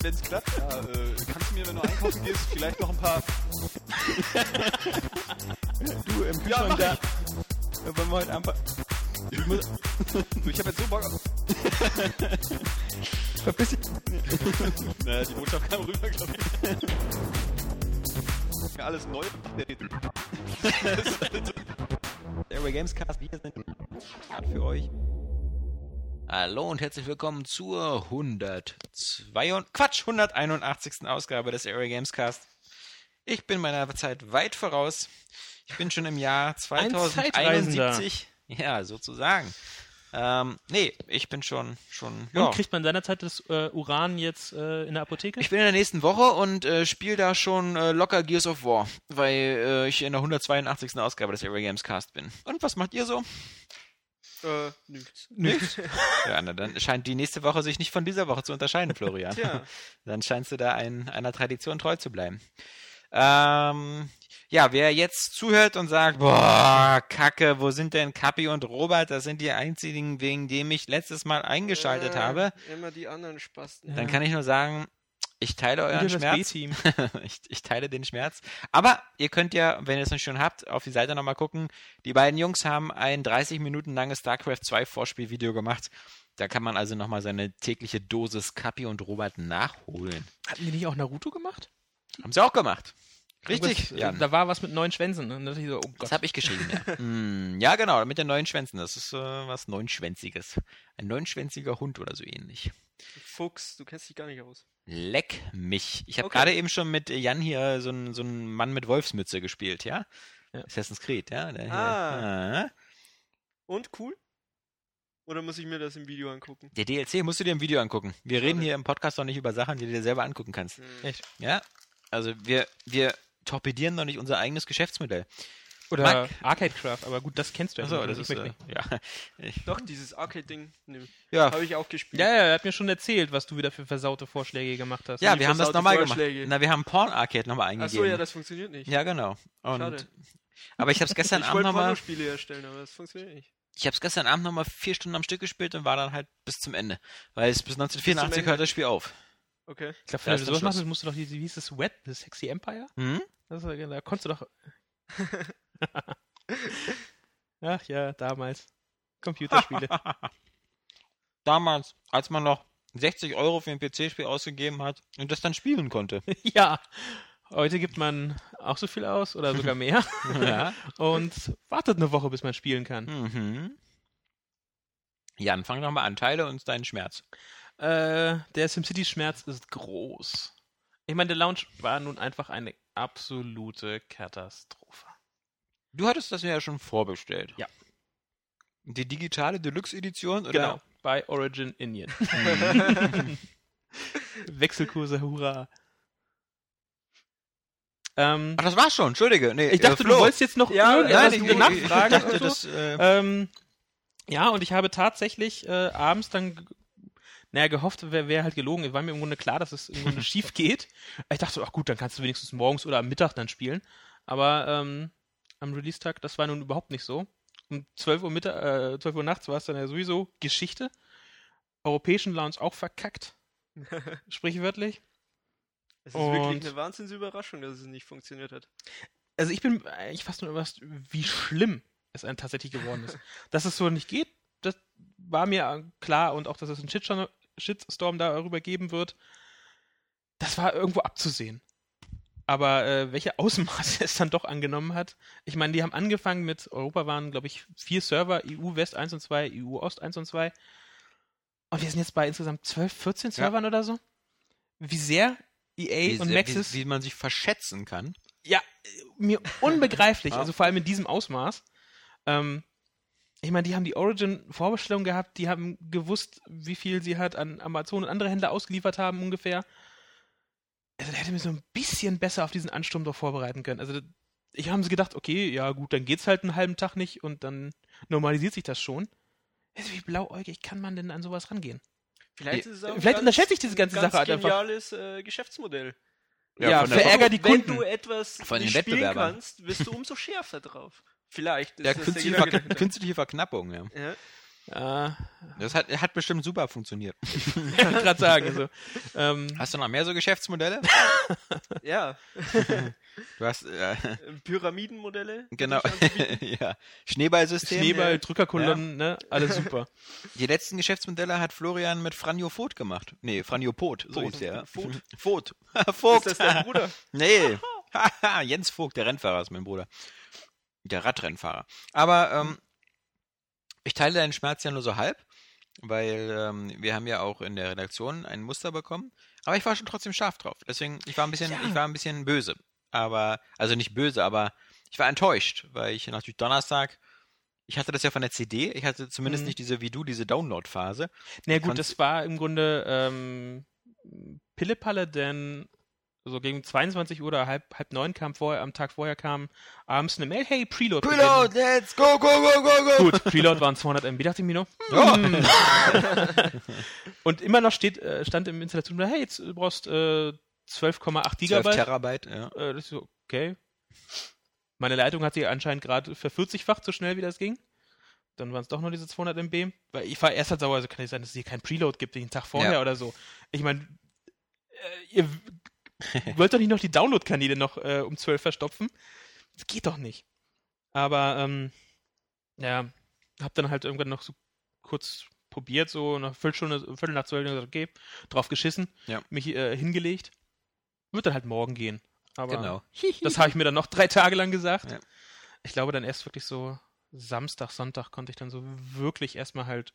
Wenn es klappt, ja, äh, kannst du mir, wenn du einkaufen gehst, vielleicht noch ein paar... Du im Kühlschrank mach da. Wollen wir heute einfach. Ich muss, ich habe jetzt so Bock auf... verpiss dich. Naja, die Botschaft kam rüber, glaube ich. Alles neu. Airway Gamescast. Wir sind für euch. Hallo und herzlich willkommen zur 102 und Quatsch 181. Ausgabe des Airway Gamescast. Ich bin meiner Zeit weit voraus. Ich bin schon im Jahr Zeitreisender. 2071. Ja, sozusagen. Ähm, nee, ich bin schon schon. Und Ja. kriegt man seinerzeit das äh, Uran jetzt äh, in der Apotheke? Ich bin in der nächsten Woche und äh, spiele da schon äh, locker Gears of War, weil äh, ich in der 182. Ausgabe des Airway Gamescast bin. Und was macht ihr so? Äh, nichts. Nichts. ja, na, dann scheint die nächste Woche sich nicht von dieser Woche zu unterscheiden, Florian. Tja. Dann scheinst du da ein, einer Tradition treu zu bleiben. Ähm, ja, wer jetzt zuhört und sagt, boah, Kacke, wo sind denn Kappi und Robert? Das sind die einzigen, wegen dem ich letztes Mal eingeschaltet Äh, habe. Immer die anderen Spasten. Dann kann ich nur sagen, ich teile euren Schmerz. Ich, ich teile den Schmerz. Aber ihr könnt ja, wenn ihr es nicht schon habt, auf die Seite nochmal gucken. Die beiden Jungs haben ein 30 Minuten langes StarCraft 2 Vorspielvideo gemacht. Da kann man also nochmal seine tägliche Dosis Kappi und Robert nachholen. Hatten die nicht auch Naruto gemacht? Haben sie auch gemacht. Richtig, es, ja. äh, Da war was mit neun Schwänzen. Und da dachte ich so, oh Gott. Das habe ich geschrieben, ja. mm, ja, genau, mit den neuen Schwänzen. Das ist äh, was Neunschwänziges. Ein neunschwänziger Hund oder so ähnlich. Fuchs, du kennst dich gar nicht aus. Leck mich. Ich habe Okay. gerade eben schon mit Jan hier so einen so einen Mann mit Wolfsmütze gespielt, ja? Ja. Assassin's Creed, ja? Der hier, Ah. Ah. Und cool? Oder muss ich mir das im Video angucken? Der DLC musst du dir im Video angucken. Wir Schade. reden hier im Podcast doch nicht über Sachen, die du dir selber angucken kannst. Hm. Echt? Ja? Also wir, wir torpedieren doch nicht unser eigenes Geschäftsmodell. Oder Marc. Arcadecraft, aber gut, das kennst du ja. Achso, nicht. das Ich ist, äh, nicht. ja. Ich, Doch, dieses Arcade-Ding ne, ja, habe ich auch gespielt. Ja, ja, er hat mir schon erzählt, was du wieder für versaute Vorschläge gemacht hast. ja wir haben das nochmal gemacht. Na, wir haben Porn Arcade nochmal eingegeben. Achso, ja, das funktioniert nicht. ja, genau. Und, Schade. aber ich habe es gestern ich Abend wollte nochmal Pornospiele herstellen, aber das funktioniert nicht. Ich habe es gestern Abend nochmal vier Stunden am Stück gespielt und war dann halt bis zum Ende. Weil es bis 1984 Ende. hört das Spiel auf. Okay. Ich glaube, wenn du sowas machst, musst du doch, die- wie hieß das, Wet, The Sexy Empire? Hm? Das, ist- da konntest du doch... Ach ja, damals. Computerspiele. Damals, als man noch 60 Euro für ein PC-Spiel ausgegeben hat und das dann spielen konnte. ja. Heute gibt man auch so viel aus oder sogar mehr ja. und wartet eine Woche, bis man spielen kann. Mhm. Jan, fang doch mal an. Teile uns deinen Schmerz. Äh, der SimCity-Schmerz ist groß. Ich meine, der Launch war nun einfach eine absolute Katastrophe. Du hattest das ja schon vorbestellt. Ja. Die digitale Deluxe-Edition? Genau, bei Origin Indian. Wechselkurse, hurra. Ähm, Ach, das war's schon. Entschuldige. Nee, ich dachte, äh, du wolltest jetzt noch Ja, irgendetwas Nein, ich, nachfragen. ich dachte, oder so. das, äh, Ähm, ja, und ich habe tatsächlich äh, abends dann, naja, gehofft, wäre wär halt gelogen. Es war mir im Grunde klar, dass es im Grunde schief geht. Ich dachte, ach gut, dann kannst du wenigstens morgens oder am Mittag dann spielen. Aber ähm, am Release-Tag, das war nun überhaupt nicht so. Um 12 Uhr, Mittag, äh, 12 Uhr nachts war es dann ja sowieso Geschichte. Europäischen Lounge auch verkackt, sprichwörtlich. Es ist wirklich Und- eine Wahnsinnsüberraschung, dass es nicht funktioniert hat. Also ich bin eigentlich fast nur überrascht, wie schlimm es tatsächlich geworden ist. dass es so nicht geht, das war mir klar und auch, dass es einen Shitstorm, Shitstorm darüber geben wird, das war irgendwo abzusehen. Aber äh, welche Ausmaße es dann doch angenommen hat, ich meine, die haben angefangen mit, Europa waren, glaube ich, vier Server, EU West 1 und 2, EU Ost 1 und 2. Und wir sind jetzt bei insgesamt 12, 14 Servern oder so. Wie sehr EA wie, und Maxis wie, wie man sich verschätzen kann. ja, mir unbegreiflich, Ja. also vor allem in diesem Ausmaß. Ähm, ich meine, die haben die Origin-Vorbestellung gehabt, die haben gewusst, wie viel sie halt an Amazon und andere Händler ausgeliefert haben ungefähr. also der hätte mir so ein bisschen besser auf diesen Ansturm doch vorbereiten können. Also ich habe sie gedacht, okay, ja gut, dann geht's halt einen halben Tag nicht und dann normalisiert sich das schon. Also wie blauäugig kann man denn an sowas rangehen? Vielleicht, ist es auch Vielleicht ganz- unterschätze ich diese ganze ganz Sache halt einfach. geniales äh, Geschäftsmodell. Ja, der- verärger die Wenn Kunden. du etwas Von den nicht spielen kannst, wirst du umso schärfer drauf. Vielleicht. ist Ja, künstliche, Ver künstliche Verknappung, ja. Ja. Ja, Das hat, hat bestimmt super funktioniert. ich kann gerade sagen. Also, ähm, Hast du noch mehr so Geschäftsmodelle? ja. Du hast, äh, Pyramidenmodelle. genau, ja. Schneeballsystem. Schneeball, Drückerkolonnen, ne? Alles super. Die letzten Geschäftsmodelle hat Florian mit Franjo Vogt gemacht. Nee, Franjo Pot, so hieß der. Vogt. Vogt. Vogt. Ist das dein Bruder? Nee. Haha, Jens Vogt, der Rennfahrer ist mein Bruder. Der Radrennfahrer. Aber ähm, ich teile deinen Schmerz ja nur so halb, weil ähm, wir haben ja auch in der Redaktion ein Muster bekommen. Aber ich war schon trotzdem scharf drauf. Deswegen, ich war ein bisschen, Ja. ich war ein bisschen böse. Aber, also nicht böse, aber ich war enttäuscht, weil ich natürlich Donnerstag, ich hatte das ja von der CD, ich hatte zumindest Mhm. nicht diese wie du, diese Download-Phase. Na gut, Kannst- das war im Grunde ähm, Pillepalle, denn so gegen 22 Uhr oder halb, halb neun kam vorher, am Tag vorher kam abends eine Mail, hey, Preload. Preload, let's go, go, go, go, go! Gut, Preload waren 200 MB, dachte ich mir. Ja. hm. Und immer noch steht, äh, stand im Installation, hey, jetzt du brauchst äh, 12,8 12 Gigabyte. Terabyte, ja. Äh, das ist so, okay. Meine Leitung hat sich anscheinend gerade vervierzigfacht, so schnell wie das ging. Dann waren es doch nur diese 200 MB. Weil ich war erst halt sauer, also kann nicht sein, dass es hier keinen Preload gibt, den Tag vorher Ja. oder so. Ich meine, äh, ihr wollt doch nicht noch die Download-Kanäle noch äh, um 12 verstopfen? Das geht doch nicht. Aber, ähm, ja, hab dann halt irgendwann noch so kurz probiert, so nach Viertelstunde, Viertel nach zwölf, gesagt, okay, drauf geschissen, Ja. mich äh, hingelegt. Wird dann halt morgen gehen. Aber Genau. das habe ich mir dann noch drei Tage lang gesagt. Ja. Ich glaube, dann erst wirklich so Samstag, Sonntag konnte ich dann so wirklich erstmal halt,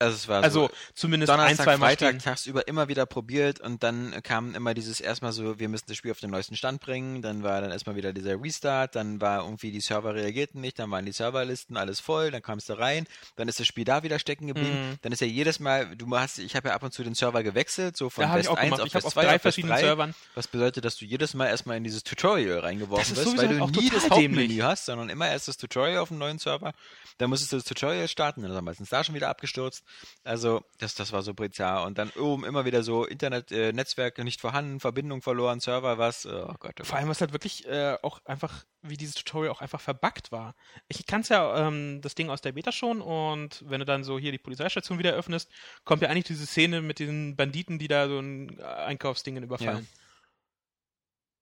Also es war also so zumindest ein, Donnerstag, zwei Mal Freitag stehen. tagsüber immer wieder probiert und dann kam immer dieses erstmal so, wir müssen das Spiel auf den neuesten Stand bringen, dann war dann erstmal wieder dieser Restart, dann war irgendwie die Server reagierten nicht, dann waren die Serverlisten alles voll, dann kamst du rein, dann ist das Spiel da wieder stecken geblieben, Mhm. dann ist ja jedes Mal, du hast, ich habe ja ab und zu den Server gewechselt, so von Best auch 1 gemacht. auf Ich Best auf 2 drei auf Best verschiedenen 3, Servern. was bedeutet, dass du jedes Mal erstmal in dieses Tutorial reingeworfen Das ist wirst, sowieso weil du nie das Hauptmenü dämlich. hast, sondern immer erst das Tutorial auf dem neuen Server, dann musstest du das Tutorial starten, dann ist er meistens da schon wieder abgestürzt. Also, das, das war so bizarr. Und dann oben immer wieder so Internet, äh, Netzwerke nicht vorhanden, Verbindung verloren, Server was. Oh Gott, oh Vor allem, was halt wirklich äh, auch einfach, wie dieses Tutorial auch einfach verbuggt war. Ich kann's ja, ähm, das Ding aus der Beta schon und wenn du dann so hier die Polizeistation wieder öffnest, kommt ja eigentlich diese Szene mit den Banditen, die da so ein Einkaufsdingen überfallen.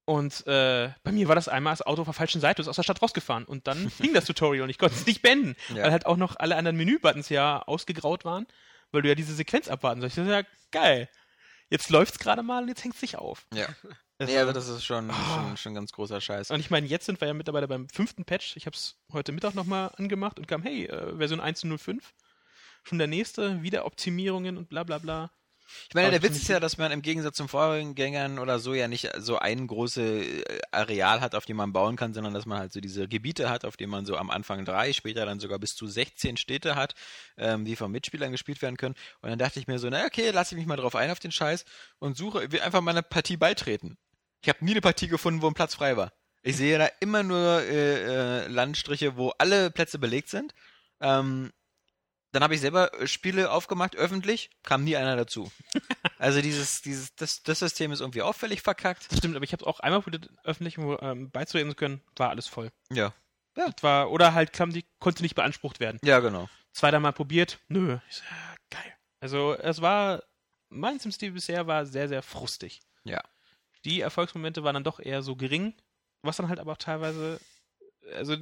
Und äh, bei mir war das einmal das Auto auf der falschen Seite, ist aus der Stadt rausgefahren und dann ging das Tutorial und ich konnte es nicht beenden, Ja. weil halt auch noch alle anderen Menübuttons ja ausgegraut waren, weil du ja diese Sequenz abwarten sollst. Ich dachte, ja, geil. Jetzt läuft's gerade mal und jetzt hängt's sich auf. Ja. Also- Nee, also das ist schon, Ah. schon, schon ganz großer Scheiß. Und ich meine, jetzt sind wir ja mittlerweile beim fünften Patch. Ich habe es heute Mittag nochmal angemacht und kam, hey, äh, Version 1.05. Schon der nächste, wieder Optimierungen und bla bla bla. Ich meine, der Witz ist ja, dass man im Gegensatz zum Vorgängern oder so ja nicht so ein großes Areal hat, auf dem man bauen kann, sondern dass man halt so diese Gebiete hat, auf denen man so am Anfang drei, später dann sogar bis zu 16 Städte hat, ähm, die von Mitspielern gespielt werden können. Und dann dachte ich mir so, na okay, lasse ich mich mal drauf ein auf den Scheiß und suche, will einfach mal eine Partie beitreten. Ich habe nie eine Partie gefunden, wo ein Platz frei war. Ich sehe da immer nur äh, äh, Landstriche, wo alle Plätze belegt sind. Ähm, dann habe ich selber äh, Spiele aufgemacht, öffentlich, kam nie einer dazu. Also dieses, dieses, das, das System ist irgendwie auffällig verkackt. Das stimmt, aber ich habe es auch einmal probiert, öffentlich ähm, beizutreten zu können, war alles voll. Ja. Das war, oder halt kam die, konnte nicht beansprucht werden. Ja, genau. Zweimal mal probiert, nö. Ich so, ja, geil. Also es war, mein SimCity bisher war sehr, sehr frustig. Ja. Die Erfolgsmomente waren dann doch eher so gering, was dann halt aber auch teilweise, also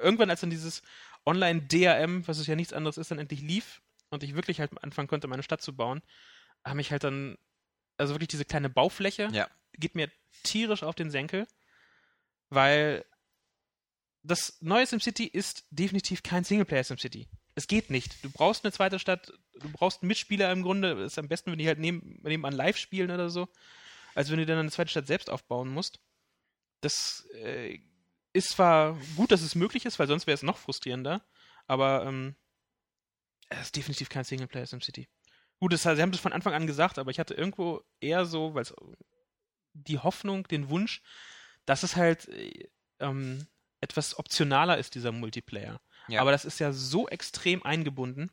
irgendwann als dann dieses Online-DRM, was es ja nichts anderes ist, dann endlich lief und ich wirklich halt anfangen konnte, meine Stadt zu bauen, haben mich halt dann, also wirklich diese kleine Baufläche, Ja. geht mir tierisch auf den Senkel, weil das neue SimCity ist definitiv kein Singleplayer SimCity. Es geht nicht. Du brauchst eine zweite Stadt, du brauchst einen Mitspieler im Grunde. Ist am besten, wenn die halt neben, nebenan live spielen oder so, als wenn du dann eine zweite Stadt selbst aufbauen musst. Das äh, ist zwar gut, dass es möglich ist, weil sonst wäre es noch frustrierender, aber ähm, es ist definitiv kein Singleplayer SimCity. Gut, das, sie haben das von Anfang an gesagt, aber ich hatte irgendwo eher so, weil es die Hoffnung, den Wunsch, dass es halt äh, ähm, etwas optionaler ist, dieser Multiplayer. Ja. Aber das ist ja so extrem eingebunden.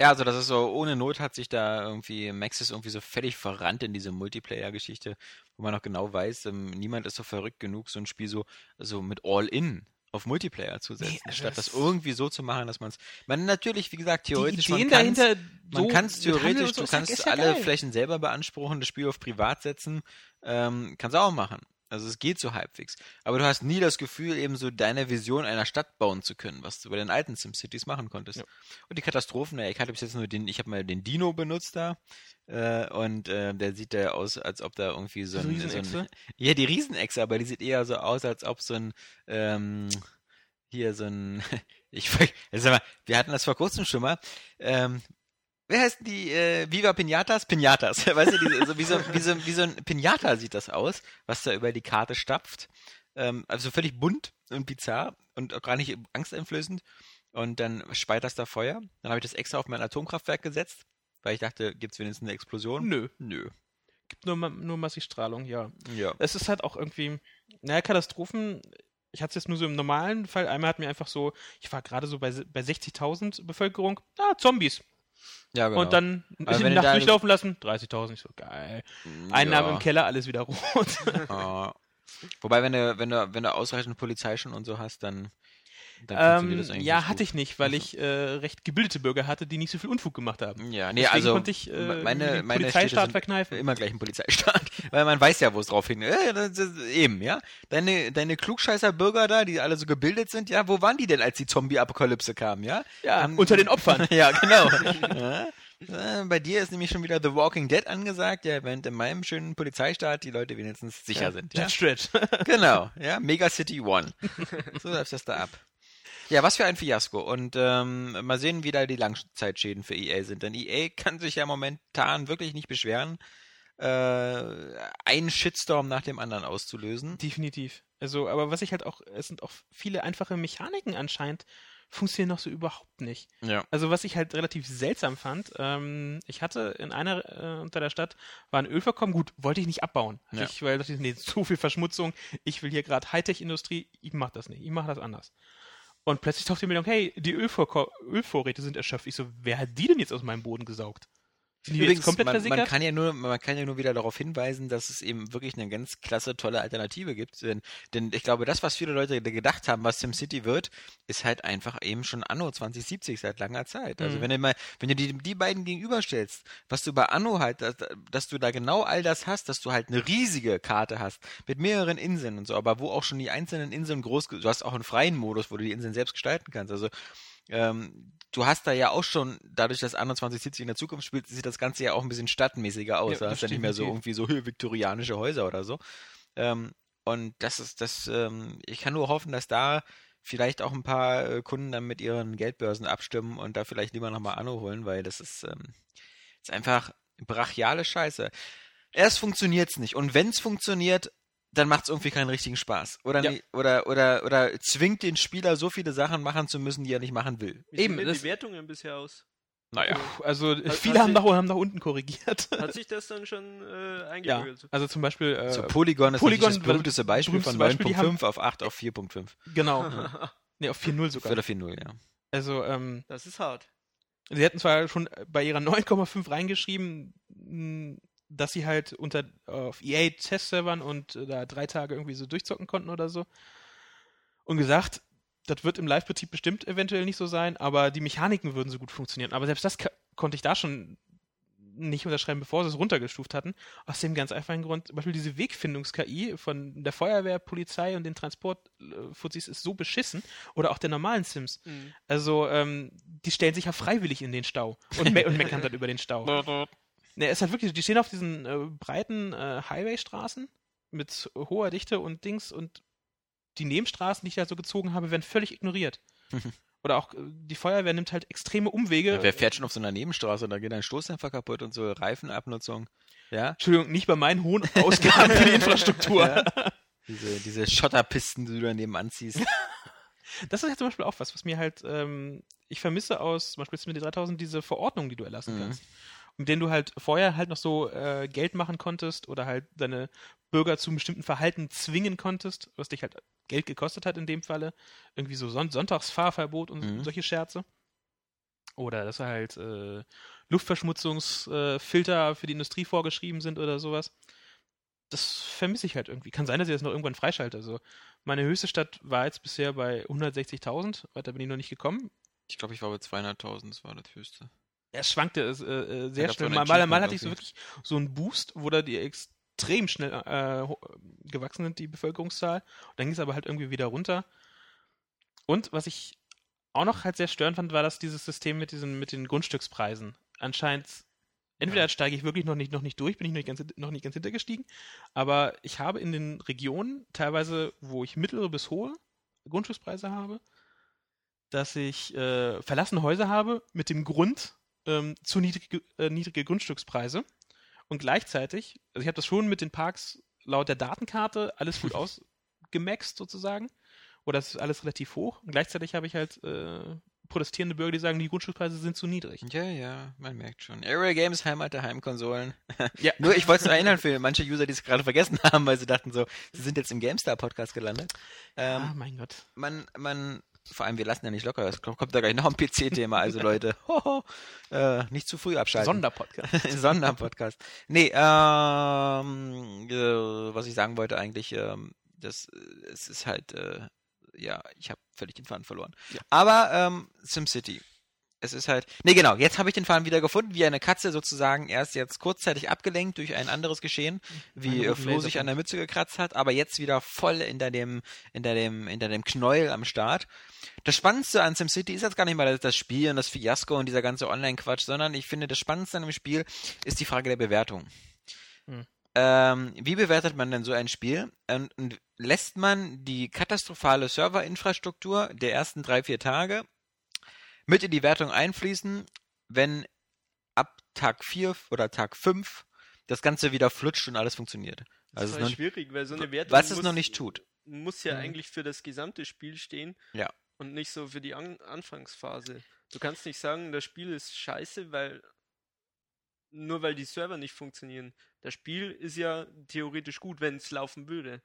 Ja, also das ist so, ohne Not hat sich da irgendwie Maxis irgendwie so völlig verrannt in diese Multiplayer-Geschichte, wo man noch genau weiß, ähm, niemand ist so verrückt genug, so ein Spiel so, so mit All-In auf Multiplayer zu setzen, also statt das irgendwie so zu machen, dass man es. Man natürlich, wie gesagt, theoretisch die man Ideen kann's- dahinter, Man so kann es theoretisch, so du kannst ja alle geil. Flächen selber beanspruchen, das Spiel auf privat setzen, ähm, kannst du auch machen. Also es geht so halbwegs. Aber du hast nie das Gefühl, eben so deine Vision einer Stadt bauen zu können, was du bei den alten SimCities machen konntest. Ja. Und die Katastrophen, ich hatte bis jetzt nur den, ich habe mal den Dino benutzt da. Äh, und äh, der sieht da aus, als ob da irgendwie so ein, so ein. Ja, die Riesenechse, aber die sieht eher so aus, als ob so ein ähm, hier so ein. Ich sag mal, wir hatten das vor kurzem schon mal. Ähm, Wer heißt denn die äh, Viva Pinatas? Pinatas. Weißt du, die, so, wie, so, wie, so, wie so ein Pinata sieht das aus, was da über die Karte stapft. Ähm, also völlig bunt und bizarr und auch gar nicht angsteinflößend. Und dann speit das da Feuer. Dann habe ich das extra auf mein Atomkraftwerk gesetzt, weil ich dachte, gibt's wenigstens eine Explosion? Nö, Nö. gibt nur, nur Massigstrahlung, ja. Ja. Es ist halt auch irgendwie, naja, Katastrophen. Ich hatte es jetzt nur so im normalen Fall. Einmal hat mir einfach so, ich war gerade so bei, bei 60.000 Bevölkerung, ah, Zombies. Ja, genau. Und dann ist wenn die du Nacht durchlaufen lassen, 30.000. Ich so, geil. Einnahmen im Keller, alles wieder rot. Ja. Wobei, wenn du, wenn du, wenn du ausreichend Polizei schon und so hast, dann, ähm, das eigentlich ja, hatte ich nicht, weil ich äh, recht gebildete Bürger hatte, die nicht so viel Unfug gemacht haben. Ja, nee, Deswegen also konnte ich äh, meine, meine Polizeistaat verkneifen. immer gleich ein Polizeistaat, weil man weiß ja, wo es drauf hin. Ja, das ist eben, ja. Deine, deine klugscheißer Bürger da, die alle so gebildet sind, ja, wo waren die denn, als die Zombie-Apokalypse kam, ja? Ja, Haben- unter den Opfern. ja, genau. ja. Äh, Bei dir ist nämlich schon wieder The Walking Dead angesagt, ja, während in meinem schönen Polizeistaat die Leute wenigstens sicher sind. Ja? Dredd. Genau, ja, Mega City One. So läuft das da ab. Ja, was für ein Fiasko. Und ähm, mal sehen, wie da die Langzeitschäden für EA sind. Denn EA kann sich ja momentan wirklich nicht beschweren, äh, einen Shitstorm nach dem anderen auszulösen. Definitiv. Also, aber was ich halt auch, es sind auch viele einfache Mechaniken anscheinend, funktionieren noch so überhaupt nicht. Ja. Also was ich halt relativ seltsam fand, ähm, ich hatte in einer äh, unter der Stadt war ein Ölvorkommen, gut, wollte ich nicht abbauen. Ja. Ich, weil dachte ich, nee, so viel Verschmutzung, ich will hier gerade Hightech-Industrie, ich mach das nicht, ich mache das anders. Und plötzlich taucht die Meldung, hey, die Ölvorko Ölvorräte sind erschöpft. Ich so, wer hat die denn jetzt aus meinem Boden gesaugt? Übrigens, komplett man, man, kann ja nur, man kann ja nur wieder darauf hinweisen, dass es eben wirklich eine ganz klasse, tolle Alternative gibt. Denn, denn ich glaube, das, was viele Leute gedacht haben, was SimCity wird, ist halt einfach eben schon Anno 2070 seit langer Zeit. Also Mhm. wenn du mal, wenn du die, die beiden gegenüberstellst, was du bei Anno halt, dass, dass du da genau all das hast, dass du halt eine riesige Karte hast mit mehreren Inseln und so, aber wo auch schon die einzelnen Inseln groß, du hast auch einen freien Modus, wo du die Inseln selbst gestalten kannst. Also ähm, du hast da ja auch schon, dadurch, dass Anno 2070 in der Zukunft spielt, sieht das Ganze ja auch ein bisschen stadtmäßiger aus. Ja, da das hast du nicht mehr so irgendwie so viktorianische Häuser oder so. Ähm, und das ist das, ähm, ich kann nur hoffen, dass da vielleicht auch ein paar äh, Kunden dann mit ihren Geldbörsen abstimmen und da vielleicht lieber nochmal Anno holen, weil das ist, ähm, ist einfach brachiale Scheiße. Erst funktioniert's nicht. Und wenn's funktioniert, dann macht's irgendwie keinen richtigen Spaß. Oder, Ja. nie- oder, oder, oder zwingt den Spieler so viele Sachen machen zu müssen, die er nicht machen will. Wie sehen Eben, denn das- die Wertungen bisher aus? Naja. Puh, Also Hat- viele hat haben sich- nach, haben nach unten korrigiert. Hat sich das dann schon äh, ja, eingebürgert? also zum Beispiel äh, So Polygon ist Polygon, natürlich das berühmteste Beispiel von Beispiel, die 9.5 auf 8 auf 4.5. genau. nee, auf 4-0 sogar. Oder 4.0, ja. Also, ähm, Das ist hart. sie hatten zwar schon bei ihrer 9,5 reingeschrieben, mh, dass sie halt unter auf EA-Testservern und äh, da drei Tage irgendwie so durchzocken konnten oder so. Und gesagt, das wird im Live-Betrieb bestimmt eventuell nicht so sein, aber die Mechaniken würden so gut funktionieren. Aber selbst das konnte ich da schon nicht unterschreiben, bevor sie es runtergestuft hatten. Aus dem ganz einfachen Grund, zum Beispiel diese Wegfindungs-KI von der Feuerwehr, Polizei und den Transportfuzis ist so beschissen. Oder auch der normalen Sims. Mhm. Also, ähm, die stellen sich ja freiwillig in den Stau und, me und meckern dann über den Stau. Ne, es ist halt wirklich, die stehen auf diesen äh, breiten äh, Highwaystraßen mit hoher Dichte und Dings und die Nebenstraßen, die ich da so gezogen habe, werden völlig ignoriert. Oder auch äh, die Feuerwehr nimmt halt extreme Umwege. Wer fährt schon auf so einer Nebenstraße? Da geht ein Stoßdämpfer kaputt und so Reifenabnutzung. Ja, Entschuldigung, nicht bei meinen hohen Ausgaben für die Infrastruktur. Ja. diese, diese Schotterpisten, die du daneben anziehst. Das ist ja zum Beispiel auch was, was mir halt, ähm, ich vermisse aus zum Beispiel mit 3000 diese Verordnung, die du erlassen Mhm. kannst. Mit denen du halt vorher halt noch so äh, Geld machen konntest oder halt deine Bürger zu einem bestimmten Verhalten zwingen konntest, was dich halt Geld gekostet hat in dem Falle. Irgendwie so Son Sonntagsfahrverbot und Mhm. solche Scherze. Oder dass halt äh, Luftverschmutzungsfilter für die Industrie vorgeschrieben sind oder sowas. Das vermisse ich halt irgendwie. Kann sein, dass ich das noch irgendwann freischalte. Also meine höchste Stadt war jetzt bisher bei 160.000. Weiter bin ich noch nicht gekommen. Ich glaube, ich war bei 200.000, das war das höchste. Ja, Es schwankte äh, äh, sehr Ja, schnell. so Mal, mal, mal hatte ich so wirklich so einen Boost, wo da die extrem schnell äh, gewachsen sind, die Bevölkerungszahl. Und dann ging es aber halt irgendwie wieder runter. Und was ich auch noch halt sehr störend fand, war das dieses System mit diesen mit den Grundstückspreisen. Anscheinend entweder steige ich wirklich noch nicht noch nicht durch, bin ich noch nicht ganz noch nicht ganz hintergestiegen, aber ich habe in den Regionen teilweise, wo ich mittlere bis hohe Grundstückspreise habe, dass ich äh, verlassene Häuser habe mit dem Grund ähm, zu niedrige, äh, niedrige Grundstückspreise und gleichzeitig, also ich habe das schon mit den Parks laut der Datenkarte alles gut ausgemaxt sozusagen oder das ist alles relativ hoch und gleichzeitig habe ich halt äh, protestierende Bürger, die sagen, die Grundstückspreise sind zu niedrig. Ja, ja, man merkt schon. Area Games, Heimat der Heimkonsolen. Ja. Nur, ich wollte es nur erinnern für manche User, die es gerade vergessen haben, weil sie dachten so, sie sind jetzt im GameStar-Podcast gelandet. Ähm, ah, mein Gott. man, man, vor allem, wir lassen ja nicht locker, es kommt da gleich noch ein PC-Thema, also Leute, hoho, äh, nicht zu früh abschalten. Sonderpodcast. Sonderpodcast. Nee, ähm, äh, was ich sagen wollte eigentlich, ähm, das, äh, es ist halt, äh, ja, ich habe völlig den Faden verloren. Aber ähm, SimCity. Es ist halt, nee genau, jetzt habe ich den Faden wieder gefunden, wie eine Katze sozusagen erst jetzt kurzzeitig abgelenkt durch ein anderes Geschehen, wie äh, Flo sich an der Mütze gekratzt hat, aber jetzt wieder voll hinter dem, hinter dem, hinter dem Knäuel am Start. Das Spannendste an SimCity ist jetzt gar nicht mal das- das Spiel und das Fiasko und dieser ganze Online-Quatsch, sondern ich finde, das Spannendste an dem Spiel ist die Frage der Bewertung. Hm. Ähm, wie bewertet man denn so ein Spiel? Und, und lässt man die katastrophale Serverinfrastruktur der ersten drei, vier Tage mit in die Wertung einfließen, wenn ab Tag 4 oder Tag 5 das Ganze wieder flutscht und alles funktioniert? Das Also ist es noch, schwierig, weil so eine Wertung was es muss, noch nicht tut. muss ja Mhm. eigentlich für das gesamte Spiel stehen Ja. und nicht so für die An Anfangsphase. Du kannst nicht sagen, das Spiel ist scheiße, weil nur weil die Server nicht funktionieren. Das Spiel ist ja theoretisch gut, wenn es laufen würde.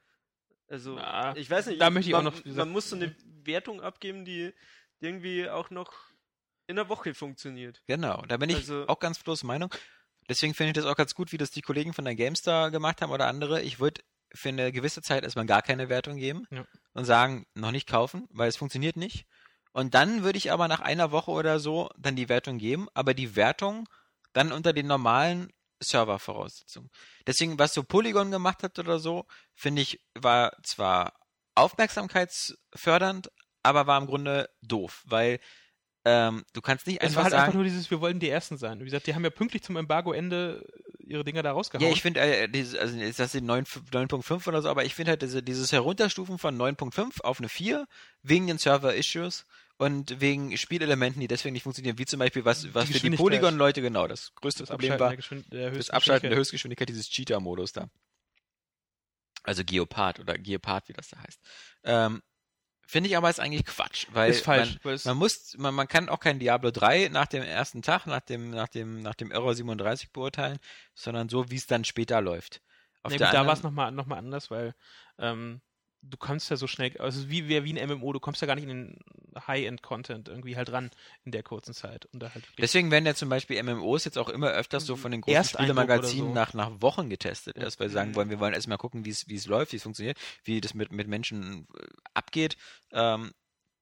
Also, Ah, ich weiß nicht, da möchte ich man, auch noch- man muss so eine Wertung abgeben, die irgendwie auch noch in der Woche funktioniert. Genau, da bin ich Also- auch ganz bloß Meinung. Deswegen finde ich das auch ganz gut, wie das die Kollegen von der GameStar gemacht haben oder andere. Ich würde für eine gewisse Zeit erstmal gar keine Wertung geben Ja. und sagen, noch nicht kaufen, weil es funktioniert nicht. Und dann würde ich aber nach einer Woche oder so dann die Wertung geben, aber die Wertung dann unter den normalen Servervoraussetzungen. Deswegen, was so Polygon gemacht hat oder so, finde ich, war zwar aufmerksamkeitsfördernd, aber war im Grunde doof, weil ähm, du kannst nicht Es einfach war halt sagen, einfach nur dieses, wir wollten die Ersten sein. Wie gesagt, die haben ja pünktlich zum Embargo-Ende ihre Dinger da rausgehauen. Ja, ich finde, äh, diese, also ist das die 9 9.5 oder so, aber ich finde halt diese, dieses Herunterstufen von 9.5 auf eine 4 wegen den Server-Issues und wegen Spielelementen, die deswegen nicht funktionieren, wie zum Beispiel, was, was für die. Polygon-Leute genau das größte das Problem war, das Abschalten der Höchstgeschwindigkeit. Höchstgeschwindigkeit, dieses Cheater-Modus da. Also Geopard oder Geopard, wie das da heißt. Ähm, finde ich aber ist eigentlich Quatsch, weil Ist falsch. man, man muss, man, man kann auch kein Diablo 3 nach dem ersten Tag, nach dem, nach dem, nach dem Error 37 beurteilen, sondern so, wie es dann später läuft. Auf gut, da war es nochmal noch mal anders, weil ähm, du kannst ja so schnell, also wie, wie, ein MMO, du kommst ja gar nicht in den High-End-Content irgendwie halt ran in der kurzen Zeit. Und da halt Deswegen werden ja zum Beispiel MMOs jetzt auch immer öfters so von den großen Spielemagazinen so. nach, nach Wochen getestet. Erst weil sie sagen Mhm. wollen, wir wollen erstmal gucken, wie es wie es läuft, wie es funktioniert, wie das mit, mit Menschen äh, abgeht. Ähm,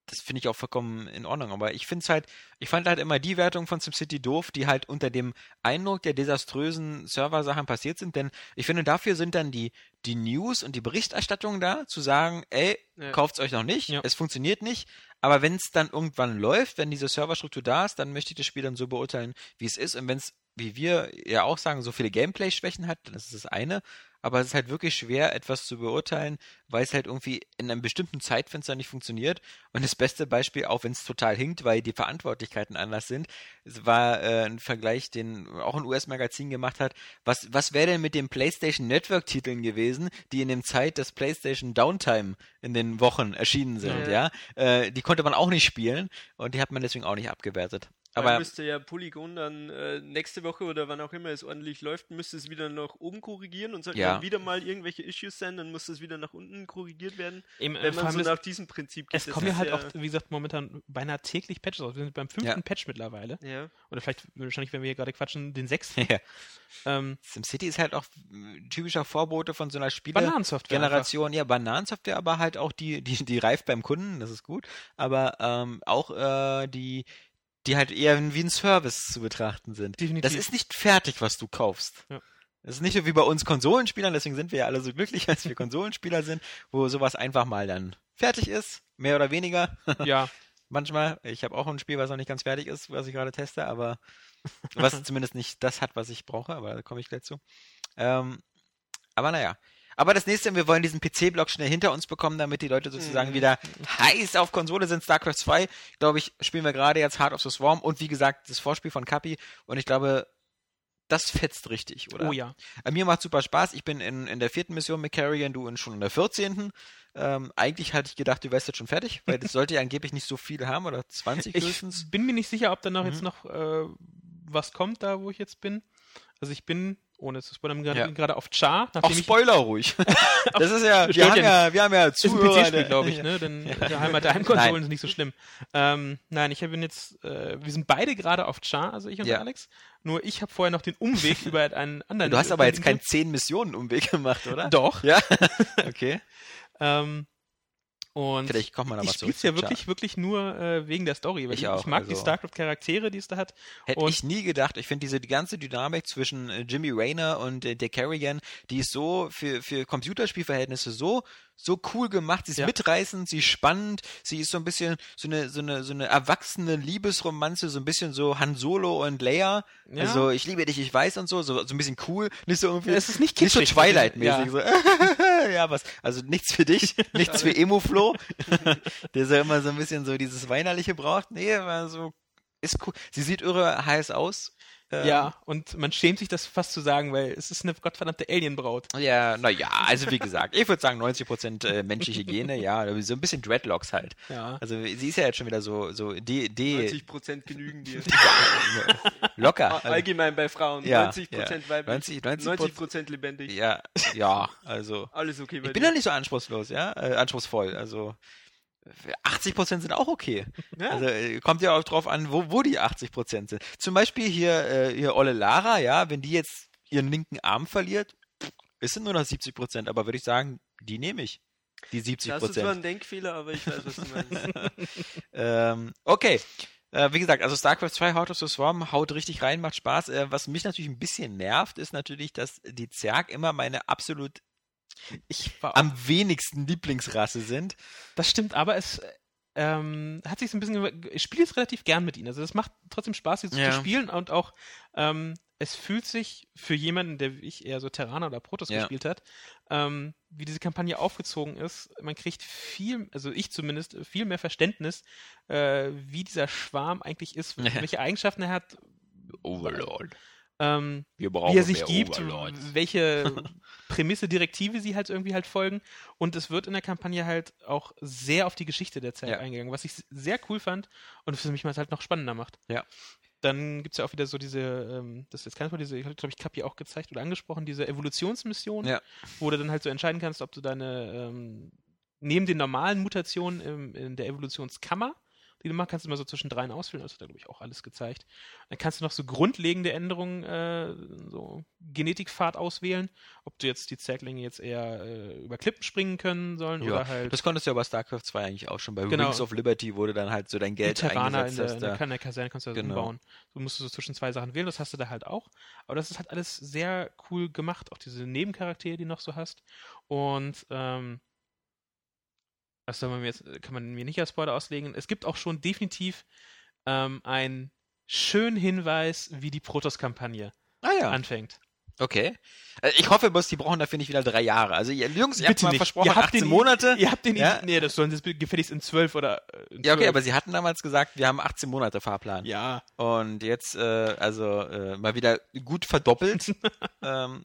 das finde ich auch vollkommen in Ordnung. Aber ich finde es halt, ich fand halt immer die Wertung von SimCity doof, die halt unter dem Eindruck der desaströsen Serversachen passiert sind. Denn ich finde, dafür sind dann die, die News und die Berichterstattung da, zu sagen, ey, Ja. kauft's euch noch nicht, Ja. es funktioniert nicht. Aber wenn es dann irgendwann läuft, wenn diese Serverstruktur da ist, dann möchte ich das Spiel dann so beurteilen, wie es ist. Und wenn es, wie wir ja auch sagen, so viele Gameplay-Schwächen hat, dann ist es das eine. Aber es ist halt wirklich schwer, etwas zu beurteilen, weil es halt irgendwie in einem bestimmten Zeitfenster nicht funktioniert. Und das beste Beispiel, auch wenn es total hinkt, weil die Verantwortlichkeiten anders sind, es war äh, ein Vergleich, den auch ein US-Magazin gemacht hat. Was, was wäre denn mit den PlayStation Network-Titeln gewesen, die in dem Zeit des PlayStation Downtime in den Wochen erschienen sind, ja? Ja. Äh, die konnte man auch nicht spielen und die hat man deswegen auch nicht abgewertet. Aber Aber müsste ja Polygon dann äh, nächste Woche oder wann auch immer es ordentlich läuft, müsste es wieder nach oben korrigieren und sollten Ja. dann wieder mal irgendwelche Issues sein, dann muss es wieder nach unten korrigiert werden. Eben, äh, Wenn vor man so nach diesem Prinzip geht. es kommen ja halt auch, wie gesagt, momentan beinahe täglich Patches aus. Wir sind beim fünften Ja. Patch mittlerweile. Ja. Oder vielleicht, wahrscheinlich, wenn wir hier gerade quatschen, den sechsten. ja. ähm, SimCity ist halt auch äh, typischer Vorbote von so einer Spiele. Bananensoftware. einfach. Generation, ja, Bananensoftware, aber halt auch die, die, die reift beim Kunden, das ist gut, aber ähm, auch äh, die, die halt eher wie ein Service zu betrachten sind. Definitiv. Das ist nicht fertig, was du kaufst. Ja. Das ist nicht so wie bei uns Konsolenspielern, deswegen sind wir ja alle so glücklich, als wir Konsolenspieler sind, wo sowas einfach mal dann fertig ist, mehr oder weniger. Ja, Manchmal. Ich habe auch ein Spiel, was noch nicht ganz fertig ist, was ich gerade teste, aber was zumindest nicht das hat, was ich brauche, aber da komme ich gleich zu. Ähm, aber naja. Aber das nächste, wir wollen diesen PC-Block schnell hinter uns bekommen, damit die Leute sozusagen Mhm. wieder heiß auf Konsole sind. StarCraft 2, glaube ich, spielen wir gerade jetzt Heart of the Swarm und wie gesagt, das Vorspiel von Kapi und ich glaube, das fetzt richtig, oder? oh ja. Äh, Mir macht super Spaß. Ich bin in, in der vierten Mission mit Carrion, du in, schon in der 14. Ähm, eigentlich hatte ich gedacht, du wärst jetzt schon fertig, weil das sollte ja angeblich nicht so viel haben oder 20 Ich höchstens. bin mir nicht sicher, ob da noch Mhm. jetzt noch äh, was kommt, da wo ich jetzt bin. Also ich bin, ohne zu spoilern, gerade Ja. gerade auf Char, Auch Spoiler ruhig. das ist ja, wir haben ja wir haben ja ist ein Zuhörer. PC-Spiel, glaube ich, ne? Denn Ja. der Heimat der Heimkonsolen Nein. ist nicht so schlimm. Ähm, nein, ich bin jetzt, äh, wir sind beide gerade auf Char, also ich und Ja. Alex. Nur ich habe vorher noch den Umweg über einen anderen. Du hast aber jetzt keinen Kundengrund- 10 Missionen Umweg gemacht, oder? Doch. Ja. okay. Ähm, und Vielleicht kommt man aber ich zurück. spiel's ja wirklich, wirklich nur äh, wegen der Story. Weil Ich ich, auch, ich mag die also- StarCraft-Charaktere, die es da hat. Hätte ich nie gedacht. Ich finde diese die ganze Dynamik zwischen äh, Jimmy Rayner und äh, der Carrigan, die ist so für, für Computerspielverhältnisse so so cool gemacht. Sie ist Ja. mitreißend, sie ist spannend, sie ist so ein bisschen so eine so eine so eine erwachsene Liebesromanze, so ein bisschen so Han Solo und Leia. Ja. Also ich liebe dich, ich weiß und so, so, so ein bisschen cool, nicht so irgendwie. Es ist nicht nicht so Twilight-mäßig. So. ja, was? Also nichts für dich, nichts für Emo-Flo, der so immer so ein bisschen so dieses Weinerliche braucht. Nee, aber so ist cool. Sie sieht irre heiß aus. Ähm, Ja, und man schämt sich das fast zu sagen, weil es ist eine gottverdammte Alienbraut. Ja, naja, also wie gesagt, ich würde sagen 90% äh, menschliche Gene, ja, so ein bisschen Dreadlocks halt. Ja. Also sie ist ja jetzt schon wieder so, so D, D 90% genügen dir. locker. A- Allgemein bei Frauen. Ja, 90% ja. weiblich. 90, 90, 90% lebendig. Ja, ja, also. Alles okay bei Ich bin dir. ja nicht so anspruchslos, ja, äh, anspruchsvoll. Also 80 Prozent sind auch okay. Ja. Also äh, kommt ja auch drauf an, wo, wo die 80 Prozent sind. Zum Beispiel hier, äh, hier Olle Lara, ja, wenn die jetzt ihren linken Arm verliert, ist es nur noch 70 Prozent. Aber würde ich sagen, die nehme ich. Die 70% Das ist zwar Prozent. ein Denkfehler, aber ich weiß, was du meinst. Ähm, okay. Äh, wie gesagt, also StarCraft 2 Heart of the Swarm haut richtig rein, macht Spaß. Äh, was mich natürlich ein bisschen nervt, ist natürlich, dass die Zerg immer meine absolut am wenigsten Lieblingsrasse sind. Das stimmt, aber es ähm, hat sich so ein bisschen. Ich spiele jetzt relativ gern mit ihnen. Also, das macht trotzdem Spaß, sie Ja. zu spielen und auch. Ähm, es fühlt sich für jemanden, der wie ich eher so Terraner oder Protoss Ja. gespielt hat, ähm, wie diese Kampagne aufgezogen ist. Man kriegt viel, also ich zumindest, viel mehr Verständnis, äh, wie dieser Schwarm eigentlich ist, welche Eigenschaften er hat, Overlord. Ähm, Wir brauchen wie er sich gibt, Overlords. welche Prämisse, Direktive sie halt irgendwie halt folgen. Und es wird in der Kampagne halt auch sehr auf die Geschichte der Zeit Ja. eingegangen, was ich sehr cool fand und für mich mal halt noch spannender macht. Ja. Dann gibt es ja auch wieder so diese, ähm, das ist jetzt kein Mal, diese, ich glaube, ich Kapi auch gezeigt oder angesprochen, diese Evolutionsmission, Ja. wo du dann halt so entscheiden kannst, ob du deine, ähm, neben den normalen Mutationen im, in der Evolutionskammer, die du machst, kannst du immer so zwischen dreien ausfüllen, das hat da, glaube ich, auch alles gezeigt. Dann kannst du noch so grundlegende Änderungen, äh, so Genetikpfad auswählen, ob du jetzt die Zerglinge jetzt eher äh, über Klippen springen können sollen Ja, oder halt das konntest du ja bei StarCraft 2 eigentlich auch schon. Bei Genau. Wings of Liberty wurde dann halt so dein Geld Terraner in eingesetzt der, hast. in der, da. in der Kaserne kannst du das Genau. umbauen. Du musst so zwischen zwei Sachen wählen, das hast du da halt auch. Aber das ist halt alles sehr cool gemacht, auch diese Nebencharaktere, die du noch so hast. Und ähm, was soll man mir jetzt, kann man mir nicht als Spoiler auslegen. Es gibt auch schon definitiv ähm, einen schönen Hinweis, wie die Protoss-Kampagne Ah ja, anfängt. okay. Äh, Ich hoffe bloß, die brauchen dafür nicht wieder drei Jahre. Also ihr Jungs, ihr habt mal versprochen, Ihr habt 18 den, Monate. Ihr habt den, Ja? nee, das sollen sie gefälligst in zwölf oder äh, in Ja, okay, 12. aber sie hatten damals gesagt, wir haben 18 Monate Fahrplan. ja. Und jetzt, äh, also äh, mal wieder gut verdoppelt. ähm,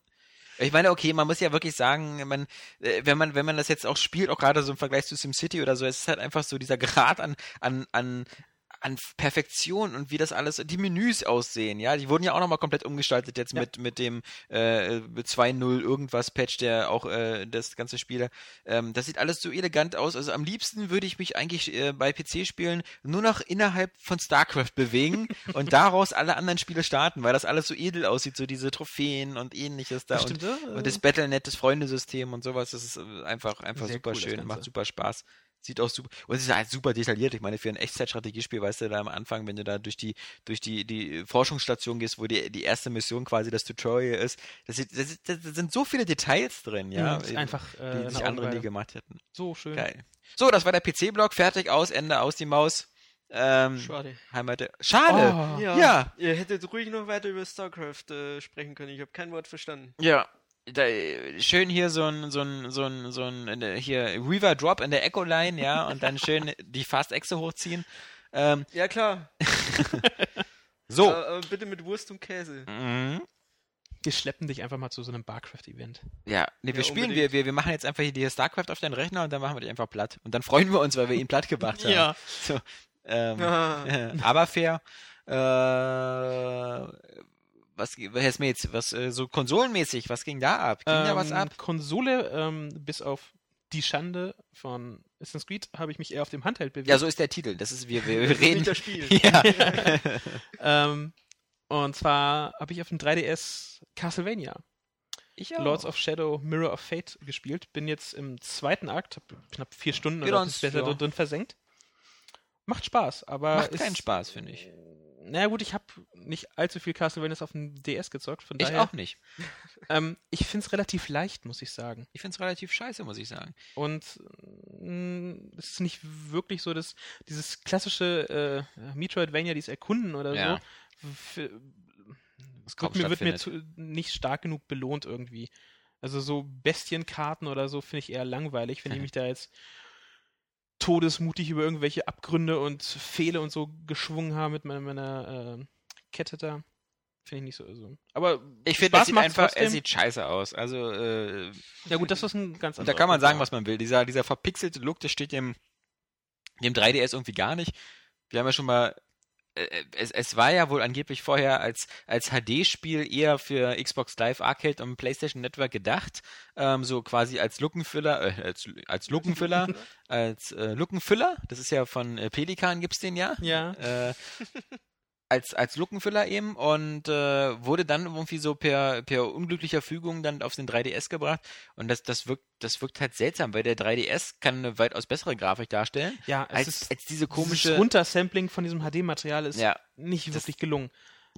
ich meine, okay, man muss ja wirklich sagen, man, äh, wenn man, wenn man das jetzt auch spielt, auch gerade so im Vergleich zu SimCity oder so, es ist halt einfach so dieser Grad an, an, an, an Perfektion und wie das alles, die Menüs aussehen, ja, die wurden ja auch nochmal komplett umgestaltet jetzt Ja. mit, mit dem äh, 2.0 irgendwas Patch, der auch äh, das ganze Spiel, ähm, das sieht alles so elegant aus, also am liebsten würde ich mich eigentlich äh, bei PC-Spielen nur noch innerhalb von StarCraft bewegen und daraus alle anderen Spiele starten, weil das alles so edel aussieht, so diese Trophäen und ähnliches da und, ja, und das Battlenet, das Freundesystem und sowas, das ist äh, einfach, einfach Sehr super cool, schön, macht super Spaß. Sieht auch super, und es ist halt super detailliert. Ich meine, für ein Echtzeitstrategiespiel, weißt du, da am Anfang, wenn du da durch die, durch die, die Forschungsstation gehst, wo die, die erste Mission quasi das Tutorial ist, das, das, ist- das sind so viele Details drin, ja, Mhm, einfach, äh, die sich andere nie gemacht hätten. So schön. Geil. So, das war der PC-Block, fertig, aus, Ende, aus die Maus. Ähm, Schade. Heimat, schade. Oh. Ja. Ja. Ihr hättet ruhig noch weiter über StarCraft äh, sprechen können. Ich habe kein Wort verstanden. Ja. Da, schön hier so ein, so ein, so ein, so ein, äh, hier Reaver Drop in der Echo Line, ja, und dann schön die Fast Exe hochziehen. Ähm, Ja, klar. so. Aber bitte mit Wurst und Käse. Mhm. Wir schleppen dich einfach mal zu so einem Barcraft-Event. Ja, nee, wir Ja, spielen, wir, unbedingt. wir, wir machen jetzt einfach hier die StarCraft auf deinen Rechner und dann machen wir dich einfach platt. Und dann freuen wir uns, weil wir ihn platt gemacht haben. So, ähm, Ah. äh, aber fair. Äh, was, Herr Smets, was, äh, so konsolenmäßig, was ging da ab? Ging da was Ähm, ab? Konsole, ähm, bis auf die Schande von Assassin's Creed, habe ich mich eher auf dem Handheld bewegt. Ja, so ist der Titel. Das ist, wir, wir, Das ist reden. nicht das Spiel. ja. ähm, und zwar habe ich auf dem 3DS Castlevania, ich auch. Lords of Shadow, Mirror of Fate gespielt. Bin jetzt im zweiten Akt, hab knapp vier Stunden Geht oder uns, ja. drin versenkt. Macht Spaß, aber Macht ist, keinen Spaß, finde ich. Na gut, ich habe nicht allzu viel Castlevanias auf dem DS gezockt, von Ich daher. auch nicht. Ähm, ich finde es relativ leicht, muss ich sagen. Ich finde es relativ scheiße, muss ich sagen. Und mh, es ist nicht wirklich so, dass dieses klassische äh, Metroidvania, dieses Erkunden oder Ja. so, wird mir, wird mir zu, nicht stark genug belohnt irgendwie. Also so Bestienkarten oder so finde ich eher langweilig, wenn ich mich da jetzt todesmutig über irgendwelche Abgründe und Pfähle und so geschwungen habe mit meiner, meiner äh, Kette da. Finde ich nicht so. so. Aber Ich finde, das sieht einfach, er trotzdem. sieht scheiße aus. Also, äh, ja gut, das ist ein ganz Und anderer da kann man sagen, was man will. Dieser, dieser verpixelte Look, das steht dem, dem 3DS irgendwie gar nicht. Wir haben ja schon mal, es, es war ja wohl angeblich vorher als, als HD-Spiel eher für Xbox Live Arcade und PlayStation Network gedacht. Ähm, so quasi als Lookenfüller, äh, als, als Lookenfüller, als äh, Lookenfüller. Das ist ja von äh, Pelikan gibt's den ja. Ja. Äh, als, als Lookenfüller eben und äh, wurde dann irgendwie so per, per unglücklicher Fügung dann auf den 3DS gebracht. Und das, das wirkt, das wirkt halt seltsam, weil der 3DS kann eine weitaus bessere Grafik darstellen, Ja, als, ist als diese komische. Runtersampling von diesem HD-Material ist Ja, nicht das- wirklich gelungen.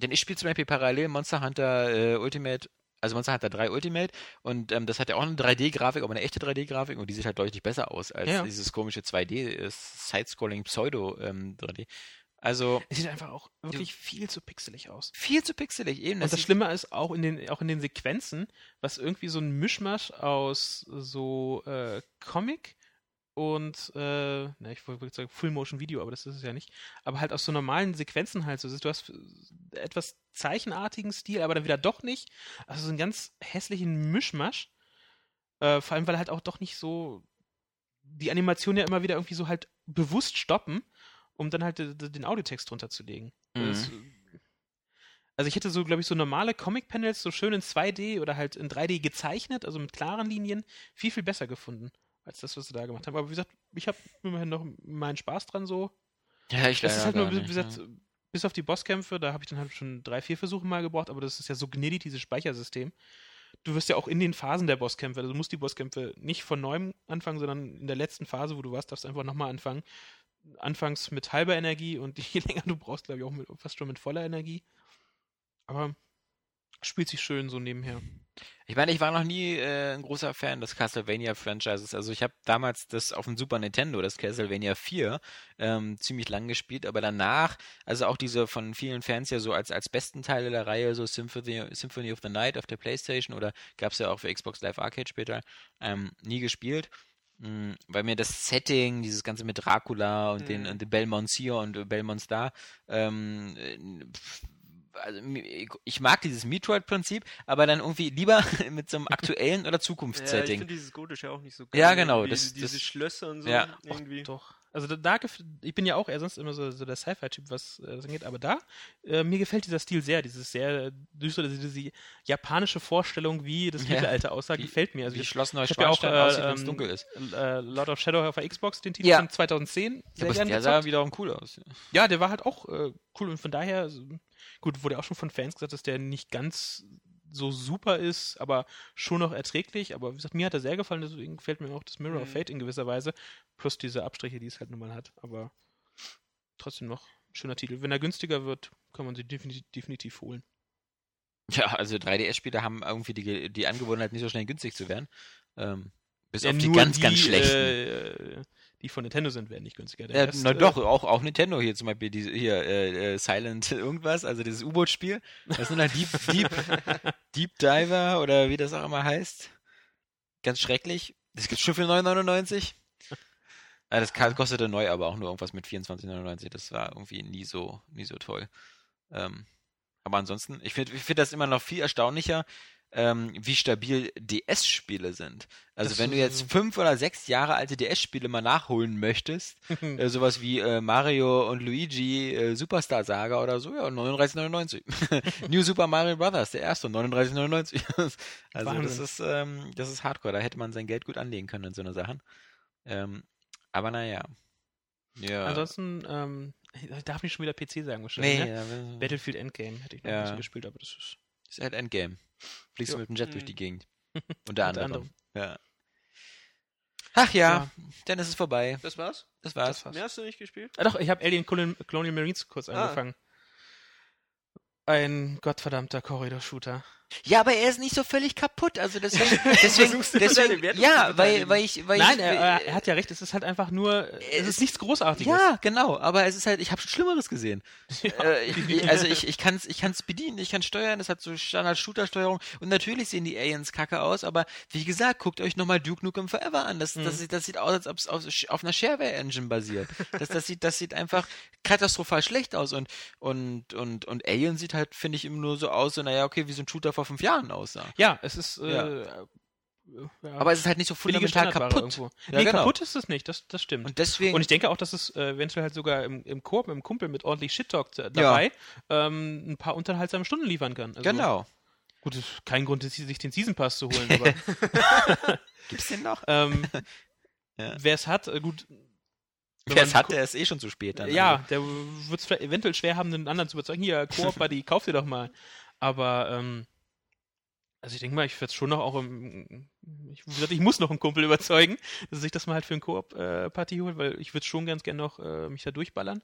denn ich spiele zum Beispiel parallel Monster Hunter äh, Ultimate, also Monster Hunter 3 Ultimate und ähm, das hat ja auch eine 3D-Grafik, aber eine echte 3D-Grafik und die sieht halt deutlich besser aus als Ja. dieses komische 2D, äh, ähm, 3D. Also Es sieht einfach auch wirklich viel zu pixelig aus. viel zu pixelig eben. Und das Schlimme ist auch in den, auch in den Sequenzen, was irgendwie so ein Mischmasch aus so äh, Comic und, äh, na, ich wollte sagen Full Motion Video, aber das ist es ja nicht. Aber halt aus so normalen Sequenzen halt so. Du hast etwas zeichenartigen Stil, aber dann wieder doch nicht. Also so einen ganz hässlichen Mischmasch. Äh, vor allem, weil halt auch doch nicht so die Animation ja immer wieder irgendwie so halt bewusst stoppen, um dann halt de- den Audiotext drunter zu legen. Mhm. Das, also ich hätte so, glaube ich, so normale Comic-Panels so schön in 2D oder halt in 3D gezeichnet, also mit klaren Linien, viel, viel besser gefunden, als das, was sie da gemacht haben. Aber wie gesagt, ich habe immerhin noch meinen Spaß dran so. ja, ich Das ist halt nur, gar wie nicht, gesagt, ja. bis auf die Bosskämpfe, da habe ich dann halt schon drei, vier Versuche mal gebraucht, aber das ist ja so gnädig, dieses Speichersystem. Du wirst ja auch in den Phasen der Bosskämpfe, also du musst die Bosskämpfe nicht von neuem anfangen, sondern in der letzten Phase, wo du warst, darfst du einfach nochmal anfangen. Anfangs mit halber Energie und je länger du brauchst, glaube ich, auch mit, fast schon mit voller Energie. Aber spielt sich schön so nebenher. Ich meine, ich war noch nie äh, ein großer Fan des Castlevania-Franchises. Also ich habe damals das auf dem Super Nintendo, das Castlevania 4, ähm, ziemlich lang gespielt, aber danach, also auch diese von vielen Fans ja so als, als besten Teile der Reihe, so Symphony, Symphony of the Night auf der Playstation oder gab es ja auch für Xbox Live Arcade später, ähm, nie gespielt. Mm, Weil mir das Setting, dieses Ganze mit Dracula und den, Mhm. und den Belmonts hier und äh, Belmonts da, ähm, äh, also ich mag dieses Metroid-Prinzip, aber dann irgendwie lieber mit so einem aktuellen oder Ja, ich Zukunftssetting. finde dieses Gotische auch nicht so geil. Ja, genau, das- diese das- Schlösser und so Ja. Och, irgendwie. doch. Also da, da ich bin ja auch eher sonst immer so, so der Sci-Fi-Typ, was äh, das angeht, aber da, äh, mir gefällt dieser Stil sehr, dieses sehr düstere, diese, diese japanische Vorstellung, wie das Ja. Mittelalter aussah, Wie- gefällt mir. Also Wie ich, Schloss habe ja auch Neuschwanstein aussieht, äh, wenn es ähm, dunkel ist. äh, Lord of Shadow auf der Xbox, den Titel Ja. von 2010, sehr Aber gerne der sah wiederum cool aus. Ja, der war halt auch äh, cool und von daher, so- gut, wurde auch schon von Fans gesagt, dass der nicht ganz so super ist, aber schon noch erträglich. Aber wie gesagt, mir hat er sehr gefallen, deswegen gefällt mir auch das Mirror of Mhm. Fate in gewisser Weise. Plus diese Abstriche, die es halt nun mal hat. Aber trotzdem noch ein schöner Titel. Wenn er günstiger wird, kann man sie definitiv, definitiv holen. Ja, also 3DS-Spiele haben irgendwie die, die Angewohnheit, nicht so schnell günstig zu werden. Ähm, bis Ja, auf die ganz, ganz schlechten. Äh, die von Nintendo sind, werden nicht günstiger. Ja, Rest, na äh, doch, auch, auch Nintendo hier zum Beispiel, diese, hier, äh, äh, Silent irgendwas, also dieses U-Boot-Spiel. Das sind halt Deep, Deep, Deep Diver oder wie das auch immer heißt. Ganz schrecklich. Das gibt's schon für 9,99. Ah, Das kostete neu aber auch nur irgendwas mit 24,99. Das war irgendwie nie so, nie so toll. Ähm, aber ansonsten, ich finde ich find das immer noch viel erstaunlicher, ähm, wie stabil DS-Spiele sind. Also Das wenn du jetzt fünf oder sechs Jahre alte DS-Spiele mal nachholen möchtest, äh, sowas wie äh, Mario und Luigi äh, Superstar Saga oder so, ja, 39,99. New Super Mario Brothers, der erste, 39,99. also das ist, ähm, das ist Hardcore, da hätte man sein Geld gut anlegen können in so eine Sachen. Ähm, aber naja. Ja. Ansonsten, ähm, ich darf nicht schon wieder PC sagen wahrscheinlich. nee, Ne? ja, Battlefield Endgame hätte ich noch Ja. ein bisschen gespielt, aber das ist ist halt Endgame. Fliegst du mit dem Jet durch Mhm. die Gegend. Unter unter anderem. anderem. Ja. Ach ja, Ja. dann ist es vorbei. Das war's? Das war's. Das war's. Mehr hast du nicht gespielt? Ah, doch, ich habe Alien Colon Colonial Marines kurz Ah. angefangen. Ein gottverdammter Corridor-Shooter. Ja, aber er ist nicht so völlig kaputt. Also deswegen, deswegen, deswegen ja, weil, weil ich, weil Nein, ich, er, er hat ja recht, es ist halt einfach nur, es Es- ist nichts Großartiges. ja, genau. Aber es ist halt, ich habe schon Schlimmeres gesehen. äh, ich, ich, also ich, ich kann es ich kann's bedienen, ich kann steuern, es hat so Standard-Shooter-Steuerung und natürlich sehen die Aliens kacke aus, aber wie gesagt, guckt euch nochmal Duke Nukem Forever an. Das, das, sieht, das sieht aus, als ob es auf, auf einer Shareware-Engine basiert. Das, das, sieht, das sieht einfach katastrophal schlecht aus und, und, und, und Alien sieht halt, finde ich, immer nur so aus, so, naja, okay, wie so ein Shooter vor fünf Jahren aussah. Ja, es ist, äh, Ja. äh, ja, Aber es ist halt nicht so fundamental kaputt. Irgendwo. Ja, nee, genau. kaputt ist es nicht, das, das stimmt. Und deswegen. Und ich denke auch, dass es äh, eventuell halt sogar im, im Koop, mit dem Kumpel mit ordentlich Shit-Talk dabei ähm, ein paar unterhaltsame Stunden liefern kann. Also, genau. Gut, ist kein Grund, sich den Season Pass zu holen, aber Gibt's den noch? ähm, Ja. wer es hat, äh, gut. Wer es hat, der ist eh schon zu spät dann. Ja, Also. der wird es eventuell schwer haben, den anderen zu überzeugen. Hier, Koop, Buddy, kauf dir doch mal. Aber, ähm, also ich denke mal, ich werde schon noch auch im, ich, wie gesagt, ich muss noch einen Kumpel überzeugen, dass sich das mal halt für eine Koop-Party holt, weil ich würde schon ganz gerne noch äh, mich da durchballern.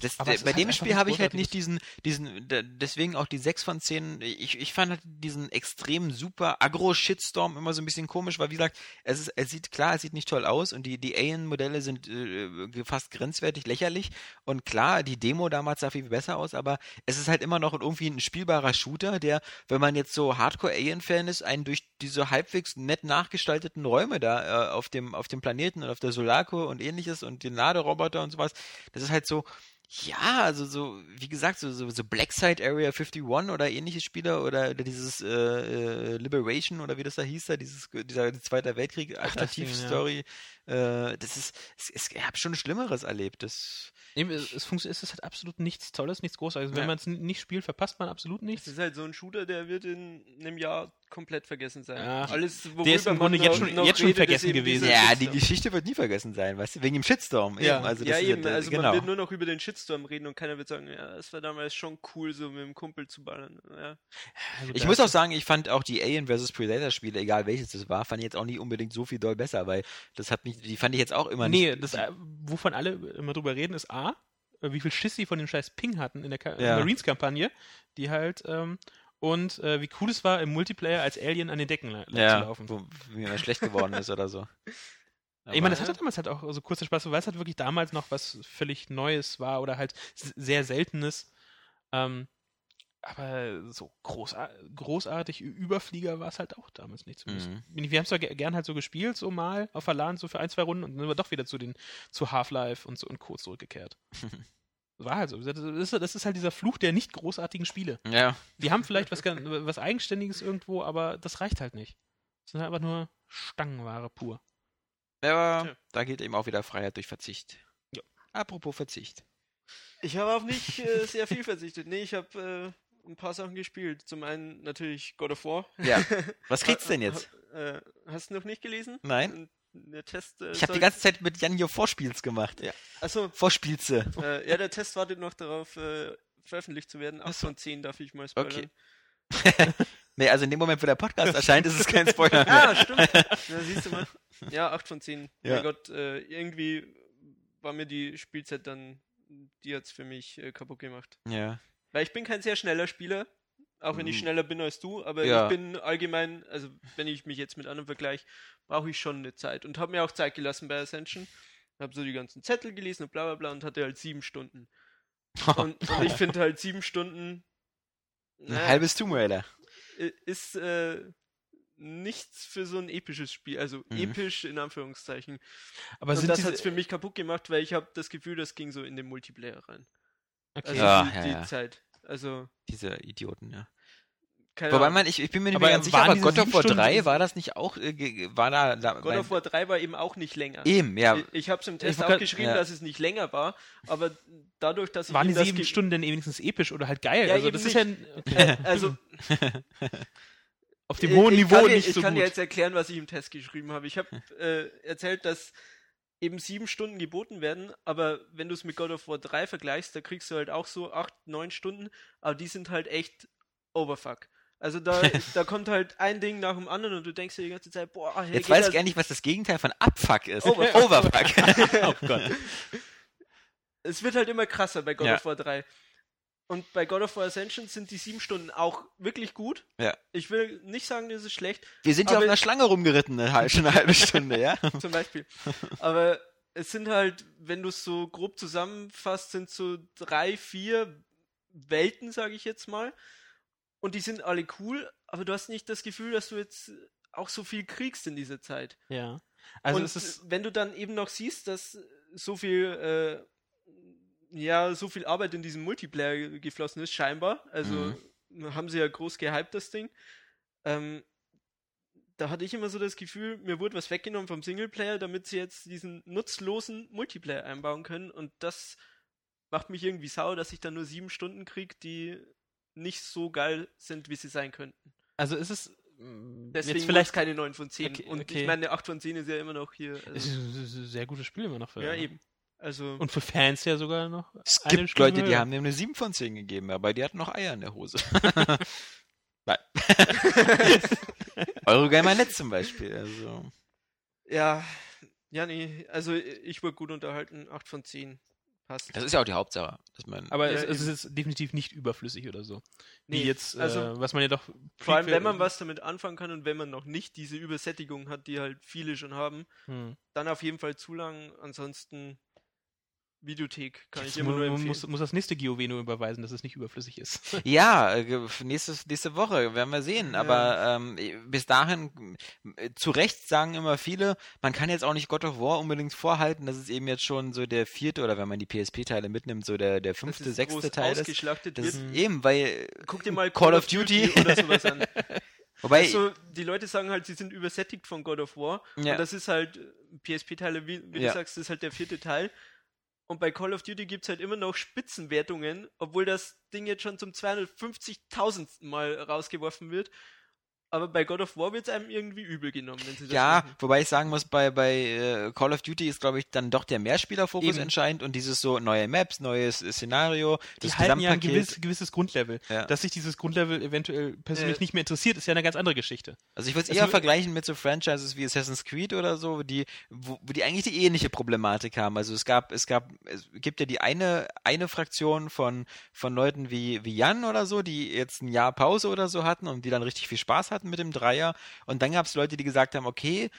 Das, bei halt dem Spiel habe ich halt nicht diesen, diesen, deswegen auch die 6 von 10. Ich, ich fand halt diesen extrem super Agro-Shitstorm immer so ein bisschen komisch, weil wie gesagt, es ist, es sieht klar, es sieht nicht toll aus und die, die Alien-Modelle sind äh, fast grenzwertig lächerlich und klar, die Demo damals sah viel besser aus, aber es ist halt immer noch irgendwie ein spielbarer Shooter, der, wenn man jetzt so Hardcore-Alien-Fan ist, einen durch diese halbwegs nett nachgestalteten Räume da äh, auf dem, auf dem Planeten und auf der Solarkur und ähnliches und den Laderoboter und sowas, das ist halt so, ja, also so, wie gesagt, so, so, so Blackside Area 51 oder ähnliche Spiele oder, oder dieses äh, äh, Liberation oder wie das da hieß, da, dieses, dieser Zweiter Weltkrieg. Alternativstory, äh, das ist, es, es, ich habe schon Schlimmeres erlebt. Das, Eben, es, es, es ist halt absolut nichts Tolles, nichts Großartiges. Wenn Ja. man es nicht spielt, verpasst man absolut Es nichts. ist halt so ein Shooter, der wird in einem Jahr komplett vergessen sein. Ja. Alles, worüber Der ist im man Grunde jetzt schon- noch jetzt schon vergessen gewesen. ja, die. Geschichte wird nie vergessen sein, weißt du, wegen dem Shitstorm. Ja. eben, also ja, eben. äh, Also genau. man wird nur noch über den Shitstorm reden und keiner wird sagen, ja, es war damals schon cool, so mit dem Kumpel zu ballern. Ja. Also Ich muss auch sagen, ich fand auch die Alien vs. Predator Spiele, egal welches das war, fand ich jetzt auch nicht unbedingt so viel doll besser, weil das hat mich, die fand ich jetzt auch immer Nee, nicht. das, äh, wovon alle immer drüber reden, ist A, wie viel Schiss sie von dem scheiß Ping hatten in der Ka Ja. Marines-Kampagne, die halt, ähm, und äh, wie cool es war, im Multiplayer als Alien an den Decken la- zu ja, laufen. wo, wie mir schlecht geworden ist oder so. ich meine, das Aber- hatte damals halt auch so kurzer Spaß, weil es halt wirklich damals noch was völlig Neues war oder halt sehr Seltenes. Ähm, aber so großar großartig Überflieger war es halt auch damals nicht. Zumindest. Mhm. Wir haben es ja ge- gern halt so gespielt, so mal auf der LAN, so für ein, zwei Runden und dann sind wir doch wieder zu den zu Half-Life und so und Co. zurückgekehrt. War halt so. Das ist, halt dieser Fluch der nicht großartigen Spiele. ja, Die haben vielleicht was, was Eigenständiges irgendwo, aber das reicht halt nicht. Das sind halt einfach nur Stangenware pur. aber Tja. da geht eben auch wieder Freiheit durch Verzicht. Apropos Verzicht. Ich habe auf nicht äh, sehr viel verzichtet. Nee, ich habe äh, ein paar Sachen gespielt. Zum einen natürlich God of War. Ja. Was kriegt's denn jetzt? Äh, hast du noch nicht gelesen? Nein. Der Test. Äh, Ich habe die ganze Zeit mit Janjo Vorspiels gemacht. Ja. Achso, Vorspielze. äh, ja, der Test wartet noch darauf, äh, veröffentlicht zu werden. 8 Ach so. von 10 darf ich mal spoilern. Okay. nee, also in dem Moment, wo der Podcast erscheint, ist es kein Spoiler mehr. Ah, stimmt. Ja, siehst du mal. Ja, 8 von 10. Ja. Mein Gott, äh, irgendwie war mir die Spielzeit dann, die hat's für mich äh, kaputt gemacht. Ja. Weil ich bin kein sehr schneller Spieler, auch wenn ich Mhm. schneller bin als du, aber Ja. ich bin allgemein, also wenn ich mich jetzt mit anderen vergleiche, brauche ich schon eine Zeit und habe mir auch Zeit gelassen bei Ascension. Habe so die ganzen Zettel gelesen und bla bla bla und hatte halt sieben Stunden. Und, und ich finde halt sieben Stunden Ein naja, halbes Tomb Raider. ist äh, nichts für so ein episches Spiel. Also Mhm. episch in Anführungszeichen. Aber und das hat es für mich kaputt gemacht, weil ich habe das Gefühl, das ging so in den Multiplayer rein. Okay. Also Ja, die, ja, die ja. Zeit. Also, Diese Idioten, ja. keine Wobei man, ich, ich bin mir nicht mehr ganz sicher, aber God of War Stunden- 3, war das nicht auch, äh, war da, da God mein- of War 3 war eben auch nicht länger. eben, ja. Ich, ich habe es im Test auch geschrieben, ja. dass es nicht länger war, aber dadurch, dass ich waren die das sieben Stunden denn wenigstens episch oder halt geil? Ja, also eben das ist nicht. ja okay. Äh, also auf dem ich- hohen ich Niveau kann dir, nicht ich so kann gut. dir jetzt erklären, was ich im Test geschrieben habe. Ich habe äh, erzählt, dass eben sieben Stunden geboten werden, aber wenn du es mit God of War 3 vergleichst, da kriegst du halt auch so acht, neun Stunden, aber die sind halt echt overfuck. Also da, da kommt halt ein Ding nach dem anderen und du denkst dir die ganze Zeit, boah, hey, Jetzt weiß das- ich gar nicht, was das Gegenteil von Abfuck ist. Overfuck. Overfuck. oh Gott. es wird halt immer krasser bei God Ja. of War 3. Und bei God of War Ascension sind die sieben Stunden auch wirklich gut. Ja. Ich will nicht sagen, das ist schlecht, Wir sind ja auf einer Schlange rumgeritten, eine halbe, schon eine halbe Stunde, ja? zum Beispiel. Aber es sind halt, wenn du es so grob zusammenfasst, sind so drei, vier Welten, sage ich jetzt mal. Und die sind alle cool, aber du hast nicht das Gefühl, dass du jetzt auch so viel kriegst in dieser Zeit. ja. Also und es ist wenn du dann eben noch siehst, dass so viel, äh, ja, so viel Arbeit in diesen Multiplayer geflossen ist, scheinbar, also haben sie ja groß gehypt, das Ding, ähm, da hatte ich immer so das Gefühl, mir wurde was weggenommen vom Singleplayer, damit sie jetzt diesen nutzlosen Multiplayer einbauen können und das macht mich irgendwie sauer, dass ich dann nur sieben Stunden kriege, die nicht so geil sind, wie sie sein könnten. also ist es mh, Deswegen jetzt vielleicht keine 9 von 10. Okay, und okay. ich meine, 8 von 10 ist ja immer noch hier. es Also, ist es ist ein sehr gutes Spiel immer noch für ja, eben. Also, und für Fans ja sogar noch Es eine gibt Stufe Leute, die haben dem eine 7 von 10 gegeben, aber die hatten noch Eier in der Hose. Nein. Eurogamer.net zum Beispiel. Also. ja, ja, nee, also ich wurde gut unterhalten, 8 von 10. Passt. Das ist ja auch die Hauptsache, dass man. aber Ja, es, es ist definitiv nicht überflüssig oder so. Nee, Wie jetzt, also, äh, was man ja doch Vor allem, wenn man was damit anfangen kann und wenn man noch nicht diese Übersättigung hat, die halt viele schon haben, Hm. dann auf jeden Fall zu lang. Ansonsten Videothek kann ich Jetzt immer mu- nur empfehlen. muss, muss das nächste GOW nur überweisen, dass es nicht überflüssig ist. Ja, äh, nächstes, nächste Woche werden wir sehen. Ja. Aber ähm, bis dahin, äh, zu Recht sagen immer viele, man kann jetzt auch nicht God of War unbedingt vorhalten, dass es eben jetzt schon so der vierte oder wenn man die PSP-Teile mitnimmt, so der, der Das fünfte, ist sechste groß Teil ist. ausgeschlachtet Das wird. ist eben, weil Guck dir mal Call of Duty. oder sowas an. Wobei, Also, die Leute sagen halt, sie sind übersättigt von God of War. Ja. Und das ist halt, äh, PSP-Teile, wie, wie Ja. du sagst, das ist halt der vierte Teil. Und bei Call of Duty gibt es halt immer noch Spitzenwertungen, obwohl das Ding jetzt schon zum 250.000. Mal rausgeworfen wird. Aber bei God of War wird es einem irgendwie übel genommen, wenn sie das ja, machen. wobei ich sagen muss, bei, bei äh, Call of Duty ist, glaube ich, dann doch der Mehrspielerfokus Eben. entscheidend und dieses so neue Maps, neues äh, Szenario, Die das halten ja ein gewiss, gewisses Grundlevel. Ja. Dass sich dieses Grundlevel eventuell persönlich Äh. nicht mehr interessiert, ist ja eine ganz andere Geschichte. Also ich würde es Es eher vergleichen mit so Franchises wie Assassin's Creed oder so, die, wo, wo die eigentlich die ähnliche Problematik haben. Also es gab, es gab, es gibt ja die eine, eine Fraktion von, von Leuten wie, wie Jan oder so, die jetzt ein Jahr Pause oder so hatten und die dann richtig viel Spaß hatten mit dem Dreier. Und dann gab es Leute, die gesagt haben, okay,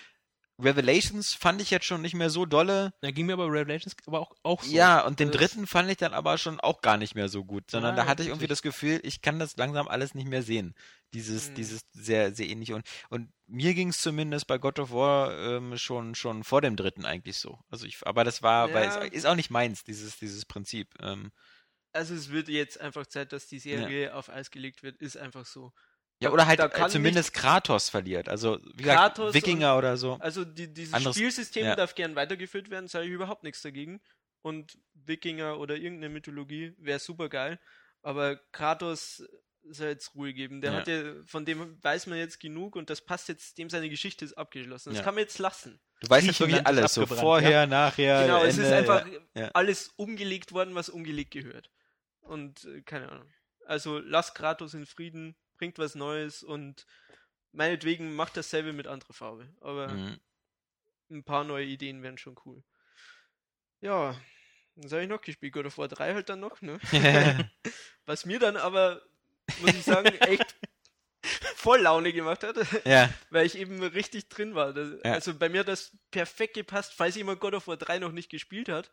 Revelations fand ich jetzt schon nicht mehr so dolle. Da ging mir aber Revelations aber auch, auch so. Ja, und den dritten fand ich dann aber schon auch gar nicht mehr so gut, sondern Ja, da hatte ich irgendwie das Gefühl, ich kann das langsam alles nicht mehr sehen. Dieses, Mhm. dieses sehr, sehr ähnliche. Und, und mir ging es zumindest bei God of War ähm, schon, schon vor dem dritten eigentlich so. Also ich, aber das war, weil Ja. es ist auch nicht meins, dieses, dieses Prinzip. Ähm, Also es wird jetzt einfach Zeit, dass die Serie auf Eis gelegt wird, ist einfach so. Ja, oder halt äh, zumindest Kratos verliert. Also, wie gesagt, Kratos Wikinger oder so. Also die, dieses Anderes- Spielsystem ja. darf gern weitergeführt werden, sage ich überhaupt nichts dagegen. und Wikinger oder irgendeine Mythologie wäre super geil. Aber Kratos soll jetzt Ruhe geben. Der Ja. hat ja, von dem weiß man jetzt genug und das passt jetzt, dem seine Geschichte ist abgeschlossen. Das Ja. kann man jetzt lassen. Du weißt jetzt wirklich alles, so vorher, nachher, genau, es Ende, ist einfach ja. alles umgelegt worden, was umgelegt gehört. Und äh, keine Ahnung. Also lass Kratos in Frieden, bringt was Neues und meinetwegen macht dasselbe mit anderer Farbe. Aber Mhm. ein paar neue Ideen wären schon cool. Ja, was habe ich noch gespielt? God of War 3 halt dann noch, ne? Was mir dann aber, muss ich sagen, echt voll Laune gemacht hat, ja, weil ich eben richtig drin war. Das, Ja. Also bei mir hat das perfekt gepasst, falls jemand God of War 3 noch nicht gespielt hat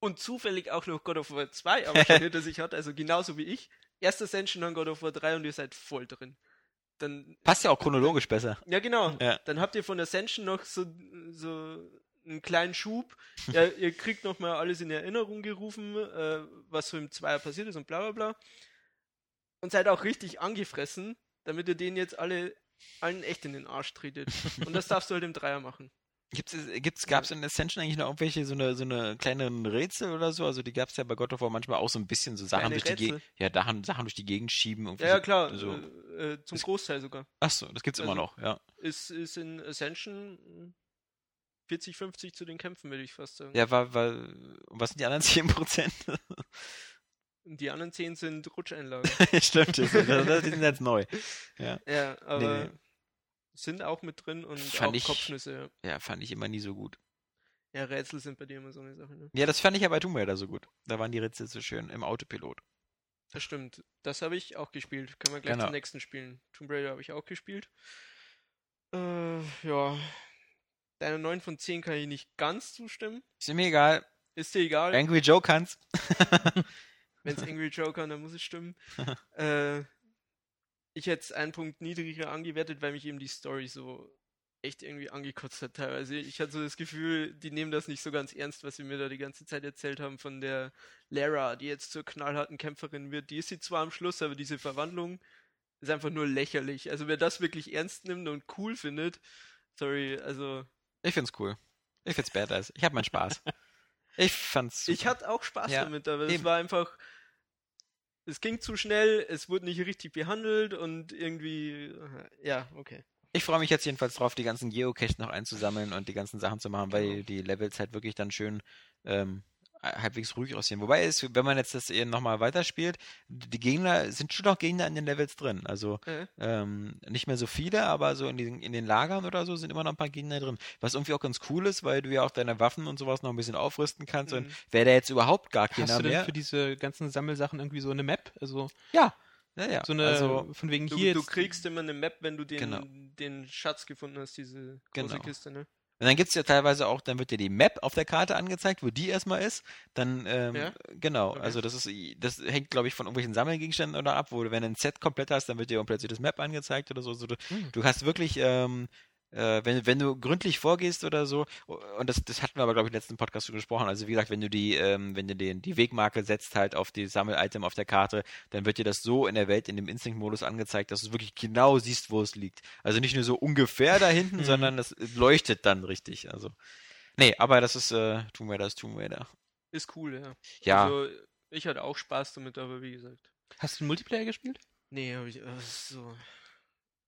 und zufällig auch noch God of War 2 aber schon hinter sich hat, also genauso wie ich. Erster Ascension, dann God of War 3 und ihr seid voll drin. Dann passt ja auch chronologisch besser. ja, genau. Ja. Dann habt ihr von Ascension noch so, so einen kleinen Schub. Ja, ihr kriegt nochmal alles in Erinnerung gerufen, äh, was so im Zweier passiert ist und bla bla bla. Und seid auch richtig angefressen, damit ihr denen jetzt alle allen echt in den Arsch tretet. Und das darfst du halt im Dreier machen. Gibt's, es- gibt's, gab's in Ascension eigentlich noch irgendwelche so eine, so eine kleinen Rätsel oder so? Also die gab's ja bei God of War manchmal auch so ein bisschen so Sachen Kleine durch die Gegend, Rätsel? ja, Sachen, Sachen durch die Gegend schieben. irgendwie Ja, ja so- klar, So. äh, äh, zum Großteil sogar. Ach so, das gibt's immer also- noch, ja. Ist, ist in Ascension hm, 40, 50 zu den Kämpfen, würde ich fast sagen. Ja, war, war, und was sind die anderen 10%? Und Die anderen 10 sind Rutscheinlagen. Stimmt, das, das, die sind jetzt neu. ja, aber nee. Sind auch mit drin und Fand auch ich- Kopfnüsse, ja. Ja, fand ich immer nie so gut. Ja, Rätsel sind bei dir immer so eine Sache, ne? Ja, das fand ich ja bei Tomb Raider so gut. Da waren die Rätsel so schön im Autopilot. Das stimmt. Das habe ich auch gespielt. Können wir gleich Genau. zum nächsten spielen. Tomb Raider habe ich auch gespielt. Äh, ja. Deiner 9 von 10 kann ich nicht ganz zustimmen. Ist mir egal. Ist dir egal. Angry Joe kann's. Wenn es Angry Joe kann, dann muss es stimmen. äh, ich hätte es einen Punkt niedriger angewertet, weil mich eben die Story so echt irgendwie angekotzt hat teilweise. Ich hatte so das Gefühl, die nehmen das nicht so ganz ernst, was sie mir da die ganze Zeit erzählt haben von der Lara, die jetzt zur knallharten Kämpferin wird. Die ist sie zwar am Schluss, aber diese Verwandlung ist einfach nur lächerlich. Also wer das wirklich ernst nimmt und cool findet, sorry, also Ich find's cool. Ich find's badass. Ich hab meinen Spaß. Ich fand's super. Ich hatte auch Spaß Ja, damit, aber es war einfach. Es ging zu schnell, es wurde nicht richtig behandelt und irgendwie. Ja, okay. Ich freue mich jetzt jedenfalls drauf, die ganzen Geocaches noch einzusammeln und die ganzen Sachen zu machen, weil Genau. die Levels halt wirklich dann schön ähm, halbwegs ruhig aussehen. Wobei es, wenn man jetzt das eben nochmal weiterspielt, die Gegner sind schon noch Gegner in den Levels drin. Also Äh, ähm, nicht mehr so viele, aber so in den, in den Lagern oder so sind immer noch ein paar Gegner drin. Was irgendwie auch ganz cool ist, weil du ja auch deine Waffen und sowas noch ein bisschen aufrüsten kannst. Und Mhm. wäre da jetzt überhaupt gar Hast keiner du denn mehr. für diese ganzen Sammelsachen irgendwie so eine Map? Also Ja, ja, ja. so eine, also, von wegen du, hier du jetzt- kriegst immer eine Map, wenn du den, Genau. den Schatz gefunden hast, diese große Genau. Kiste, ne? Und dann gibt's ja teilweise auch, dann wird dir die Map auf der Karte angezeigt, wo die erstmal ist. Dann, ähm, Ja? genau, Okay. also das ist, das hängt, glaube ich, von irgendwelchen Sammelgegenständen oder ab, wo du, wenn du ein Set komplett hast, dann wird dir auch plötzlich das Map angezeigt oder so. so du, Hm. du hast wirklich, ähm, äh, wenn, wenn du gründlich vorgehst oder so, und das, das hatten wir aber, glaube ich, im letzten Podcast schon gesprochen, also wie gesagt, wenn du die, ähm, wenn du den, die Wegmarke setzt halt auf die Sammel-Item auf der Karte, dann wird dir das so in der Welt in dem Instinct-Modus angezeigt, dass du wirklich genau siehst, wo es liegt. Also nicht nur so ungefähr da hinten, Mhm. sondern das leuchtet dann richtig. Also. Nee, aber das ist äh, Tomb Raider ist Tomb Raider. Ist cool, ja. Ja, Also, ich hatte auch Spaß damit, aber wie gesagt. Hast du Multiplayer gespielt? Nee, habe ich. äh, so.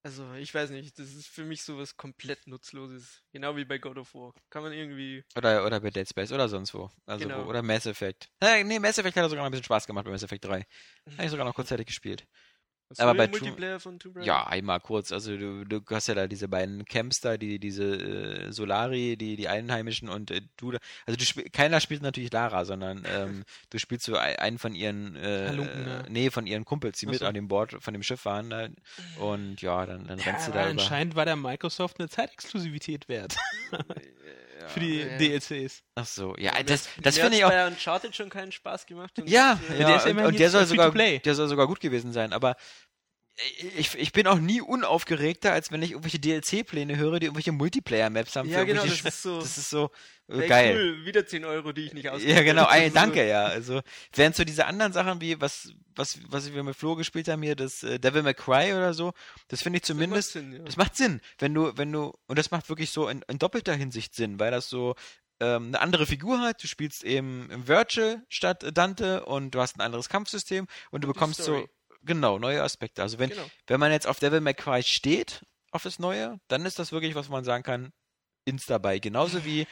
Also, ich weiß nicht, das ist für mich sowas komplett Nutzloses. Genau wie bei God of War. Kann man irgendwie. oder, oder bei Dead Space oder sonst wo. Also Genau. wo, oder Mass Effect. Äh, nee, Mass Effect hat sogar noch ein bisschen Spaß gemacht bei Mass Effect 3. Habe ich sogar noch kurzzeitig gespielt. Hast Aber du bei den Multiplayer von Tomb Raider? Ja, einmal kurz. Also du, du hast ja da diese beiden Camps da, die, diese äh, Solari, die, die Einheimischen und äh, du da. Also du spiel, keiner spielt natürlich Lara, sondern ähm, du spielst so ein- einen von ihren äh, Halunken, ne? nee, von ihren Kumpels, die Ach mit an dem Bord von dem Schiff waren. Da. Und ja, dann, dann Ja, rennst du aber da über. anscheinend war der Microsoft eine Zeitexklusivität wert für die ja. DLCs. Ach so, ja, Aber das, das finde ich auch. bei Uncharted schon keinen Spaß gemacht. und, Ja, ja, der ist ja und, und der soll sogar, der soll sogar gut gewesen sein, aber ich, ich bin auch nie unaufgeregter, als wenn ich irgendwelche DLC-Pläne höre, die irgendwelche Multiplayer-Maps haben. Ja, für genau, das ist so- Das ist so Ey, geil. Cool, wieder 10 Euro, die ich nicht ausgebe. Ja, genau, so- danke, ja. Also, während so diese anderen Sachen wie, was, was, was wir mit Flo gespielt haben hier, das äh, Devil May Cry oder so, das finde ich Das macht zumindest, Sinn, ja. das macht Sinn, wenn du, wenn du, und das macht wirklich so in, in doppelter Hinsicht Sinn, weil das so ähm, eine andere Figur hat. Du spielst eben im Virtual statt Dante und du hast ein anderes Kampfsystem und du Und die bekommst so. Genau neue Aspekte. Also wenn Genau. wenn man jetzt auf Devil May Cry steht, auf das Neue, dann ist das wirklich, was man sagen kann, insta bei. Genauso wie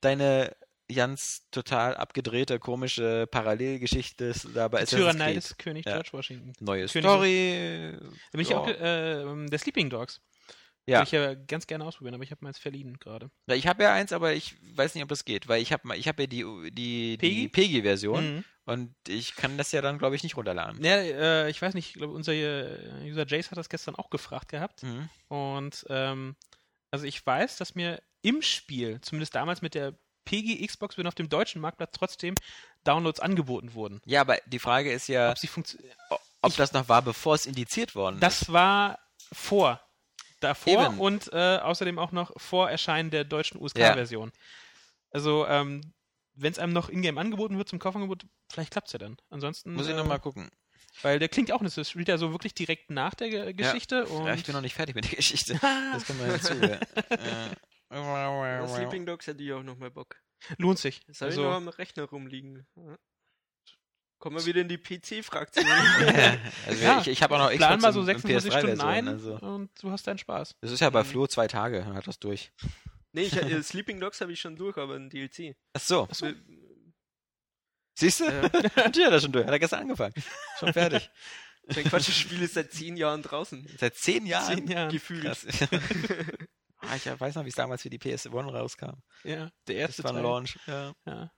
deine ganz total abgedrehte, komische Parallelgeschichte ist da bei Assassin's Tyrannei des König Ja. George Washington. Neue König- Story. Da bin ich auch äh, der Sleeping Dogs. Ja. Würde ich ja ganz gerne ausprobieren, aber ich habe meins verliehen gerade. Ich habe ja eins, aber ich weiß nicht, ob das geht, weil ich habe ich hab ja die, die, die Pegi? PEGI-Version Mhm. und ich kann das ja dann, glaube ich, nicht runterladen. Ja, äh, ich weiß nicht, ich glaube, unser äh, User Jace hat das gestern auch gefragt gehabt. Mhm. Und ähm, also ich weiß, dass mir im Spiel, zumindest damals mit der PG Xbox, wenn auf dem deutschen Marktplatz trotzdem Downloads angeboten wurden. Ja, aber die Frage ist ja, Ob ob das noch war, bevor es indiziert worden ist. Das war vor. Davor Eben. und äh, außerdem auch noch vor Erscheinen der deutschen USK-Version. Also, ähm, wenn es einem noch ingame angeboten wird zum Kaufangebot, vielleicht klappt es ja dann. Ansonsten. Muss ich äh, nochmal gucken. Weil der klingt auch nicht so. Das spielt ja so wirklich direkt nach der Ge Geschichte. Ja, ich bin noch nicht fertig mit der Geschichte. Das kommt mal hinzu. ja. Ja, Äh. Sleeping Dogs hätte ich auch nochmal Bock. lohnt sich. Das habe ich noch Also, am Rechner rumliegen. Kommen wir wieder in die PC-Fraktion. also Ja, ich, ich habe auch noch plan Xbox mal so und- und 26 Stunden PS3-Version, ein Also. und du hast deinen Spaß. Das ist ja bei Mhm. Flo zwei Tage, dann hat das durch. nee, ich, äh, Sleeping Dogs habe ich schon durch, aber ein DLC. Ach so, so. siehst du? Ja. Hat das schon durch. Hat er gestern angefangen. Schon fertig. Mein Quatsch, das Spiel ist seit zehn Jahren draußen. Seit zehn Jahren. Zehn Jahren. Gefühlt. Krass. ah, ich weiß noch, wie es damals für die PS1 rauskam. Ja, der Das erste war ein. Launch. Ja. Ja.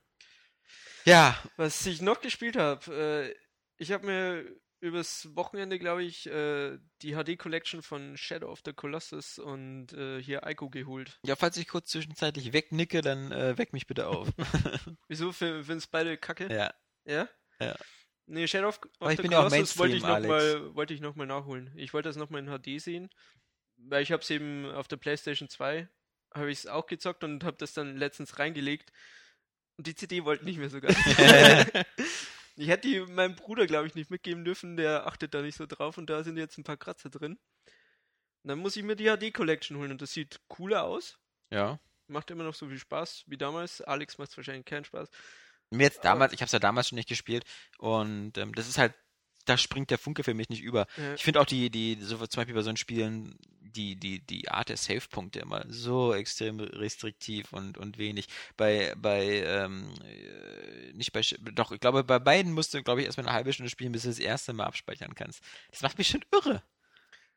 Ja, Was ich noch gespielt habe, äh, ich habe mir übers Wochenende, glaube ich, äh, die HD-Collection von Shadow of the Colossus und äh, hier Ico geholt. Ja, falls ich kurz zwischenzeitlich wegnicke, dann äh, weck mich bitte auf. Wieso? Findest beide kacke? ja. Ja? Ja. Nee, Shadow of, of the Colossus wollte ich noch Mainstream, mal, wollte ich noch mal nachholen. Ich wollte das noch mal in HD sehen, weil ich habe es eben auf der PlayStation 2 habe ich es auch gezockt und habe das dann letztens reingelegt und die CD wollte nicht mehr so ganz. ich hätte die meinem Bruder, glaube ich, nicht mitgeben dürfen, der achtet da nicht so drauf und da sind jetzt ein paar Kratzer drin. Und dann muss ich mir die HD Collection holen und das sieht cooler aus. Ja. Macht immer noch so viel Spaß wie damals. Alex macht wahrscheinlich keinen Spaß. Mir jetzt damals, ich habe es ja damals schon nicht gespielt und ähm, das ist halt, da springt der Funke für mich nicht über. Ja. Ich finde auch die, die, so zum Beispiel bei so Spielen, die, die, die Art der Save-Punkte immer so extrem restriktiv und, und wenig. Bei, bei, ähm, äh, nicht bei, doch, ich glaube, bei beiden musst du, glaube ich, erstmal eine halbe Stunde spielen, bis du das erste Mal abspeichern kannst. Das macht mich schon irre.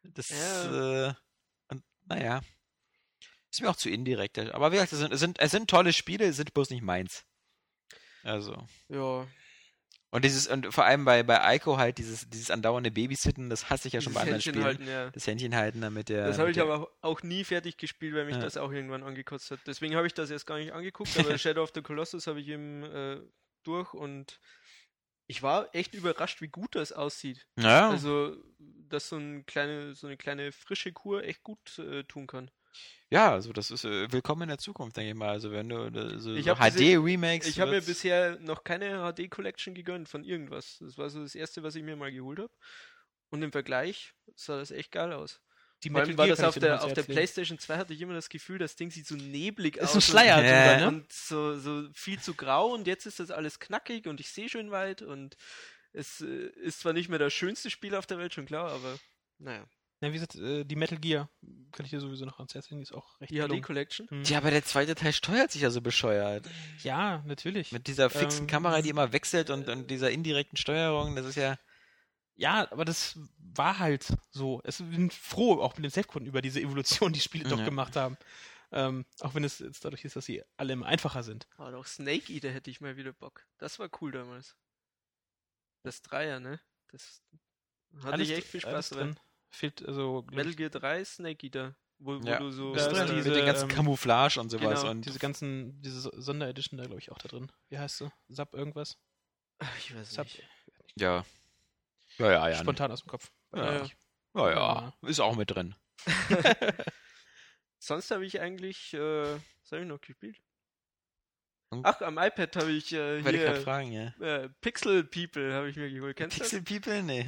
Das, Ja. äh, und, naja. Ist mir auch zu indirekt. Aber wie gesagt, es sind, es sind, es sind tolle Spiele, es sind bloß nicht meins. Also. Ja, Und dieses, und vor allem bei, bei Ico halt dieses, dieses andauernde Babysitten, das hasse ich ja schon dieses bei anderen Händchen Spielen. halten, ja. Das Händchen halten damit der. Das habe ich der, aber auch nie fertig gespielt, weil mich Ja. das auch irgendwann angekotzt hat. Deswegen habe ich das erst gar nicht angeguckt, aber Shadow of the Colossus habe ich eben äh, durch und ich war echt überrascht, wie gut das aussieht. Ja, Also, dass so, ein kleine, so eine kleine frische Kur echt gut äh, tun kann. Ja, also das ist äh, willkommen in der Zukunft, denke ich mal. Also wenn du äh, so, so HD-Remakes. Ich habe mir bisher noch keine HD-Collection gegönnt von irgendwas. Das war so das erste, was ich mir mal geholt habe. Und im Vergleich sah das echt geil aus. Die Vor allem war das auf der, auf der. PlayStation 2 hatte ich immer das Gefühl, das Ding sieht so neblig Ist aus. so ein und- Schleier Ja. drüber, ne? Und so, so viel zu grau und jetzt ist das alles knackig und ich sehe schön weit und es äh, ist zwar nicht mehr das schönste Spiel auf der Welt, schon klar, aber naja. Ja, wie gesagt, äh, die Metal Gear kann ich dir sowieso noch ans Herz legen, die ist auch recht Die. HD Collection? Hm. Ja, aber der zweite Teil steuert sich ja so bescheuert. Ja, natürlich. Mit dieser fixen Ähm, Kamera, die immer wechselt und, und dieser indirekten Steuerung, das ist ja. Ja, aber das war halt so. Es ich bin froh, auch mit den Safe-Kunden über diese Evolution, die Spiele doch Ja. gemacht haben. Ähm, auch wenn es jetzt dadurch ist, dass sie alle immer einfacher sind. Aber doch Snake Eater hätte ich mal wieder Bock. Das war cool damals. Das Dreier, ne? Das hatte Alles ich echt viel Spaß drin. Fehlt also Metal ich, Gear 3, Snake Eater. Wo, wo Ja. du so. Da ist drin, diese, mit der ganzen ähm, Camouflage und sowas. genau, und diese ganzen, diese So- Sonderedition da glaube ich auch da drin. Wie heißt sie? Sub irgendwas? Ach, ich weiß Sub. nicht. ja. Ja, ja, ja. Spontan aus dem Kopf. Ja. Nicht. Ja, ja. Ist auch mit drin. Sonst habe ich eigentlich. Äh, was habe ich noch gespielt? Hm? Ach, am iPad habe ich äh, Wollte ich gerade hier. fragen, ja. Äh, Pixel People habe ich mir geholt. Kennst du Pixel People? Nee.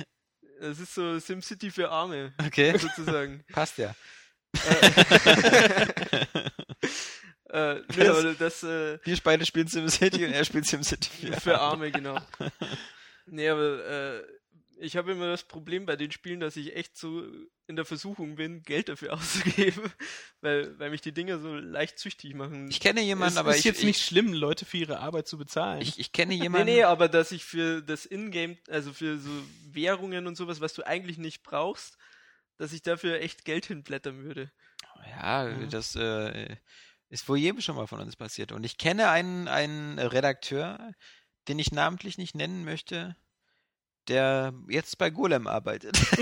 Das? Das ist so SimCity für Arme, Okay. sozusagen. Passt ja. Äh, Äh, nö, Das- aber das äh, Wir beide spielen SimCity und er spielt SimCity. für Arme, genau. Nee, aber äh, ich habe immer das Problem bei den Spielen, dass ich echt so in der Versuchung bin, Geld dafür auszugeben, weil, weil mich die Dinger so leicht süchtig machen. Ich kenne jemanden, es aber ist ich, jetzt ich, nicht schlimm, Leute für ihre Arbeit zu bezahlen. ich, ich kenne Nee, jemanden. nee, aber dass ich für das Ingame, also für so Währungen und sowas, was du eigentlich nicht brauchst, dass ich dafür echt Geld hinblättern würde. Ja, Mhm. das äh, ist wohl jedem schon mal von uns passiert. Und ich kenne einen, einen Redakteur, den ich namentlich nicht nennen möchte, der jetzt bei Golem arbeitet.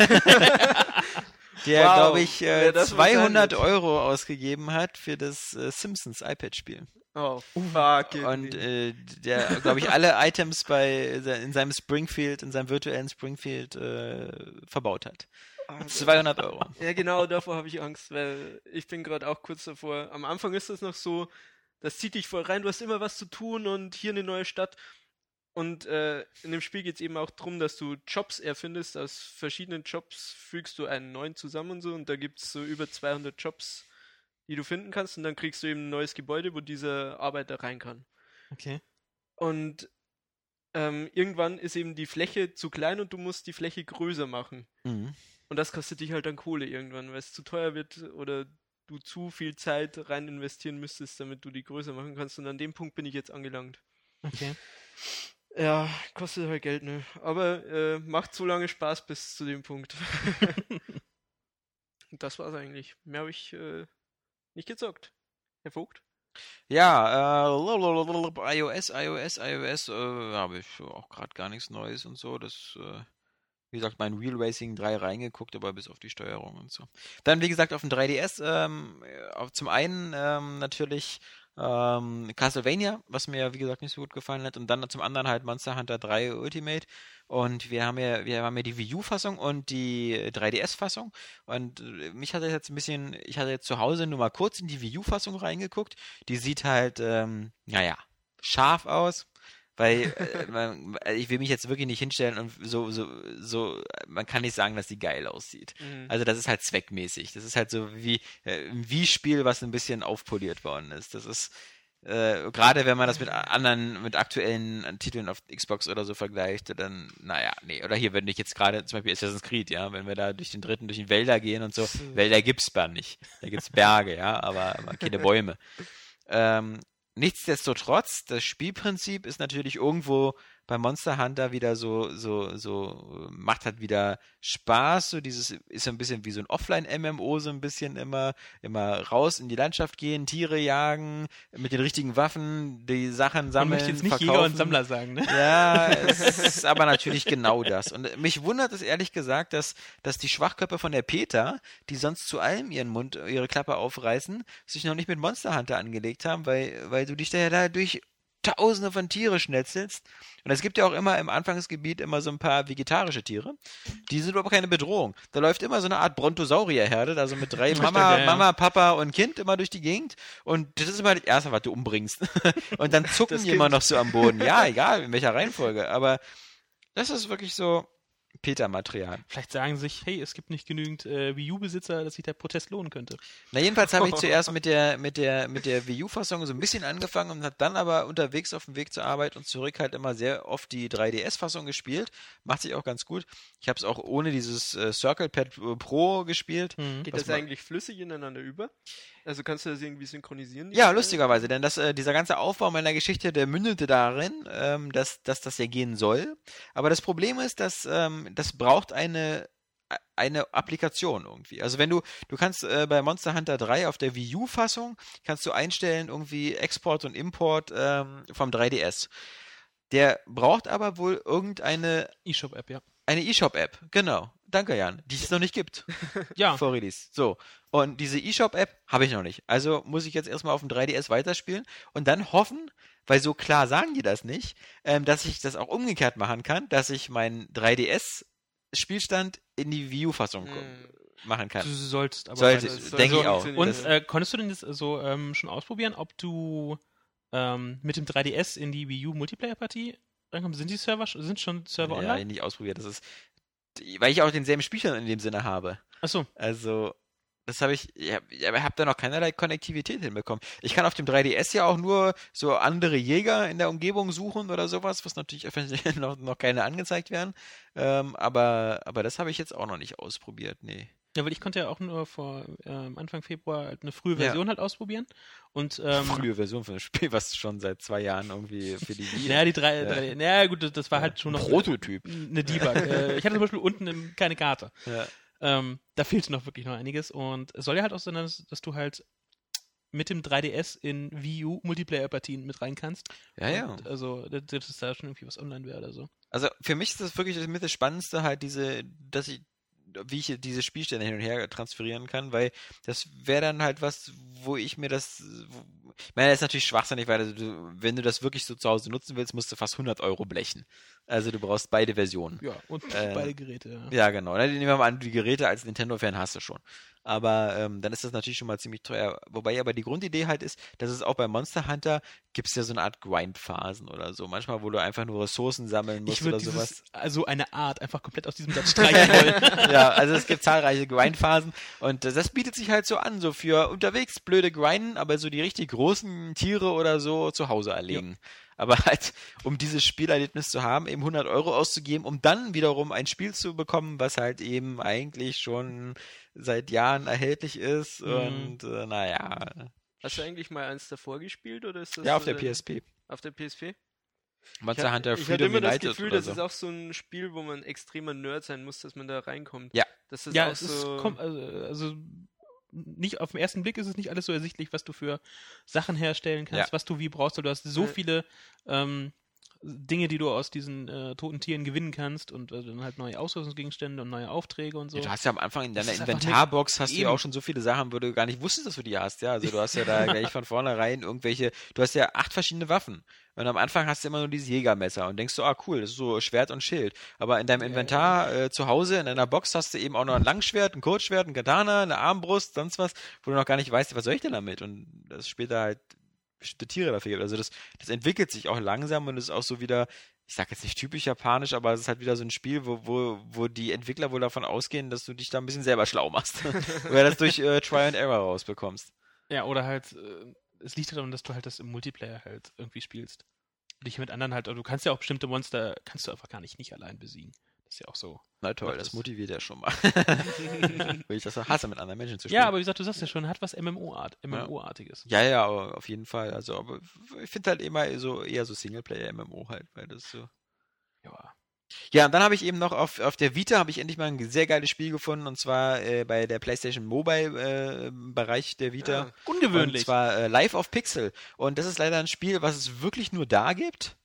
der, Wow, glaube ich, äh, das wohl sein 200 wird. Euro ausgegeben hat für das äh, Simpsons iPad-Spiel. Oh, fuck. Und äh, der, glaube ich, alle Items bei in seinem Springfield, in seinem virtuellen Springfield äh, verbaut hat. Ah, 200 Euro. Ja, genau, davor habe ich Angst, weil ich bin gerade auch kurz davor. Am Anfang ist das noch so, das zieht dich voll rein, du hast immer was zu tun und hier eine neue Stadt. Und äh, in dem Spiel geht es eben auch darum, dass du Jobs erfindest. Aus verschiedenen Jobs fügst du einen neuen zusammen und so. Und da gibt es so über 200 Jobs, die du finden kannst. Und dann kriegst du eben ein neues Gebäude, wo dieser Arbeiter rein kann. okay. Und ähm, irgendwann ist eben die Fläche zu klein und du musst die Fläche größer machen. Mhm. Und das kostet dich halt dann Kohle irgendwann, weil es zu teuer wird oder du zu viel Zeit rein investieren müsstest, damit du die größer machen kannst. Und an dem Punkt bin ich jetzt angelangt. Okay. Ja, kostet halt Geld, ne? Aber äh, macht so lange Spaß bis zu dem Punkt. Und das war's eigentlich. Mehr habe ich äh, nicht gezockt. Herr Vogt? Ja, äh, iOS, iOS, iOS, äh, habe ich auch gerade gar nichts Neues und so. Das, äh, wie gesagt, mein Real Racing 3 reingeguckt, aber bis auf die Steuerung und so. Dann, wie gesagt, auf dem 3DS, ähm, auf, zum einen ähm, natürlich ähm, Castlevania, was mir, wie gesagt, nicht so gut gefallen hat. Und dann zum anderen halt Monster Hunter 3 Ultimate. Und wir haben ja, wir haben ja die Wii U-Fassung und die 3DS-Fassung. Und äh, mich hat das jetzt ein bisschen, ich hatte jetzt zu Hause nur mal kurz in die Wii U-Fassung reingeguckt. Die sieht halt, ähm, naja, scharf aus. Weil äh, man, ich will mich jetzt wirklich nicht hinstellen und so, so, so, man kann nicht sagen, dass die geil aussieht. Mhm. Also das ist halt zweckmäßig. Das ist halt so wie äh, ein Wii-Spiel, was ein bisschen aufpoliert worden ist. Das ist äh, gerade wenn man das mit anderen, mit aktuellen Titeln auf Xbox oder so vergleicht, dann, naja, nee. Oder hier, wenn ich jetzt gerade zum Beispiel Assassin's Creed, ja, wenn wir da durch den dritten, durch die Wälder gehen und so, Wälder gibt's da nicht. Da gibt's Berge, ja, aber, aber keine Bäume. Ähm, nichtsdestotrotz, das Spielprinzip ist natürlich irgendwo bei Monster Hunter wieder so, so, so, macht halt wieder Spaß, so dieses, ist so ein bisschen wie so ein Offline-MMO, so ein bisschen immer, immer raus in die Landschaft gehen, Tiere jagen, mit den richtigen Waffen, die Sachen Man sammeln, möchte jetzt nicht verkaufen. Jäger und Sammler sagen, ne? Ja, es ist aber natürlich genau das. Und mich wundert es ehrlich gesagt, dass, dass die Schwachköpfe von der Peter, die sonst zu allem ihren Mund, ihre Klappe aufreißen, sich noch nicht mit Monster Hunter angelegt haben, weil, weil du dich da ja da durch Tausende von Tiere schnetzelst. Und es gibt ja auch immer im Anfangsgebiet immer so ein paar vegetarische Tiere. Die sind aber keine Bedrohung. Da läuft immer so eine Art Brontosaurierherde, also mit drei Mama, ja. Mama, Papa und Kind immer durch die Gegend. Und das ist immer das Erste, was du umbringst. Und dann zucken Das die immer Kind. noch so am Boden. Ja, egal, in welcher Reihenfolge. Aber das ist wirklich so Peter-Material. Vielleicht sagen sie sich, hey, es gibt nicht genügend äh, Wii U-Besitzer, dass sich der Protest lohnen könnte. Na, jedenfalls habe ich zuerst mit der, mit der, mit der Wii U-Fassung so ein bisschen angefangen und habe dann aber unterwegs auf dem Weg zur Arbeit und zurück halt immer sehr oft die 3DS-Fassung gespielt. Macht sich auch ganz gut. Ich habe es auch ohne dieses äh, Circle Pad äh, Pro gespielt. Geht Was das eigentlich flüssig ineinander über? Also kannst du das irgendwie synchronisieren? Ja, Teile? lustigerweise, denn das, äh, dieser ganze Aufbau meiner Geschichte, der mündete darin, ähm, dass, dass das ja gehen soll. Aber das Problem ist, dass ähm, das braucht eine eine Applikation irgendwie. Also wenn du, du kannst äh, bei Monster Hunter 3 auf der Wii U-Fassung, kannst du einstellen irgendwie Export und Import ähm, vom 3DS. Der braucht aber wohl irgendeine eShop-App, ja. eine eShop-App, genau. Danke, Jan, die es noch nicht gibt Ja, vor Release. So. Und diese eShop-App habe ich noch nicht. Also muss ich jetzt erstmal auf dem 3DS weiterspielen und dann hoffen, weil so klar sagen die das nicht, ähm, dass ich das auch umgekehrt machen kann, dass ich meinen 3DS-Spielstand in die Wii U-Fassung Hm. machen du kann. sollst aber Sollte, denke ich auch. Und äh, konntest du denn das so ähm, schon ausprobieren, ob du ähm, mit dem 3DS in die Wii U Multiplayer-Partie reinkommst? Sind die Server sind schon Server ja, online? nicht ausprobiert. Das ist, weil ich auch denselben Spielstand in dem Sinne habe. Achso, Also, Das habe ich, ja, aber ich habe da noch keinerlei Konnektivität hinbekommen. Ich kann auf dem 3DS ja auch nur so andere Jäger in der Umgebung suchen oder sowas, was natürlich noch, noch keine angezeigt werden. Ähm, aber, aber das habe ich jetzt auch noch nicht ausprobiert, nee. Ja, weil ich konnte ja auch nur vor ähm, Anfang Februar halt eine frühe Ja. Version halt ausprobieren. Und ähm, Frühe Version von dem Spiel, was schon seit zwei Jahren irgendwie für die Wii. naja, die drei, Ja. drei naja, gut, das- war halt schon noch Prototyp. eine Debug. äh, ich hatte zum Beispiel unten im, keine Karte. Ja. Ähm, da fehlte noch wirklich noch einiges. Und es soll ja halt auch sein, dass, dass du halt mit dem 3DS in Wii U Multiplayer-Partien mit rein kannst. Ja, ja. Also, dass dass da schon irgendwie was online wäre oder so. Also für mich ist das wirklich das mit das Spannendste halt diese, dass ich, wie ich diese Spielstände hin und her transferieren kann, weil das wäre dann halt was, wo ich mir das, wo, ich meine, das ist natürlich schwachsinnig, weil du, wenn du das wirklich so zu Hause nutzen willst, musst du fast 100 Euro blechen. Also du brauchst beide Versionen. Ja, und Äh, beide Geräte. Ja. Ja, genau. Ne, Nehmen wir mal an, die Geräte als Nintendo-Fan hast du schon. Aber ähm, dann ist das natürlich schon mal ziemlich teuer. Wobei aber die Grundidee halt ist, dass es auch bei Monster Hunter gibt es ja so eine Art Grind-Phasen oder so. Manchmal, wo du einfach nur Ressourcen sammeln musst oder sowas. dieses, also eine Art einfach komplett aus diesem Satz streichen wollen. ja, also es gibt zahlreiche Grindphasen und das bietet sich halt so an, so für unterwegs blöde Grinden, aber so die richtig großen Tiere oder so zu Hause erlegen. Aber halt, um dieses Spielerlebnis zu haben, eben 100 Euro auszugeben, um dann wiederum ein Spiel zu bekommen, was halt eben eigentlich schon seit Jahren erhältlich ist Mhm. und äh, naja. Hast du eigentlich mal eins davor gespielt oder ist das Ja, auf so der PSP. Auf der PSP? Monster ich, Hunter ich hatte immer das United Gefühl, oder das so. ist auch so ein Spiel, wo man extremer Nerd sein muss, dass man da reinkommt. Ja. Das ist ja, auch es ist, so. komm, also, also nicht auf den ersten Blick ist es nicht alles so ersichtlich, was du für Sachen herstellen kannst, Ja. was du wie brauchst. Du hast so Ja. viele ähm, Dinge, die du aus diesen äh, toten Tieren gewinnen kannst und äh, dann halt neue Ausrüstungsgegenstände und neue Aufträge und so. Ja, du hast ja am Anfang in deiner ist Inventarbox hast du ja auch schon so viele Sachen, wo du gar nicht wusstest, dass du die hast, ja. Also du hast ja da gleich von vornherein irgendwelche, du hast ja acht verschiedene Waffen. Und am Anfang hast du immer nur dieses Jägermesser und denkst so, ah cool, das ist so Schwert und Schild. Aber in deinem Inventar äh, zu Hause, in deiner Box hast du eben auch noch ein Langschwert, ein Kurzschwert, ein Katana, eine Armbrust, sonst was, wo du noch gar nicht weißt, was soll ich denn damit? Und das später halt bestimmte Tiere dafür gibt. Also das, das entwickelt sich auch langsam und ist auch so wieder, ich sag jetzt nicht typisch japanisch, aber es ist halt wieder so ein Spiel, wo, wo, wo die Entwickler wohl davon ausgehen, dass du dich da ein bisschen selber schlau machst. Oder das durch äh, Try and Error rausbekommst. Ja, oder halt, äh, es liegt daran, dass du halt das im Multiplayer halt irgendwie spielst. Und dich mit anderen halt, du kannst ja auch bestimmte Monster, kannst du einfach gar nicht, nicht allein besiegen. Ist ja auch so. Na toll, das das. motiviert ja schon mal. Weil ich das so hasse, mit anderen Menschen zu spielen. Ja, aber wie gesagt, du sagst ja schon, hat was MMO-Art, MMO-artiges. Ja, ja, aber auf jeden Fall. Also, aber ich finde halt immer so eher so Singleplayer-MMO halt, weil das so. Ja. Ja, und dann habe ich eben noch auf, auf der Vita habe ich endlich mal ein sehr geiles Spiel gefunden und zwar äh, bei der PlayStation Mobile äh, Bereich der Vita. Ah, Ungewöhnlich. Und zwar äh, Life of Pixel. Und das ist leider ein Spiel, was es wirklich nur da gibt.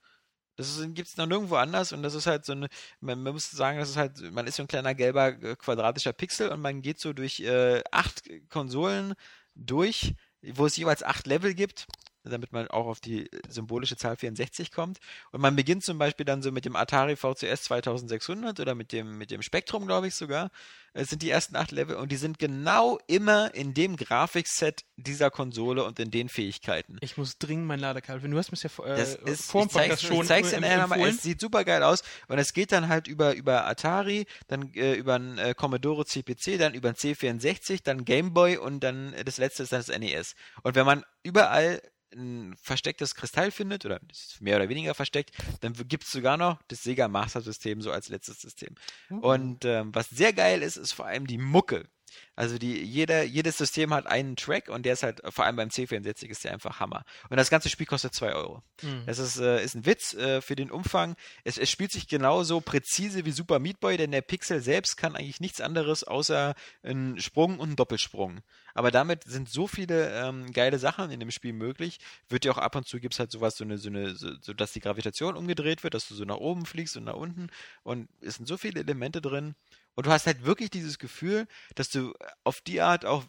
Das gibt es noch nirgendwo anders und das ist halt so eine, man, man muss sagen, das ist halt, man ist so ein kleiner gelber äh, quadratischer Pixel und man geht so durch äh, acht Konsolen durch, wo es jeweils acht Level gibt, damit man auch auf die symbolische Zahl 64 kommt. Und man beginnt zum Beispiel dann so mit dem Atari VCS 2600 oder mit dem, mit dem Spektrum, glaube ich sogar. Es sind die ersten acht Level und die sind genau immer in dem Grafikset dieser Konsole und in den Fähigkeiten. Ich muss dringend mein Ladekabel finden. Du hast mir ja vor, äh, Das ist, vor dem Podcast schon ich zeig's dir empfohlen. es sieht super geil aus und es geht dann halt über, über Atari, dann äh, über einen äh, Commodore CPC, dann über einen C64, dann Game Boy und dann äh, das letzte ist dann das NES. Und wenn man überall ein verstecktes Kristall findet, oder mehr oder weniger versteckt, dann gibt es sogar noch das Sega Master System so als letztes System. Und ähm, was sehr geil ist, ist vor allem die Mucke. Also die, jeder, jedes System hat einen Track und der ist halt, vor allem beim C64 ist der einfach Hammer. Und das ganze Spiel kostet 2 Euro. Mhm. Das ist, äh, ist ein Witz äh, für den Umfang. Es, es spielt sich genauso präzise wie Super Meat Boy, denn der Pixel selbst kann eigentlich nichts anderes außer einen Sprung und einen Doppelsprung. Aber damit sind so viele ähm, geile Sachen in dem Spiel möglich. Wird ja auch ab und zu gibt's halt sowas, so eine, so eine, so, so dass die Gravitation umgedreht wird, dass du so nach oben fliegst und nach unten. Und es sind so viele Elemente drin. Und du hast halt wirklich dieses Gefühl, dass du auf die Art auch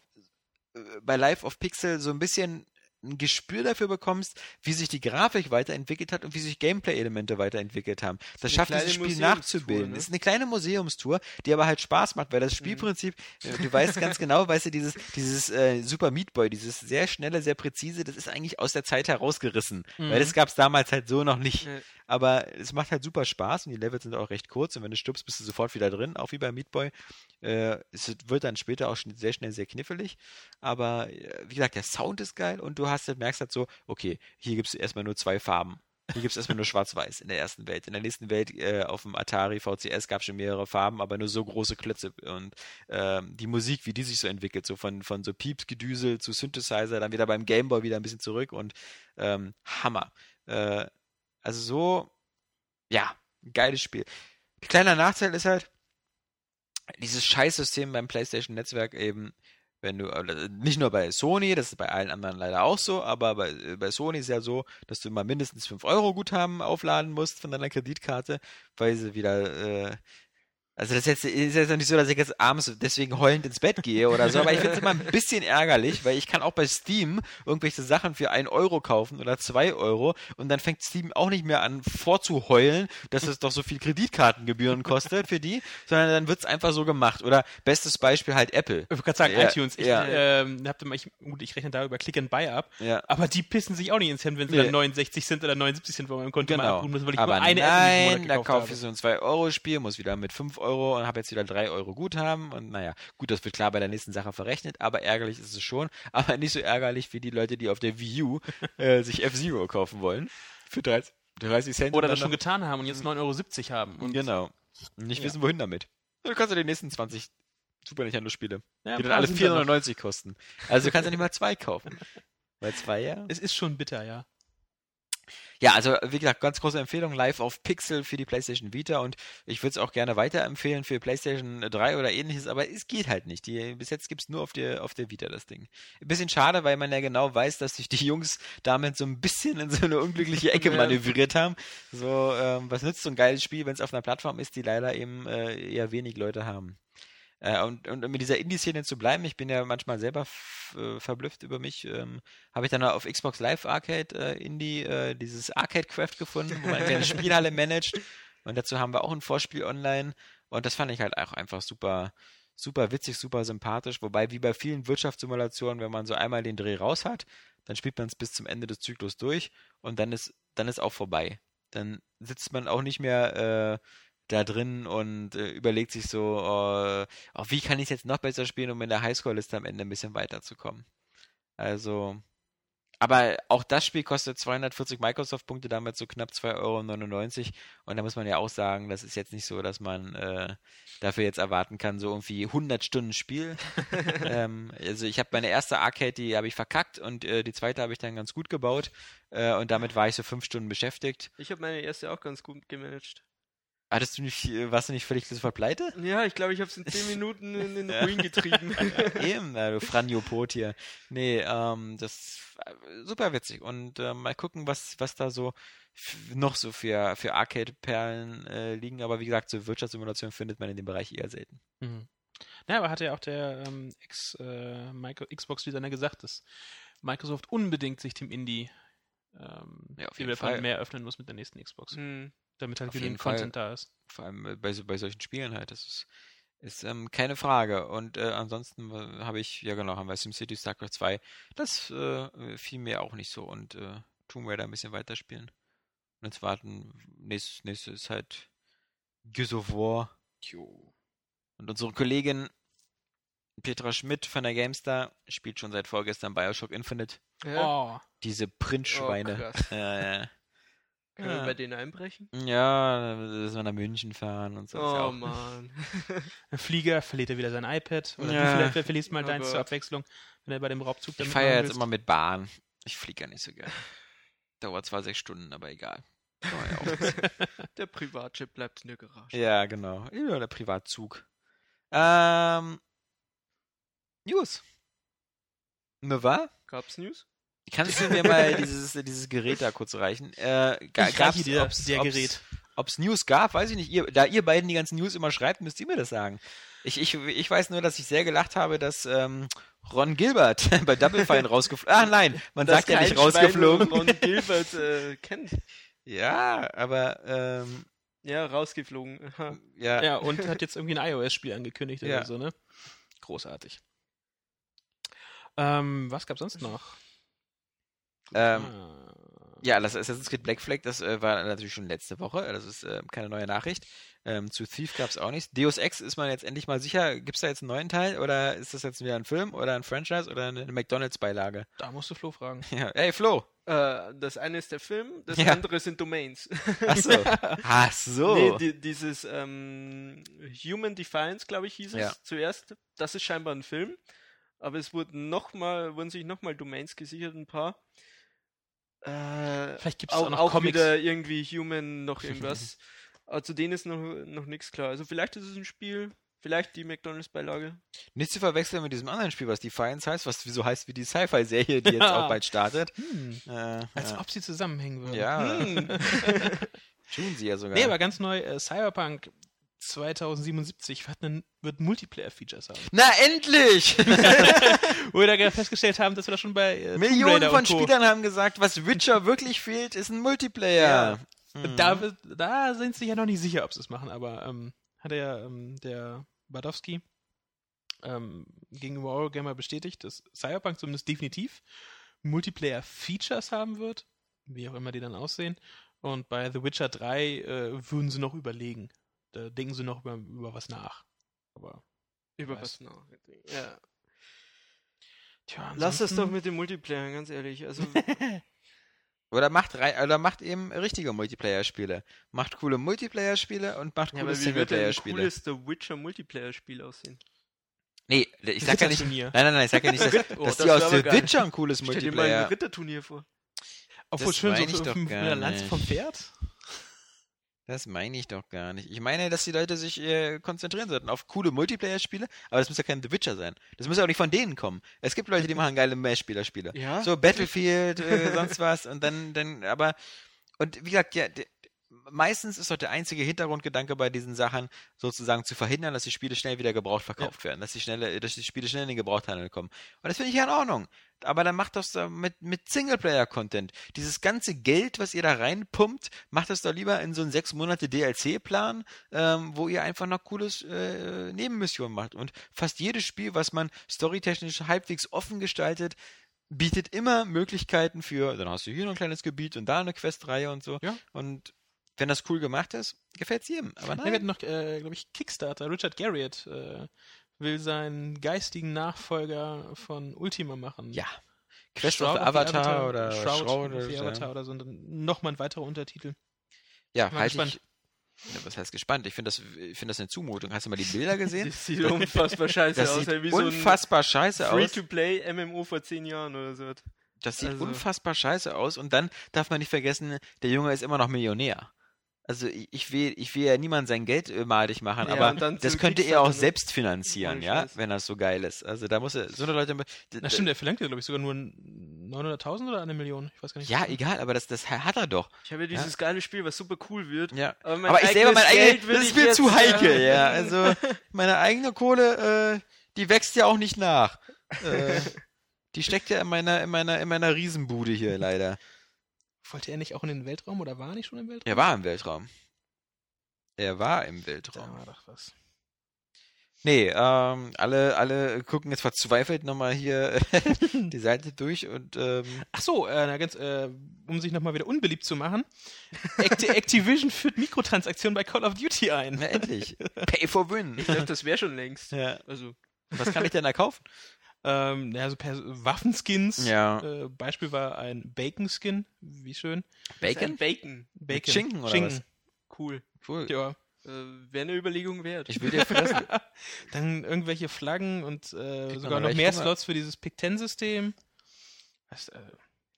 äh, bei Life of Pixel so ein bisschen ein Gespür dafür bekommst, wie sich die Grafik weiterentwickelt hat und wie sich Gameplay-Elemente weiterentwickelt haben. Das schafft dieses Spiel nachzubilden. ne? Es ist eine kleine Museumstour, die aber halt Spaß macht, weil das Spielprinzip, äh, du weißt ganz genau, weißt du, dieses, dieses äh, Super Meat Boy, dieses sehr schnelle, sehr präzise, das ist eigentlich aus der Zeit herausgerissen, weil das gab es damals halt so noch nicht. Ja. aber es macht halt super Spaß und die Levels sind auch recht kurz und wenn du stirbst, bist du sofort wieder drin, auch wie bei Meat Boy. Äh, es wird dann später auch sehr schnell sehr knifflig, aber äh, wie gesagt, der Sound ist geil und du hast halt, merkst halt so, okay, hier gibt es erstmal nur zwei Farben. Hier gibt es erstmal nur Schwarz-Weiß in der ersten Welt. In der nächsten Welt äh, auf dem Atari VCS gab es schon mehrere Farben, aber nur so große Klötze. Und ähm, die Musik, wie die sich so entwickelt, so von, von so Pieps-Gedüsel zu Synthesizer, dann wieder beim Gameboy wieder ein bisschen zurück und ähm, Hammer. Äh, also so, ja, geiles Spiel. Kleiner Nachteil ist halt, dieses Scheißsystem beim PlayStation Netzwerk eben, wenn du, äh, nicht nur bei Sony, das ist bei allen anderen leider auch so, aber bei, äh, bei Sony ist ja so, dass du immer mindestens 5 Euro Guthaben aufladen musst von deiner Kreditkarte, weil sie wieder äh, also das ist jetzt, ist jetzt nicht so, dass ich jetzt abends deswegen heulend ins Bett gehe oder so, aber ich finde es immer ein bisschen ärgerlich, weil ich kann auch bei Steam irgendwelche Sachen für einen Euro kaufen oder zwei Euro und dann fängt Steam auch nicht mehr an vorzuheulen, dass es doch so viel Kreditkartengebühren kostet für die, sondern dann wird es einfach so gemacht. Oder bestes Beispiel halt Apple. Ich wollte gerade sagen, Ja, iTunes. Ich, ja. ähm, habt ihr mal, ich, gut, ich rechne da über Click and Buy ab, Ja. aber die pissen sich auch nicht ins Hemd, wenn sie Nee. dann 69 Cent oder 79 Cent von meinem Konto mal Genau. abrufen müssen, weil ich Aber nur eine nein, App in da diesem Monat kaufe gekauft ich so ein 2-Euro-Spiel, muss wieder mit 5 Euro und habe jetzt wieder 3 Euro Guthaben und naja, gut, das wird klar bei der nächsten Sache verrechnet, aber ärgerlich ist es schon, aber nicht so ärgerlich wie die Leute, die auf der Wii U äh, sich F-Zero kaufen wollen. Für 30, 30 Cent. Oder das schon getan haben und jetzt 9,70 Euro haben. Und Genau. Und nicht Ja. wissen, wohin damit. Du kannst ja die nächsten 20 Super Nintendo-Spiele, ja, die dann alle sind da noch. 4,99 kosten. Also du kannst ja nicht mal zwei kaufen. Weil zwei ja. Es ist schon bitter, ja. Ja, also wie gesagt, ganz große Empfehlung live auf Pixel für die PlayStation Vita und ich würde es auch gerne weiterempfehlen für PlayStation 3 oder ähnliches, aber es geht halt nicht. Die, bis jetzt gibt's nur auf der, auf der Vita das Ding. Ein bisschen schade, weil man ja genau weiß, dass sich die Jungs damit so ein bisschen in so eine unglückliche Ecke manövriert haben. So, ähm, was nützt so ein geiles Spiel, wenn es auf einer Plattform ist, die leider eben äh, eher wenig Leute haben. Äh, und, und um mit dieser Indie-Szene zu bleiben, ich bin ja manchmal selber äh, verblüfft über mich, ähm, habe ich dann auf Xbox Live Arcade äh, Indie äh, dieses Arcade Craft gefunden, wo man eine Spielhalle managt. Und dazu haben wir auch ein Vorspiel online. Und das fand ich halt auch einfach super, super witzig, super sympathisch. Wobei, wie bei vielen Wirtschaftssimulationen, wenn man so einmal den Dreh raus hat, dann spielt man es bis zum Ende des Zyklus durch und dann ist, dann ist auch vorbei. Dann sitzt man auch nicht mehr äh, da drin und äh, überlegt sich so, äh, oh, wie kann ich es jetzt noch besser spielen, um in der Highscore-Liste am Ende ein bisschen weiterzukommen. Also, aber auch das Spiel kostet 240 Microsoft-Punkte, damit so knapp 2,99 Euro. Und da muss man ja auch sagen, das ist jetzt nicht so, dass man äh, dafür jetzt erwarten kann, so irgendwie 100 Stunden Spiel. ähm, also ich habe meine erste Arcade, die habe ich verkackt und äh, die zweite habe ich dann ganz gut gebaut. Äh, und damit war ich so fünf Stunden beschäftigt. Ich habe meine erste auch ganz gut gemanagt. Hattest du nicht, äh, warst du nicht völlig sofort pleite? Ja, ich glaube, ich habe es in 10 Minuten in den. Ruin getrieben. Eben, na, du Franjopot hier. Nee, ähm, das äh, super witzig. Und äh, mal gucken, was, was da so noch so für, für Arcade-Perlen äh, liegen. Aber wie gesagt, so Wirtschaftssimulation findet man in dem Bereich eher selten. Mhm. Ja, aber hat ja auch der ähm, Ex, äh, Micro- Xbox-Designer gesagt, dass Microsoft unbedingt sich dem Indie ähm, Ja, auf jeden Fall. mehr öffnen muss mit der nächsten Xbox. Hm. Damit halt genügend Fall. Content da ist. Vor allem äh, bei, so- bei solchen Spielen halt. Das ist, ist ähm, keine Frage. Und äh, ansonsten habe ich, ja genau, haben wir SimCity StarCraft 2. Das äh, fiel mir auch nicht so. Und äh, Tomb Raider ein bisschen weiterspielen. Und jetzt warten, nächstes, nächstes ist halt Gears of War. Und unsere Kollegin Petra Schmidt von der GameStar spielt schon seit vorgestern Bioshock Infinite. Ja. Oh, Diese Printschweine. Oh, krass. ja, ja. Können wir Ja. bei denen einbrechen? ja, dass wir nach München fahren und so. Oh Mann. ein Flieger verliert er wieder sein iPad. Oder Ja. du vielleicht verlierst mal Oh deins zur Gott. Abwechslung, wenn er bei dem Raubzug Ich machen jetzt willst. immer mit Bahn. Ich fliege ja nicht so gern. Dauert zwar sechs Stunden, aber egal. Man Der Privatjet bleibt in der Garage. ja, genau. Ja, der Privatzug. Ähm. News. Ne, war? Gab's News? Kannst du mir mal dieses, dieses Gerät da kurz reichen? Äh, ga, Ich reiche dir ob's, der ob's, Gerät. Ob's News gab, weiß ich nicht. Ihr, da ihr beiden die ganzen News immer schreibt, müsst ihr mir das sagen. Ich, ich, ich weiß nur, dass ich sehr gelacht habe, dass ähm, Ron Gilbert bei Double Fine rausgeflogen Ah nein, man sagt ja nicht rausgeflogen. Ron Gilbert äh, kennt. Ja, aber ähm, Ja, rausgeflogen. Aha. ja, Ja, und hat jetzt irgendwie ein iOS-Spiel angekündigt Ja. oder so, ne? Großartig. Ähm, was gab's sonst noch? Ähm, Ah. Ja, das Assassin's Creed Black Flag, das äh, war natürlich schon letzte Woche. Das ist äh, keine neue Nachricht. Ähm, zu Thief gab es auch nichts. Deus Ex ist man jetzt endlich mal sicher. Gibt es da jetzt einen neuen Teil? Oder ist das jetzt wieder ein Film oder ein Franchise oder eine McDonalds-Beilage? Da musst du Flo fragen. Ja. Hey, Flo! Äh, das eine ist der Film, das Ja. andere sind Domains. Achso. Ach so. Nee, die, dieses ähm, Human Defiance, glaube ich, hieß es Ja. zuerst. Das ist scheinbar ein Film. Aber es wurden noch mal, wurden sich nochmal Domains gesichert, ein paar. Äh, Vielleicht gibt es auch, auch, noch auch Comics. wieder irgendwie Human, noch irgendwas. Aber zu denen ist noch, noch nichts klar. Also vielleicht ist es ein Spiel, vielleicht die McDonalds-Beilage. Nicht zu verwechseln mit diesem anderen Spiel, was Defiance heißt, was so heißt wie die Sci-Fi-Serie, die jetzt Ja. auch bald startet. Hm, Äh, als ja. ob sie zusammenhängen würden. Ja, Hm. tun sie ja sogar. Nee, aber ganz neu, äh, Cyberpunk 2077 wird, einen, wird Multiplayer-Features haben. Na, endlich! Wo wir da gerade festgestellt haben, dass wir da schon bei äh, Millionen von. Spielern haben gesagt, was Witcher wirklich fehlt, ist ein Multiplayer. Mhm. Da, da sind sie ja noch nicht sicher, ob sie es machen, aber ähm, hat ja ähm, der Badowski ähm, gegenüber Eurogamer bestätigt, dass Cyberpunk zumindest definitiv Multiplayer-Features haben wird, wie auch immer die dann aussehen. Und bei The Witcher 3 äh, würden sie noch überlegen. Da denken sie noch über, über was nach. Aber Über Was? was noch? Ja. tja, Lass das doch mit dem Multiplayer, ganz ehrlich. Also, Oder macht, rei- oder macht eben richtige Multiplayer-Spiele. Macht coole Multiplayer-Spiele und macht ja, coole aber wie wird denn ein Singleplayer-Spiele. cooles The Witcher Multiplayer-Spiel aussehen? Nee, ich sag ja nicht. Nein, nein, nein, ich sag ja nicht, dass, Oh, dass das die aus The geil. Witcher ein cooles Stell dir mal ein Multiplayer. Ritterturnier vor. Obwohl das schön so ich gar einer Lanze nicht. vom Pferd. Das meine ich doch gar nicht. Ich meine, dass die Leute sich äh, konzentrieren sollten auf coole Multiplayer-Spiele, aber das muss ja kein The Witcher sein. Das muss ja auch nicht von denen kommen. Es gibt Leute, die machen geile Mehrspieler-Spiele. Ja? So Battlefield, äh, sonst was und dann, dann, aber und wie gesagt, ja, meistens ist doch der einzige Hintergrundgedanke bei diesen Sachen sozusagen zu verhindern, dass die Spiele schnell wieder gebraucht verkauft werden, dass die schnelle, dass die Spiele schnell in den Gebrauchthandel kommen. Und das finde ich ja in Ordnung. Aber dann macht das mit, mit Singleplayer-Content. Dieses ganze Geld, was ihr da reinpumpt, macht das doch lieber in so einen sechs Monate DLC-Plan, ähm, wo ihr einfach noch cooles äh, Nebenmissionen macht. Und fast jedes Spiel, was man storytechnisch halbwegs offen gestaltet, bietet immer Möglichkeiten für, dann hast du hier noch ein kleines Gebiet und da eine Questreihe und so. Ja. Und wenn das cool gemacht ist, gefällt es jedem. Aber Ja, wir nein. hatten noch, äh, glaube ich, Kickstarter. Richard Garriott äh, will seinen geistigen Nachfolger von Ultima machen. Ja. Quest of the Avatar oder Shroud, Shroud oder so. Avatar oder so. Und dann nochmal ein weiterer Untertitel. Ja, halt gespannt. ich. Ja, was heißt gespannt? Ich finde das, ich finde das eine Zumutung. Hast du mal die Bilder gesehen? Das sieht unfassbar scheiße Das aus. sieht wie so unfassbar scheiße aus. Free-to-play MMO vor zehn Jahren oder so. Das sieht also- unfassbar scheiße aus. Und dann darf man nicht vergessen, der Junge ist immer noch Millionär. Also ich, ich will, ich will ja niemand sein Geld äh, malig machen, Ja, aber das könnte er auch selbst finanzieren, ja, Scheiß. wenn das so geil ist. Also da muss er, so eine Leute. Na stimmt, der verlangt ja, glaube ich, sogar nur 900.000 oder eine Million. Ich weiß gar nicht. Ja, egal, aber das, das hat er doch. Ich habe ja dieses geile Spiel, was super cool wird. Ja. Aber, mein Aber ich selber, mein eigenes eigenes, Geld will das ist mir zu heikel, äh, ja. Also meine eigene Kohle, äh, die wächst ja auch nicht nach. Äh, die steckt ja in meiner, in meiner, in meiner Riesenbude hier leider. Wollte er nicht auch in den Weltraum oder war er nicht schon im Weltraum? Er war im Weltraum. Er war im Da Weltraum. war doch was. Nee, ähm, alle, alle gucken jetzt verzweifelt nochmal hier die Seite durch und ähm, Ach so, äh, na ganz, äh, um sich nochmal wieder unbeliebt zu machen. Acti Activision führt Mikrotransaktionen bei Call of Duty ein. na endlich. Pay for win. Ich dachte, das wäre schon längst. Ja. Also, Was kann ich denn da kaufen? Ähm, ja, so per Waffenskins. Ja. Äh, Beispiel war ein Bacon-Skin. Wie schön. Bacon? Bacon. Bacon. Schinken oder Schinken. Cool. Cool. Ja. Äh, wäre eine Überlegung wert. Ich will dir fressen. Dann irgendwelche Flaggen und äh, sogar noch mehr Hunger. Slots für dieses Pick-10-System. Das, äh,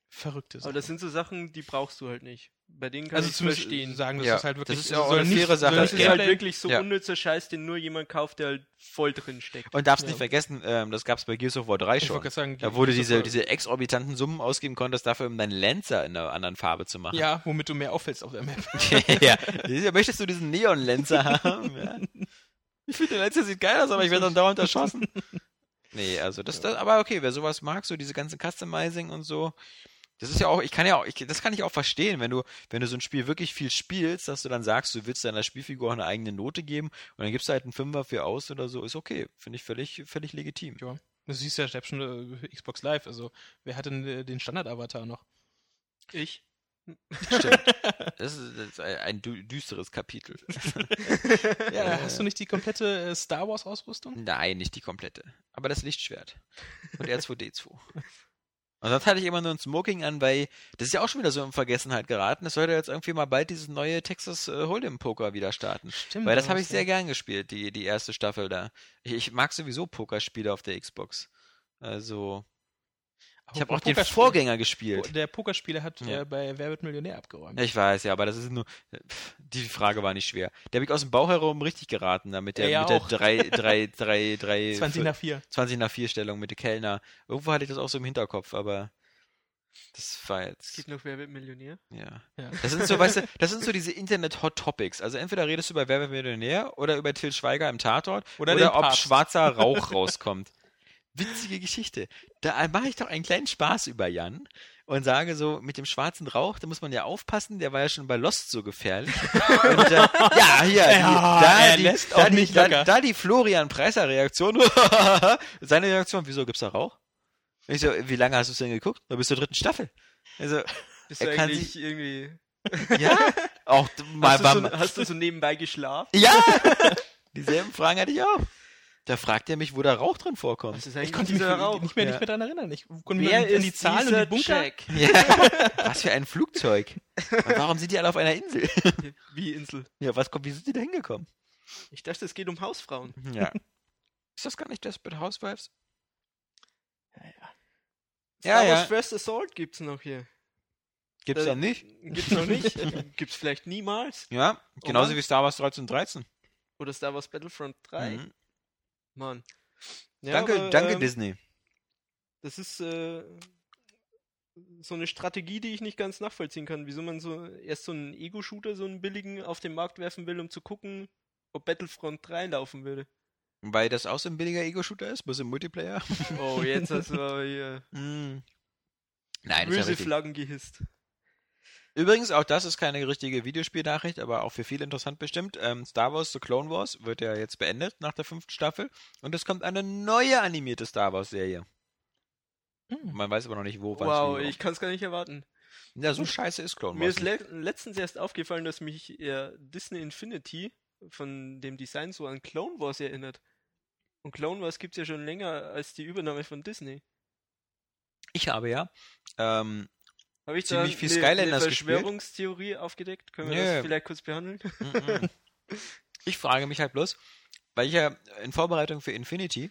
verrückte Aber Sache. das sind so Sachen, die brauchst du halt nicht. Bei denen kann also ich zumindest verstehen. sagen, das Ja, ist halt wirklich das ist ja auch soll eine faire Sache. Das ist halt wirklich so Ja. unnützer Scheiß, den nur jemand kauft, der halt voll drin steckt. Und darfst Ja. nicht vergessen, ähm, das gab's bei Gears of War 3 Ich schon. sagen, Da wurde diese, diese exorbitanten Summen ausgeben konntest, dafür um deinen Lancer in einer anderen Farbe zu machen. Ja, womit du mehr auffällst auf der Map. ja. ja. Möchtest du diesen Neon-Lancer haben? Ja. Ich finde, der Lancer sieht geil aus, aber ich werde dann dauernd erschossen. Nee, also das, das, aber okay, wer sowas mag, so diese ganze Customizing und so, das ist ja auch, ich kann ja auch, ich, das kann ich auch verstehen, wenn du, wenn du so ein Spiel wirklich viel spielst, dass du dann sagst, du willst deiner Spielfigur auch eine eigene Note geben und dann gibst du halt einen Fünfer für aus oder so, ist okay. Finde ich völlig, völlig legitim. Ja. Du siehst ja, ich hab schon äh, Xbox Live, also wer hat denn äh, den Standard-Avatar noch? Ich? Stimmt. Das ist, ein, ein dü- düsteres Kapitel. Ja, hast du nicht die komplette äh, Star Wars Ausrüstung? Nein, nicht die komplette. Aber das Lichtschwert. Und R2D2. Und sonst hatte ich immer nur ein Smoking an, weil das ist ja auch schon wieder so in Vergessenheit geraten. Es sollte jetzt irgendwie mal bald dieses neue Texas äh, Hold'em Poker wieder starten. Stimmt. Weil das habe ich sehr gern gespielt, die, die erste Staffel da. Ich, ich mag sowieso Pokerspiele auf der Xbox. Also, ich habe auch den Vorgänger gespielt. Der Pokerspieler hat Ja. äh, bei Wer wird Millionär abgeräumt. Ja, ich weiß, ja, aber das ist nur. pff, Die Frage war nicht schwer. Der habe ich aus dem Bauch herum richtig geraten, da mit der, Ja, ja mit der auch. 3, 3, 3, 3, 20 nach 4. 20 nach 4 Stellung mit der Kellner. Irgendwo hatte ich das auch so im Hinterkopf, aber das war Es jetzt. gibt noch Wer wird Millionär? Ja. Ja. Das sind so, weißt du, das sind so diese Internet-Hot Topics. Also entweder redest du über Wer wird Millionär oder über Till Schweiger im Tatort Oder oder, ob schwarzer Rauch rauskommt. Witzige Geschichte. Da mache ich doch einen kleinen Spaß über Jan und sage so, mit dem schwarzen Rauch, da muss man ja aufpassen, der war ja schon bei Lost so gefährlich. Und äh, ja, hier, die, Ja, da, er die, lässt da, auch die, nicht da, locker. da die Florian Preiser Reaktion, seine Reaktion, wieso gibt's da Rauch? Ich so, wie lange hast du es denn geguckt? Bis zur dritten Staffel. Also, Bist Er du kann eigentlich irgendwie. ja, auch mal, Hast du, so, hast du so nebenbei geschlafen? ja, dieselben Fragen hatte ich auch. Da fragt er mich, wo da Rauch drin vorkommt. Was ist Ich konnte mich Rauch? nicht mehr, Ja. nicht mehr daran erinnern. Ich konnte mich Wer an, an die Zahlen und die Bunker. Jack? Ja, was für ein Flugzeug. Und warum sind die alle auf einer Insel? Wie Insel? Ja, was kommt, wie sind die da hingekommen? Ich dachte, es geht um Hausfrauen. Ja. Ist das gar nicht Desperate Housewives? Ja, ja. Ja, Star ja. Wars First Assault gibt's noch hier. Gibt's Äh, da nicht? Gibt's noch nicht? gibt's vielleicht niemals? Ja, genauso Mann. wie Star Wars 1313. Oder Star Wars Battlefront 3? Mhm. Mann. Ja, danke, aber, danke ähm, Disney. Das ist äh, so eine Strategie, die ich nicht ganz nachvollziehen kann. Wieso man so erst so einen Ego-Shooter, so einen billigen auf den Markt werfen will, um zu gucken, ob Battlefront 3 laufen würde. Weil das auch so ein billiger Ego-Shooter ist, bloß im Multiplayer. Oh, jetzt hast du aber hier Mhm. Nein, böse. Flaggen gehisst. Übrigens, auch das ist keine richtige Videospielnachricht, aber auch für viele interessant bestimmt. Ähm, Star Wars The Clone Wars wird ja jetzt beendet nach der fünften Staffel und es kommt eine neue animierte Star Wars Serie. Hm. Man weiß aber noch nicht, wo, Wow, ich kann es gar nicht erwarten. Ja, so scheiße ist Clone Mir Wars. ist le letztens erst aufgefallen, dass mich eher Disney Infinity von dem Design so an Clone Wars erinnert. Und Clone Wars gibt's ja schon länger als die Übernahme von Disney. Ich habe ja. Ähm, Habe ich Ziemlich da viel eine, Skylanders eine gespielt. Verschwörungstheorie aufgedeckt? Können wir Nö. das vielleicht kurz behandeln? ich frage mich halt bloß, weil ich ja in Vorbereitung für Infinity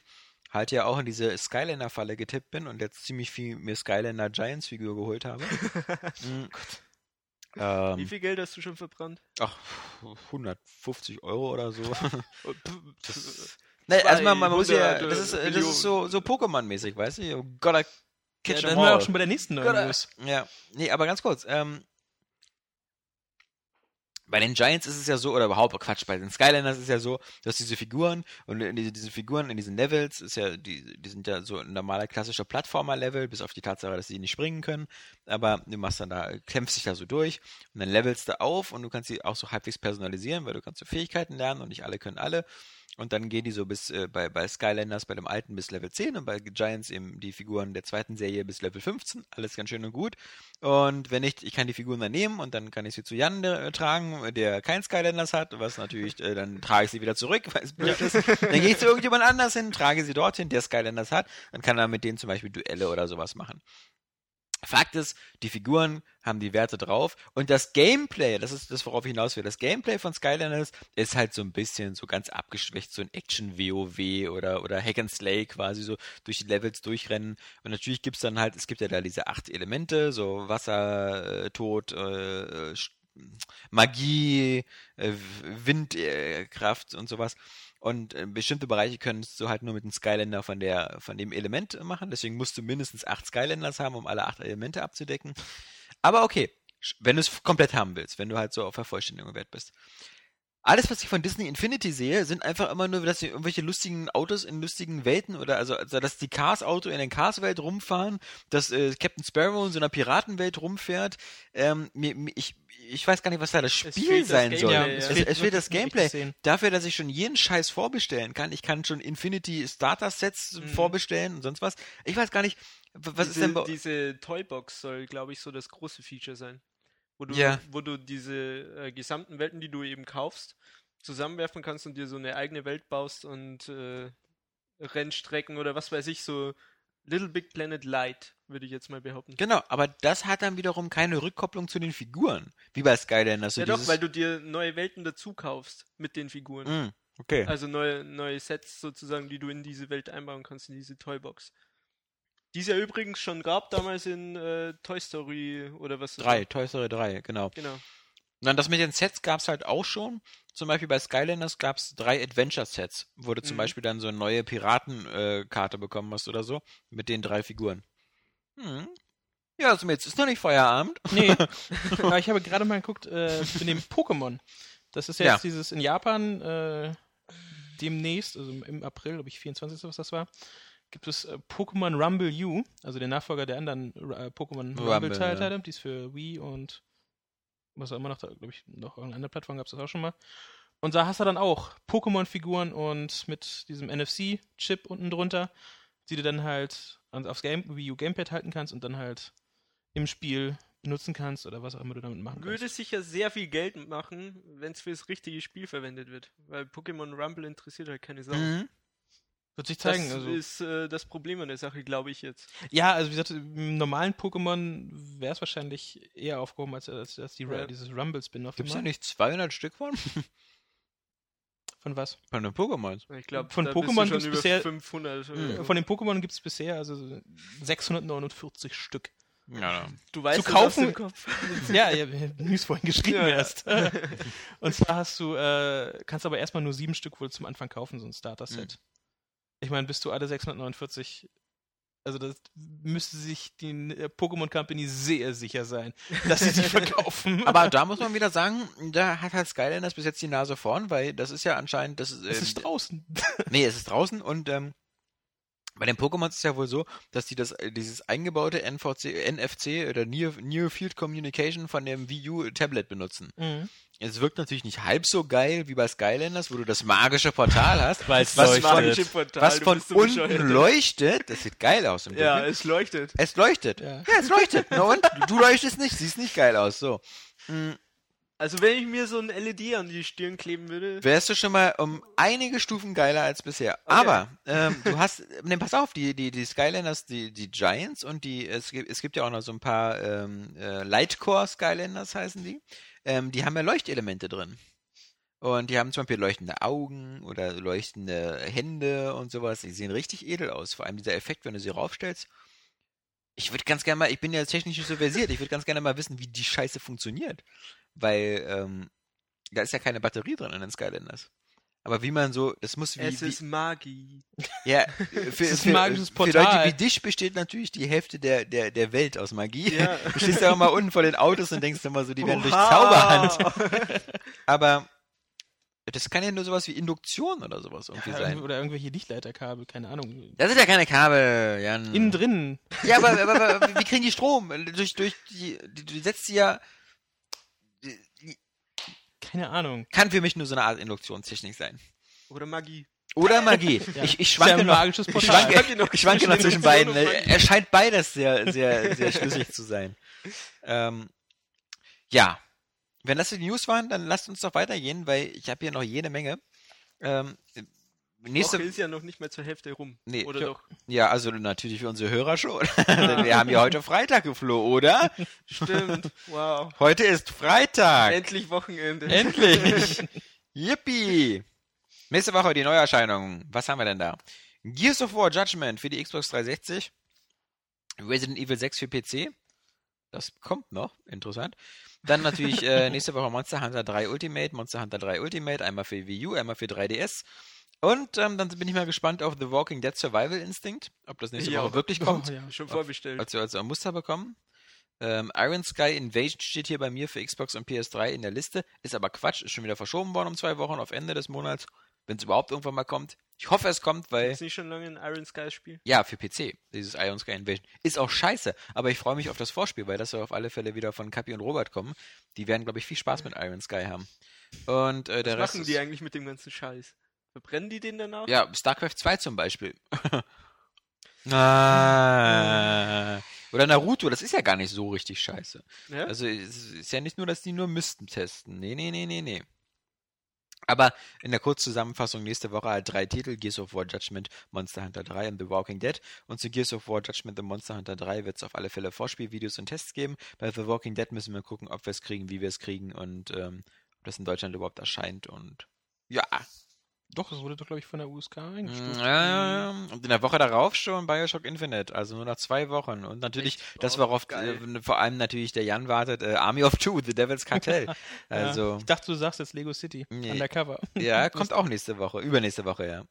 halt ja auch in diese Skylander-Falle getippt bin und jetzt ziemlich viel mir Skylander Giants-Figur geholt habe. Mhm. Wie ähm, viel Geld hast du schon verbrannt? ach, 150 Euro oder so. Oh, Das, nee, erstmal, man muss ja, 200 das ist, das ist so, so Pokémon-mäßig, weißt du? You gotta Ja, catch dann them sind wir auch schon bei der nächsten neuen News. Ja, nee, aber ganz kurz, ähm, bei den Giants ist es ja so, oder überhaupt, Quatsch, bei den Skylanders ist es ja so, dass diese Figuren und in diese, diese Figuren in diesen Levels ist ja, die, die sind ja so ein normaler klassischer Plattformer-Level, bis auf die Tatsache, dass sie nicht springen können. Aber du machst dann da, kämpfst dich da so durch und dann levelst du auf und du kannst sie auch so halbwegs personalisieren, weil du kannst so Fähigkeiten lernen und nicht alle können alle. Und dann gehen die so bis äh, bei, bei Skylanders bei dem alten bis Level 10 und bei Giants eben die Figuren der zweiten Serie bis Level 15. Alles ganz schön und gut. Und wenn nicht, ich kann die Figuren dann nehmen und dann kann ich sie zu Jan äh, tragen, der kein Skylanders hat, was natürlich, äh, dann trage ich sie wieder zurück, weil es blöd ist. Dann gehe ich zu irgendjemand anders hin, trage sie dorthin, der Skylanders hat, dann kann er mit denen zum Beispiel Duelle oder sowas machen. Fakt ist, die Figuren haben die Werte drauf und das Gameplay, das ist das, worauf ich hinaus will, das Gameplay von Skylanders ist halt so ein bisschen so ganz abgeschwächt, so ein Action-WoW oder, oder Hack and Slay quasi so durch die Levels durchrennen. Und natürlich gibt's dann halt, es gibt ja da diese acht Elemente, so Wasser, äh, Tod, äh, Magie, äh, Windkraft und sowas. Und äh, bestimmte Bereiche könntest du halt nur mit einem Skylander von der, von dem Element machen. Deswegen musst du mindestens acht Skylanders haben, um alle acht Elemente abzudecken. Aber okay, wenn du es komplett haben willst, wenn du halt so auf Vervollständigung wert bist. Alles, was ich von Disney Infinity sehe, sind einfach immer nur, dass sie irgendwelche lustigen Autos in lustigen Welten oder also, also dass die Cars-Auto in der Cars-Welt rumfahren, dass äh, Captain Sparrow in so einer Piratenwelt rumfährt. Ähm, mir, mir, ich, ich weiß gar nicht, was da das Spiel fehlt das sein soll. ja. Es, Es es, es fehlt das Gameplay. Dafür, dass ich schon jeden Scheiß vorbestellen kann. Ich kann schon Infinity Starter Sets Mhm. vorbestellen und sonst was. Ich weiß gar nicht, was diese, ist denn bei Diese Toybox soll, glaube ich, so das große Feature sein. Wo du, Ja. wo du diese äh, gesamten Welten, die du eben kaufst, zusammenwerfen kannst und dir so eine eigene Welt baust und äh, Rennstrecken oder was weiß ich, so Little Big Planet Light, würde ich jetzt mal behaupten. Genau, aber das hat dann wiederum keine Rückkopplung zu den Figuren. Wie bei Skylanders. So ja doch, weil du dir neue Welten dazu kaufst mit den Figuren. Mm, okay. Also neue, neue Sets sozusagen, die du in diese Welt einbauen kannst, in diese Toybox. Die es ja übrigens schon gab damals in äh, Toy Story oder was? das Drei, war. Toy Story 3, genau. Genau. Und dann das mit den Sets gab es halt auch schon. Zum Beispiel bei Skylanders gab es drei Adventure-Sets, wo du zum Mhm. Beispiel dann so eine neue Piratenkarte bekommen hast oder so, mit den drei Figuren. Hm. Ja, also jetzt ist noch nicht Feierabend. Nee, aber ich habe gerade mal geguckt, äh, mit dem Pokémon. Das ist ja Ja. jetzt dieses in Japan äh, demnächst, also im- im April, glaube ich, 24. was das war, gibt es äh, Pokémon Rumble U, also den Nachfolger der anderen äh, Pokémon Rumble, Rumble-Teile, ja. die es für Wii und was auch immer noch, glaube ich, noch irgendeine andere Plattform gab es das auch schon mal. Und da hast du dann auch Pokémon-Figuren und mit diesem NFC-Chip unten drunter, die du dann halt aufs Game, Wii U Gamepad halten kannst und dann halt im Spiel benutzen kannst oder was auch immer du damit machen kannst. Würde sicher sehr viel Geld machen, wenn es fürs richtige Spiel verwendet wird. Weil Pokémon Rumble interessiert halt keine Sau. Mhm. Wird sich zeigen. das also, ist äh, das Problem an der Sache, glaube ich jetzt. ja, also wie gesagt, im normalen Pokémon wäre es wahrscheinlich eher aufgehoben als, als, als die, Ja. dieses Rumble-Spin-Off. Gibt es da nicht 200 Stück von? Von was? Von den Pokémon. Ich glaube, Von da bist du Pokémon schon gibt's über bisher- 500. Mhm. äh, Von den Pokémon gibt es bisher also 649 Stück. Ja, Du weißt zu kaufen- ja, ich habe News vorhin geschrieben Ja, ja. erst. Und zwar hast du, äh, kannst aber erstmal nur sieben Stück wohl zum Anfang kaufen, so ein Starter-Set. Mhm. Ich meine, bist du alle 649, also das müsste sich die äh, Pokémon Company sehr sicher sein, dass sie sie verkaufen. Aber da muss man wieder sagen, da hat halt Skylanders bis jetzt die Nase vorn, weil das ist ja anscheinend, das ist, es ähm, ist draußen. Nee, es ist draußen und ähm, bei den Pokémon ist es ja wohl so, dass die das, äh, dieses eingebaute NVC, NFC oder Near, Near Field Communication von dem Wii U Tablet benutzen. Mhm. Es wirkt natürlich nicht halb so geil wie bei Skylanders, wo du das magische Portal hast, Weil's was leuchtet. Portal, was von so unten bescheuert. leuchtet. Das sieht geil aus im Ja, Dunkeln. es leuchtet. Es leuchtet. Ja. Ja, es leuchtet. Na und? Du leuchtest nicht, siehst nicht geil aus. So. Hm, Also wenn ich mir so ein LED an die Stirn kleben würde, wärst du schon mal um einige Stufen geiler als bisher. Aber ähm, du hast, ne, pass auf, die, die, die Skylanders, die, die Giants und die, es gibt, es gibt ja auch noch so ein paar ähm, äh, Lightcore Skylanders heißen die. Ähm, die haben ja Leuchtelemente drin. Und die haben zum Beispiel leuchtende Augen oder leuchtende Hände und sowas. Die sehen richtig edel aus. Vor allem dieser Effekt, wenn du sie raufstellst. Ich würde ganz gerne mal, ich bin ja technisch nicht so versiert, ich würde ganz gerne mal wissen, wie die Scheiße funktioniert. Weil, ähm, da ist ja keine Batterie drin in den Skylanders. Aber wie man so, das muss wie, es wie ist Magie. ja, für, ist ein für, magisches für Portal. Leute wie dich besteht natürlich die Hälfte der, der, der Welt aus Magie. Ja. Du stehst ja auch mal unten vor den Autos und denkst immer so, die werden durch Oha. Zauberhand. Aber das kann ja nur sowas wie Induktion oder sowas irgendwie Ja, sein. Oder irgendwelche Lichtleiterkabel, keine Ahnung. Das sind ja keine Kabel, Jan. Innen drin. ja, aber, aber, aber wie kriegen die Strom? Durch, durch die, die, du setzt sie ja, Keine Ahnung. kann für mich nur so eine Art Induktionstechnik sein. Oder Magie. Oder Magie. Ja. Ich, ich schwanke noch, ich schwanke, noch ich schwanke noch zwischen beiden. Er scheint beides sehr, sehr, sehr schlüssig zu sein. Ähm, ja. Wenn das die News waren, dann lasst uns doch weitergehen, weil ich habe hier noch jede Menge. Ähm, nächste, Woche ist ja noch nicht mal zur Hälfte rum. Nee, Oder doch? ja, also natürlich für unsere Hörer schon. Denn wir haben ja heute Freitag geflohen, oder? Stimmt. Wow. Heute ist Freitag. Endlich Wochenende. Endlich! Yippie! Nächste Woche die Neuerscheinungen. Was haben wir denn da? Gears of War Judgment für die Xbox 360. Resident Evil 6 für PC. Das kommt noch. Interessant. Dann natürlich äh, nächste Woche Monster Hunter 3 Ultimate, Monster Hunter 3 Ultimate, einmal für Wii U, einmal für 3DS. Und ähm, dann bin ich mal gespannt auf The Walking Dead Survival Instinct, ob das nächste Ja. Woche wirklich kommt Oh, ja. Schon vorbestellt. als wir also ein Muster bekommen. Ähm, Iron Sky Invasion steht hier bei mir für Xbox und PS3 in der Liste. Ist aber Quatsch, ist schon wieder verschoben worden um zwei Wochen auf Ende des Monats. Wenn es überhaupt irgendwann mal kommt. Ich hoffe, es kommt, weil. Ist nicht schon lange ein Iron Sky Spiel? Ja, für PC, dieses Iron Sky Invasion. Ist auch scheiße, aber ich freue mich auf das Vorspiel, weil das soll auf alle Fälle wieder von Kapi und Robert kommen. Die werden, glaube ich, viel Spaß mit Iron Sky haben. Und äh, der Was Rest. machen ist- die eigentlich mit dem ganzen Scheiß? Verbrennen die den danach? Ja, StarCraft 2 zum Beispiel. ah, Oder Naruto, das ist ja gar nicht so richtig scheiße. Ja? Also es ist ja nicht nur, dass die nur müssten testen. Nee, nee, nee, nee, nee. Aber in der Kurzzusammenfassung nächste Woche halt drei Titel, Gears of War Judgment, Monster Hunter 3 und The Walking Dead. Und zu Gears of War Judgment und Monster Hunter 3 wird es auf alle Fälle Vorspielvideos und Tests geben. Bei The Walking Dead müssen wir gucken, ob wir es kriegen, wie wir es kriegen und ähm, ob das in Deutschland überhaupt erscheint. Und ja, Doch, es wurde doch, glaube ich, von der USK eingestuft. ja, und in der Woche darauf schon Bioshock Infinite, also nur noch zwei Wochen. Und natürlich, Echt? das Oh, worauf äh, vor allem natürlich der Jan wartet, äh, Army of Two, The Devil's Cartel. Ja. Also, Ich dachte, du sagst jetzt Lego City. Nee. Undercover. ja, kommt auch nächste Woche, übernächste Woche, ja.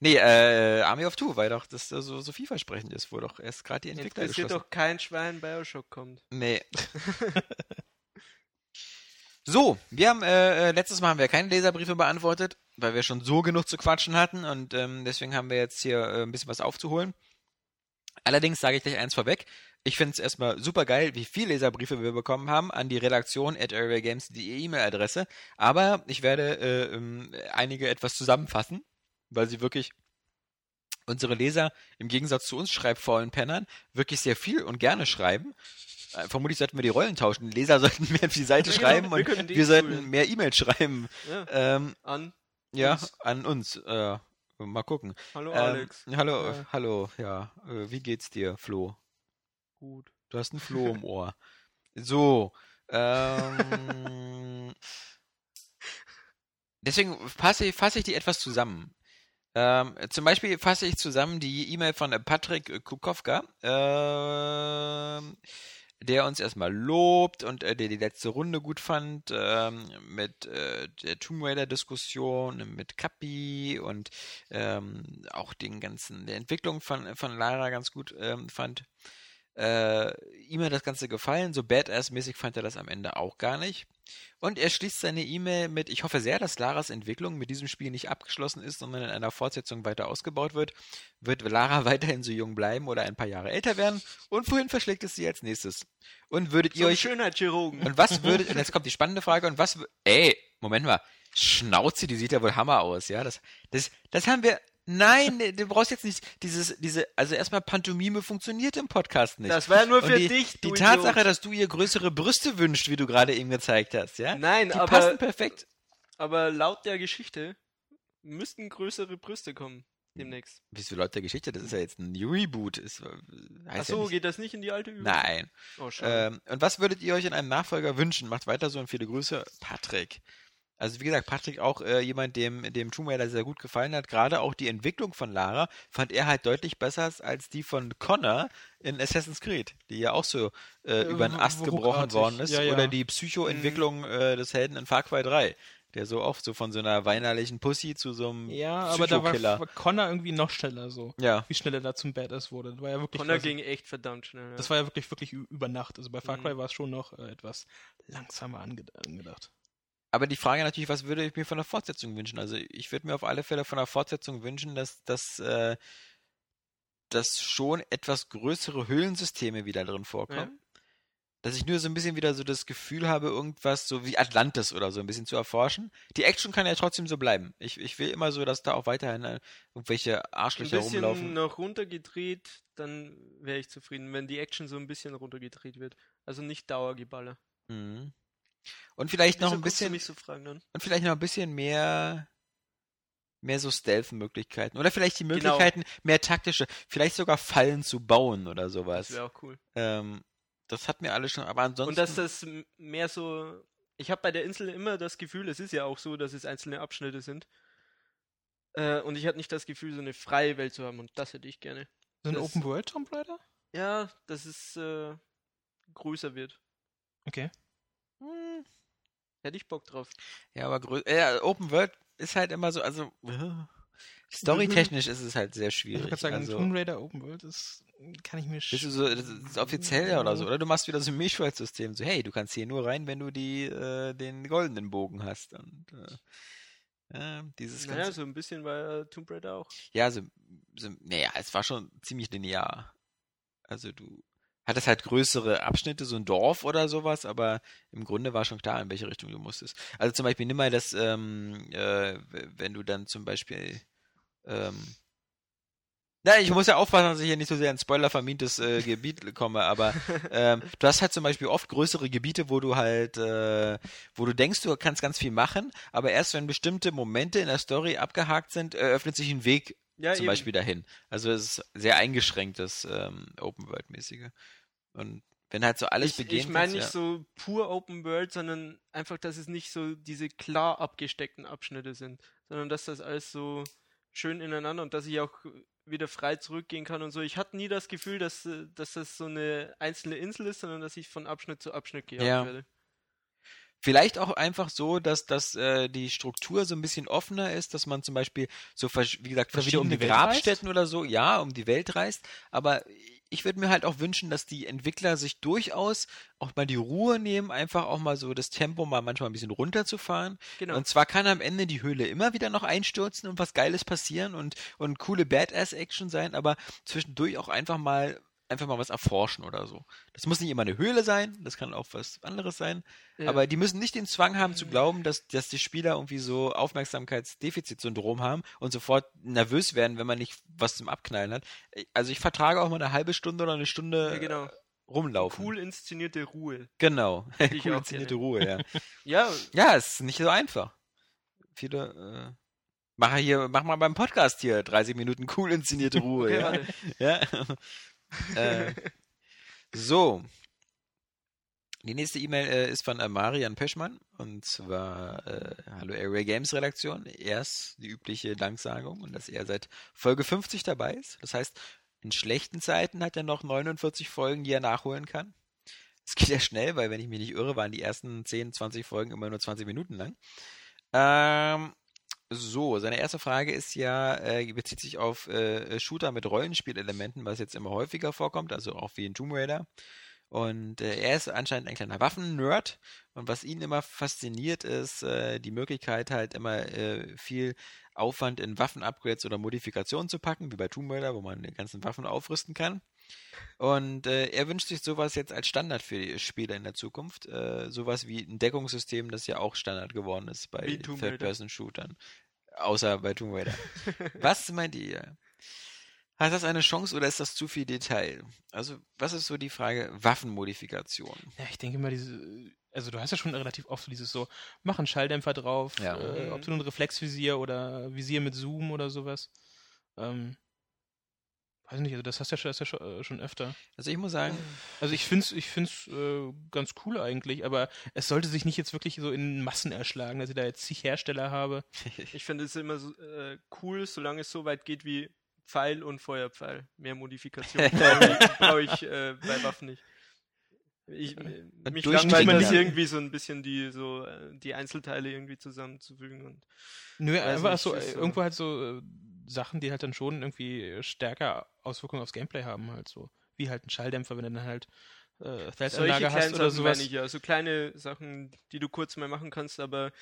Nee, äh, Army of Two, weil doch das so, so vielversprechend ist, wo doch erst gerade die Entwickler Interessiert geschlossen doch kein Schwein Bioshock kommt. Nee. so, wir haben äh, äh, letztes Mal haben wir keine Leserbriefe beantwortet, weil wir schon so genug zu quatschen hatten und ähm, deswegen haben wir jetzt hier äh, ein bisschen was aufzuholen. Allerdings sage ich gleich eins vorweg. Ich finde es erstmal super geil, wie viele Leserbriefe wir bekommen haben an die Redaktion at areagames.de E-Mail-Adresse. Aber ich werde äh, ähm, einige etwas zusammenfassen, weil sie wirklich unsere Leser im Gegensatz zu uns schreibfaulen Pennern wirklich sehr viel und gerne schreiben. Äh, Vermutlich sollten wir die Rollen tauschen. Die Leser sollten mehr auf die Seite Ja, genau. schreiben Wir und wir sollten mehr E-Mails schreiben. Ja, Ähm, an. Ja, Uns. an uns. Äh, mal gucken. Hallo Ähm, Alex. hallo, Ja. hallo, ja. Äh, wie geht's dir, Flo? Gut. Du hast einen Floh im Ohr. So. Ähm, deswegen fasse ich, fasse ich die etwas zusammen. Ähm, zum Beispiel fasse ich zusammen die E-Mail von Patrick Kukowka, ähm, der uns erstmal lobt und äh, der die letzte Runde gut fand, ähm, mit äh, der Tomb Raider-Diskussion, mit Kapi und ähm, auch den ganzen, der Entwicklung von, von Lara ganz gut ähm, fand. Äh, ihm hat das Ganze gefallen, so Badass-mäßig fand er das am Ende auch gar nicht. Und er schließt seine E-Mail mit, ich hoffe sehr, dass Laras Entwicklung mit diesem Spiel nicht abgeschlossen ist, sondern in einer Fortsetzung weiter ausgebaut wird. Wird Lara weiterhin so jung bleiben oder ein paar Jahre älter werden? Und wohin verschlägt es sie als nächstes? Und würdet ihr Zum euch Schönheitschirurgen. und was würdet, und jetzt kommt die spannende Frage, und was, ey, Moment mal, Schnauze, die sieht ja wohl Hammer aus, ja, das, das, das haben wir, nein, ne, du brauchst jetzt nicht dieses, diese, also erstmal Pantomime funktioniert im Podcast nicht. Das war ja nur für die, dich, Die Tatsache, Idiot. dass du ihr größere Brüste wünschst, wie du gerade eben gezeigt hast, ja, Nein, die aber, passen perfekt. aber laut der Geschichte müssten größere Brüste kommen demnächst. Wieso laut der Geschichte, das ist ja jetzt ein Reboot, ist, äh, Achso, ja geht das nicht in die alte Übung? nein. Oh. Ähm, und was würdet ihr euch in einem Nachfolger wünschen? Macht weiter so und viele Grüße, Patrick. Also wie gesagt, Patrick auch äh, jemand, dem dem Tomb Raider sehr gut gefallen hat. Gerade auch die Entwicklung von Lara fand er halt deutlich besser als die von Connor in Assassin's Creed, die ja auch so äh, Äh, über den Ast gebrochen worden ist. Ja, ja. Oder die Psychoentwicklung äh, des Helden in Far Cry 3, der so oft so von so einer weinerlichen Pussy zu so einem Ja, aber da war, war Connor irgendwie noch schneller so. Ja, Wie schnell er da zum Badass wurde. Das war ja wirklich. Connor quasi- ging echt verdammt schnell. Ja. Das war ja wirklich, wirklich über Nacht. Also bei Far Mhm. Cry war es schon noch äh, etwas langsamer ange angedacht. Aber die Frage natürlich, was würde ich mir von der Fortsetzung wünschen? Also ich würde mir auf alle Fälle von der Fortsetzung wünschen, dass, dass, äh, dass schon etwas größere Höhlensysteme wieder drin vorkommen. Dass ich nur so ein bisschen wieder so das Gefühl habe, irgendwas so wie Atlantis oder so ein bisschen zu erforschen. Die Action kann ja trotzdem so bleiben. Ich, ich will immer so, dass da auch weiterhin äh, irgendwelche ein Arschlöcher bisschen rumlaufen. noch runtergedreht, dann wäre ich zufrieden, wenn die Action so ein bisschen runtergedreht wird. Also nicht Dauergeballer. Mhm. Und vielleicht noch ein bisschen. mich so fragen? Und vielleicht noch ein bisschen mehr, mehr so Stealth-Möglichkeiten. Oder vielleicht die Genau. Möglichkeiten, mehr taktische, vielleicht sogar Fallen zu bauen oder Das sowas. wäre auch cool. Ähm, das hat mir alles schon, aber ansonsten. Und dass das mehr so. Ich habe bei der Insel immer das Gefühl, es ist ja auch so, dass es einzelne Abschnitte sind. Äh, und ich hatte nicht das Gefühl, so eine freie Welt zu haben und das hätte ich gerne. So ein Das- Open World Tomb Raider? Ja, dass es äh, größer wird. Okay. Hm, Hätte ich Bock drauf. ja, aber grö äh, Open World ist halt immer so, also storytechnisch ist es halt sehr Ich schwierig. würde gerade sagen, also, Tomb Raider Open World ist, kann ich mir bist du so, das ist offiziell ja oder so, oder du machst wieder so ein Mischwald-System, so hey, du kannst hier nur rein, wenn du die äh, den goldenen Bogen hast und äh, ja, dieses Naja, ganze so ein bisschen war Tomb Raider auch. Ja, so, so, naja, es war schon ziemlich linear. Also du hattest halt größere Abschnitte, so ein Dorf oder sowas, aber im Grunde war schon klar, in welche Richtung du musstest. Also zum Beispiel nimm mal das, ähm, äh, wenn du dann zum Beispiel ähm, Ja, ich muss ja aufpassen, dass ich hier nicht so sehr in spoilervermintes äh, Gebiet komme, aber ähm, du hast halt zum Beispiel oft größere Gebiete, wo du halt, äh, wo du denkst, du kannst ganz viel machen, aber erst wenn bestimmte Momente in der Story abgehakt sind, eröffnet sich ein Weg Ja, zum eben. Beispiel dahin. Also es ist sehr eingeschränktes ähm, Open-World-mäßige. Und wenn halt so alles ich, begehen ich meine nicht so pur Open World, sondern einfach, dass es nicht so diese klar abgesteckten Abschnitte sind, sondern dass das alles so schön ineinander und dass ich auch wieder frei zurückgehen kann und so. Ich hatte nie das Gefühl, dass, äh, dass das so eine einzelne Insel ist, sondern dass ich von Abschnitt zu Abschnitt gejagt Ja. werde. Vielleicht auch einfach so, dass, dass äh, die Struktur so ein bisschen offener ist, dass man zum Beispiel so, wie gesagt, um verschiedene die Welt Grabstätten oder so, ja, um die Welt reist. Aber ich würde mir halt auch wünschen, dass die Entwickler sich durchaus auch mal die Ruhe nehmen, einfach auch mal so das Tempo mal manchmal ein bisschen runterzufahren. Genau. Und zwar kann am Ende die Höhle immer wieder noch einstürzen und was Geiles passieren und, und coole Badass-Action sein, aber zwischendurch auch einfach mal einfach mal was erforschen oder so. Das muss nicht immer eine Höhle sein, das kann auch was anderes sein. Ja. Aber die müssen nicht den Zwang haben zu glauben, dass, dass die Spieler irgendwie so Aufmerksamkeitsdefizitsyndrom haben und sofort nervös werden, wenn man nicht was zum Abknallen hat. Also ich vertrage auch mal eine halbe Stunde oder eine Stunde ja, genau. äh, rumlaufen. Cool inszenierte Ruhe. Genau. cool inszenierte gerne. Ruhe, ja. Ja, Ja, es ist nicht so einfach. Viele, äh, mach hier, mach mal beim Podcast hier 30 Minuten cool inszenierte Ruhe, ja. ja. äh, so. Die nächste E-Mail äh, ist von äh, Marian Peschmann und zwar äh, Hallo Area Games Redaktion. Erst die übliche Danksagung und dass er seit Folge 50 dabei ist. Das heißt, in schlechten Zeiten hat er noch 49 Folgen, die er nachholen kann. Es geht ja schnell, weil wenn ich mich nicht irre, waren die ersten 10, 20 Folgen immer nur 20 Minuten lang. Ähm, so, seine erste Frage ist ja, äh, bezieht sich auf äh, Shooter mit Rollenspielelementen, was jetzt immer häufiger vorkommt, also auch wie in Tomb Raider. Und äh, er ist anscheinend ein kleiner Waffen-Nerd. Und was ihn immer fasziniert, ist äh, die Möglichkeit, halt immer äh, viel Aufwand in Waffen-Upgrades oder Modifikationen zu packen, wie bei Tomb Raider, wo man die ganzen Waffen aufrüsten kann. Und äh, er wünscht sich sowas jetzt als Standard für die Spieler in der Zukunft. Äh, sowas wie ein Deckungssystem, das ja auch Standard geworden ist bei. Third-Person-Shootern. Außer bei Tomb Raider. Was meint ihr? Hat das eine Chance oder ist das zu viel Detail? Also, was ist so die Frage Waffenmodifikation? Ja, ich denke mal, diese, also du hast ja schon relativ oft dieses so, mach einen Schalldämpfer drauf, Ja. äh, ob du ein Reflexvisier oder Visier mit Zoom oder sowas. Ähm, weiß nicht, also das hast du ja schon, das ja schon, äh, schon öfter. Also, ich muss sagen, Also ich find's, ich find's äh, ganz cool eigentlich, aber es sollte sich nicht jetzt wirklich so in Massen erschlagen, dass ich da jetzt zig Hersteller habe. Ich finde es immer so, äh, cool, solange es so weit geht wie Pfeil und Feuerpfeil. Mehr Modifikation brauche ich, äh, bei Waffen nicht. Ich, äh, mich langweilt das Ja. irgendwie so ein bisschen die so äh, die Einzelteile irgendwie zusammenzufügen und Nö, einfach nicht, so, so- irgendwo halt so Sachen, die halt dann schon irgendwie stärker Auswirkungen aufs Gameplay haben, halt so. Wie halt ein Schalldämpfer, wenn du dann halt äh, solche Feldanlage hast oder sowas. ich ja. So kleine Sachen, die du kurz mal machen kannst, aber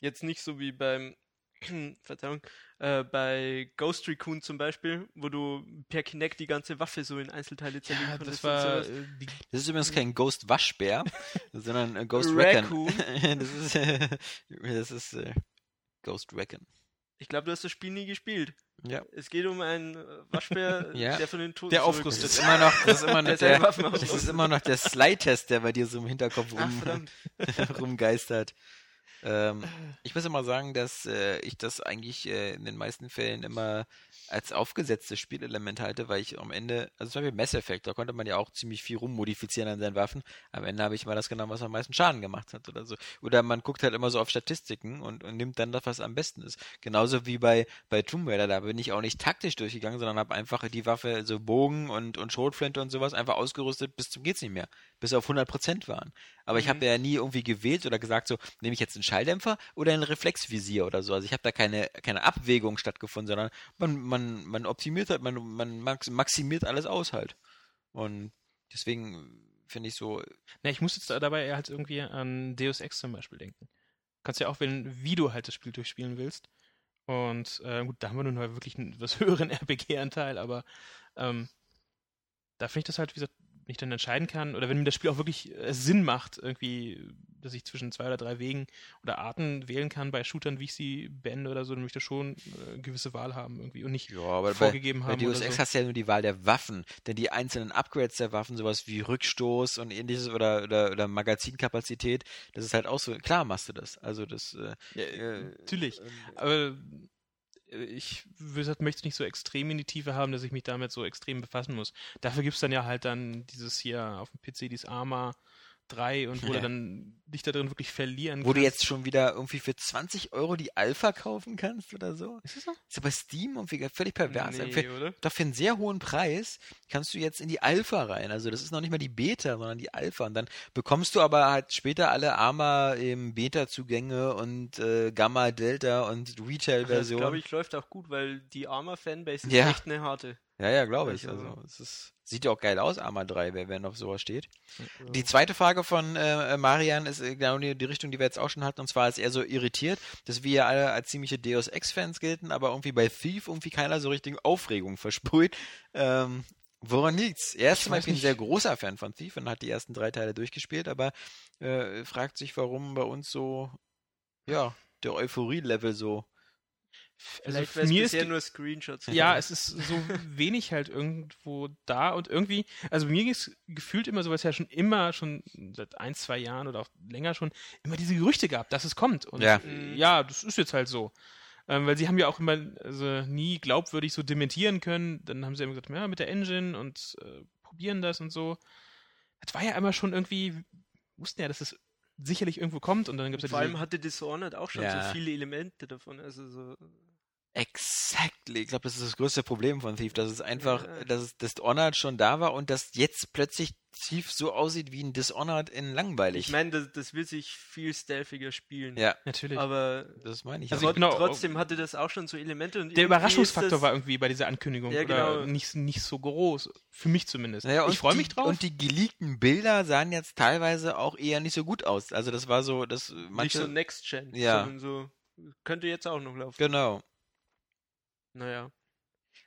jetzt nicht so wie beim Verzeihung, äh, bei Ghost Recon zum Beispiel, wo du per Kinect die ganze Waffe so in Einzelteile zerlegen Ja, konntest das war und sowas. äh, das ist übrigens kein Ghost Waschbär, sondern äh, Ghost Recon. Das ist, äh, das ist äh, Ghost Recon. Ich glaube, du hast das Spiel nie gespielt. Ja. Es geht um einen äh, Waschbär, Ja. der von den Toten Der aufrüstet. ist immer noch, das ist immer noch Der der, das ist immer noch der Slide-Test, der bei dir so im Hinterkopf Ach, rum, verdammt. rumgeistert. Ähm, ich muss immer sagen, dass äh, ich das eigentlich äh, in den meisten Fällen immer als aufgesetztes Spielelement halte, weil ich am Ende, also zum Beispiel Mass Effect, da konnte man ja auch ziemlich viel rummodifizieren an seinen Waffen. Am Ende habe ich mal das genommen, was am meisten Schaden gemacht hat oder so. Oder man guckt halt immer so auf Statistiken und, und nimmt dann das, was am besten ist. Genauso wie bei, bei Tomb Raider, da bin ich auch nicht taktisch durchgegangen, sondern habe einfach die Waffe, so Bogen und, und Schrotflinte und sowas, einfach ausgerüstet bis zum geht's nicht mehr. Bis auf 100% waren. Aber ich Mhm. habe ja nie irgendwie gewählt oder gesagt, so, nehme ich jetzt einen Schalldämpfer oder ein Reflexvisier oder so. Also ich habe da keine, keine Abwägung stattgefunden, sondern man, man, man optimiert halt, man, man max, maximiert alles aus halt. Und deswegen finde ich so, Na, ich muss jetzt dabei eher halt irgendwie an Deus Ex zum Beispiel denken. Kannst ja auch wählen, wie du halt das Spiel durchspielen willst. Und äh, gut, da haben wir nun mal wirklich einen etwas höheren RPG-Anteil, aber ähm, da finde ich das halt, wie gesagt, ich dann entscheiden kann, oder wenn mir das Spiel auch wirklich äh, Sinn macht, irgendwie, dass ich zwischen zwei oder drei Wegen oder Arten wählen kann bei Shootern, wie ich sie beende oder so, dann möchte ich schon äh, gewisse Wahl haben irgendwie und nicht Ja, aber vorgegeben bei, haben. bei Deus Ex so. hast du ja nur die Wahl der Waffen, denn die einzelnen Upgrades der Waffen, sowas wie Rückstoß und ähnliches oder, oder, oder Magazinkapazität, das ist halt auch so, klar machst du das. Also das, äh, Ja, äh, natürlich. Aber äh, ich wie gesagt, möchte es nicht so extrem in die Tiefe haben, dass ich mich damit so extrem befassen muss. Dafür gibt es dann ja halt dann dieses hier auf dem PC, dieses Arma 3 und wo Ja. du dann dich da drin wirklich verlieren wo du kannst. jetzt schon wieder irgendwie für 20 Euro die Alpha kaufen kannst oder so. Ist das so? Ist ja bei Steam irgendwie völlig pervers. Nee, Für, oder? doch für einen sehr hohen Preis kannst du jetzt in die Alpha rein. Also das ist noch nicht mal die Beta, sondern die Alpha. Und dann bekommst du aber halt später alle Arma im Beta-Zugänge und äh, Gamma, Delta und Das Retail-Version. glaube ich läuft auch gut, weil die Arma-Fanbase ist Ja. echt eine harte. Ja, ja, glaube ich. Also- Also, es ist, sieht ja auch geil aus, Arma 3, wer, wer noch sowas steht. Die zweite Frage von äh, Marian ist äh, genau die, die Richtung, die wir jetzt auch schon hatten, und zwar ist er so irritiert, dass wir ja alle als ziemliche Deus Ex-Fans gelten, aber irgendwie bei Thief irgendwie keiner so richtig Aufregung versprüht. Ähm, woran liegt's? Er ist Ich zum Beispiel ein sehr großer Fan von Thief und hat die ersten drei Teile durchgespielt, aber äh, fragt sich, warum bei uns so, ja, der Euphorie-Level so. Also Vielleicht ich weiß mir ist bisher ge- nur Screenshots. ja, es ist so wenig halt irgendwo da und irgendwie, also mir ging es gefühlt immer so, weil es ja schon immer, schon seit ein, zwei Jahren oder auch länger schon, immer diese Gerüchte gab, dass es kommt. Und Ja. äh, ja, das ist jetzt halt so. Ähm, weil sie haben ja auch immer also nie glaubwürdig so dementieren können. Dann haben sie immer gesagt, ja, mit der Engine und äh, probieren das und so. Das war ja immer schon irgendwie, wussten ja, dass es sicherlich irgendwo kommt und dann gibt es Vor ja allem diese, hatte Dishonored auch schon Ja. so viele Elemente davon. Also so. Exactly. Ich glaube, das ist das größte Problem von Thief, dass es einfach, Ja. dass es Dishonored schon da war und dass jetzt plötzlich Thief so aussieht wie ein Dishonored in langweilig. Ich meine, das, das will sich viel stealthiger spielen. ja, natürlich. Aber das meine ich. Also ich bin auch- trotzdem hatte das auch schon so Elemente. Und der Überraschungsfaktor das, war irgendwie bei dieser Ankündigung Ja, oder genau. nicht, nicht so groß. Für mich zumindest. Naja, ich freue mich drauf. Und die geleakten Bilder sahen jetzt teilweise auch eher nicht so gut aus. Also das war so, das Nicht manche, so Next Gen, Ja. sondern so. Könnte jetzt auch noch laufen. genau. Naja. Muss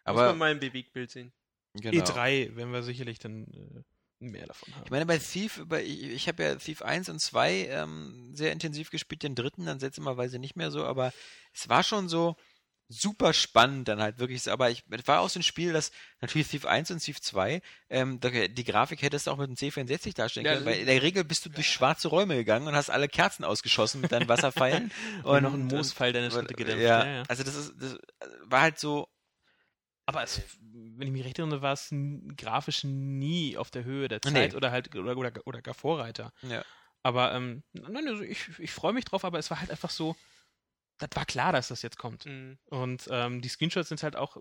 Aber man mal im Bewegtbild sehen. genau. E3 werden wir sicherlich dann äh, mehr davon haben. Ich meine, bei Thief, bei, ich, ich habe ja Thief 1 und 2 ähm, sehr intensiv gespielt, den dritten dann seltsamerweise nicht mehr so, aber es war schon so super spannend dann halt wirklich aber ich, es war auch so ein Spiel, das natürlich Thief 1 und Thief 2, ähm, die Grafik hättest du auch mit einem C64 darstellen Ja, können, weil in der Regel bist du durch schwarze Räume gegangen und hast alle Kerzen ausgeschossen mit deinen Wasserpfeilen und, und noch ein Moosfall deine Schritte gedämpft. Ja, Ja, ja. also das ist, das war halt so, Aber es, wenn ich mich recht erinnere, war es grafisch nie auf der Höhe der Nee. Zeit oder halt oder, oder, oder gar Vorreiter. ja. Aber ähm, nein, also ich, ich freue mich drauf, aber es war halt einfach so, das war klar, dass das jetzt kommt. Mhm. Und ähm, die Screenshots sind halt auch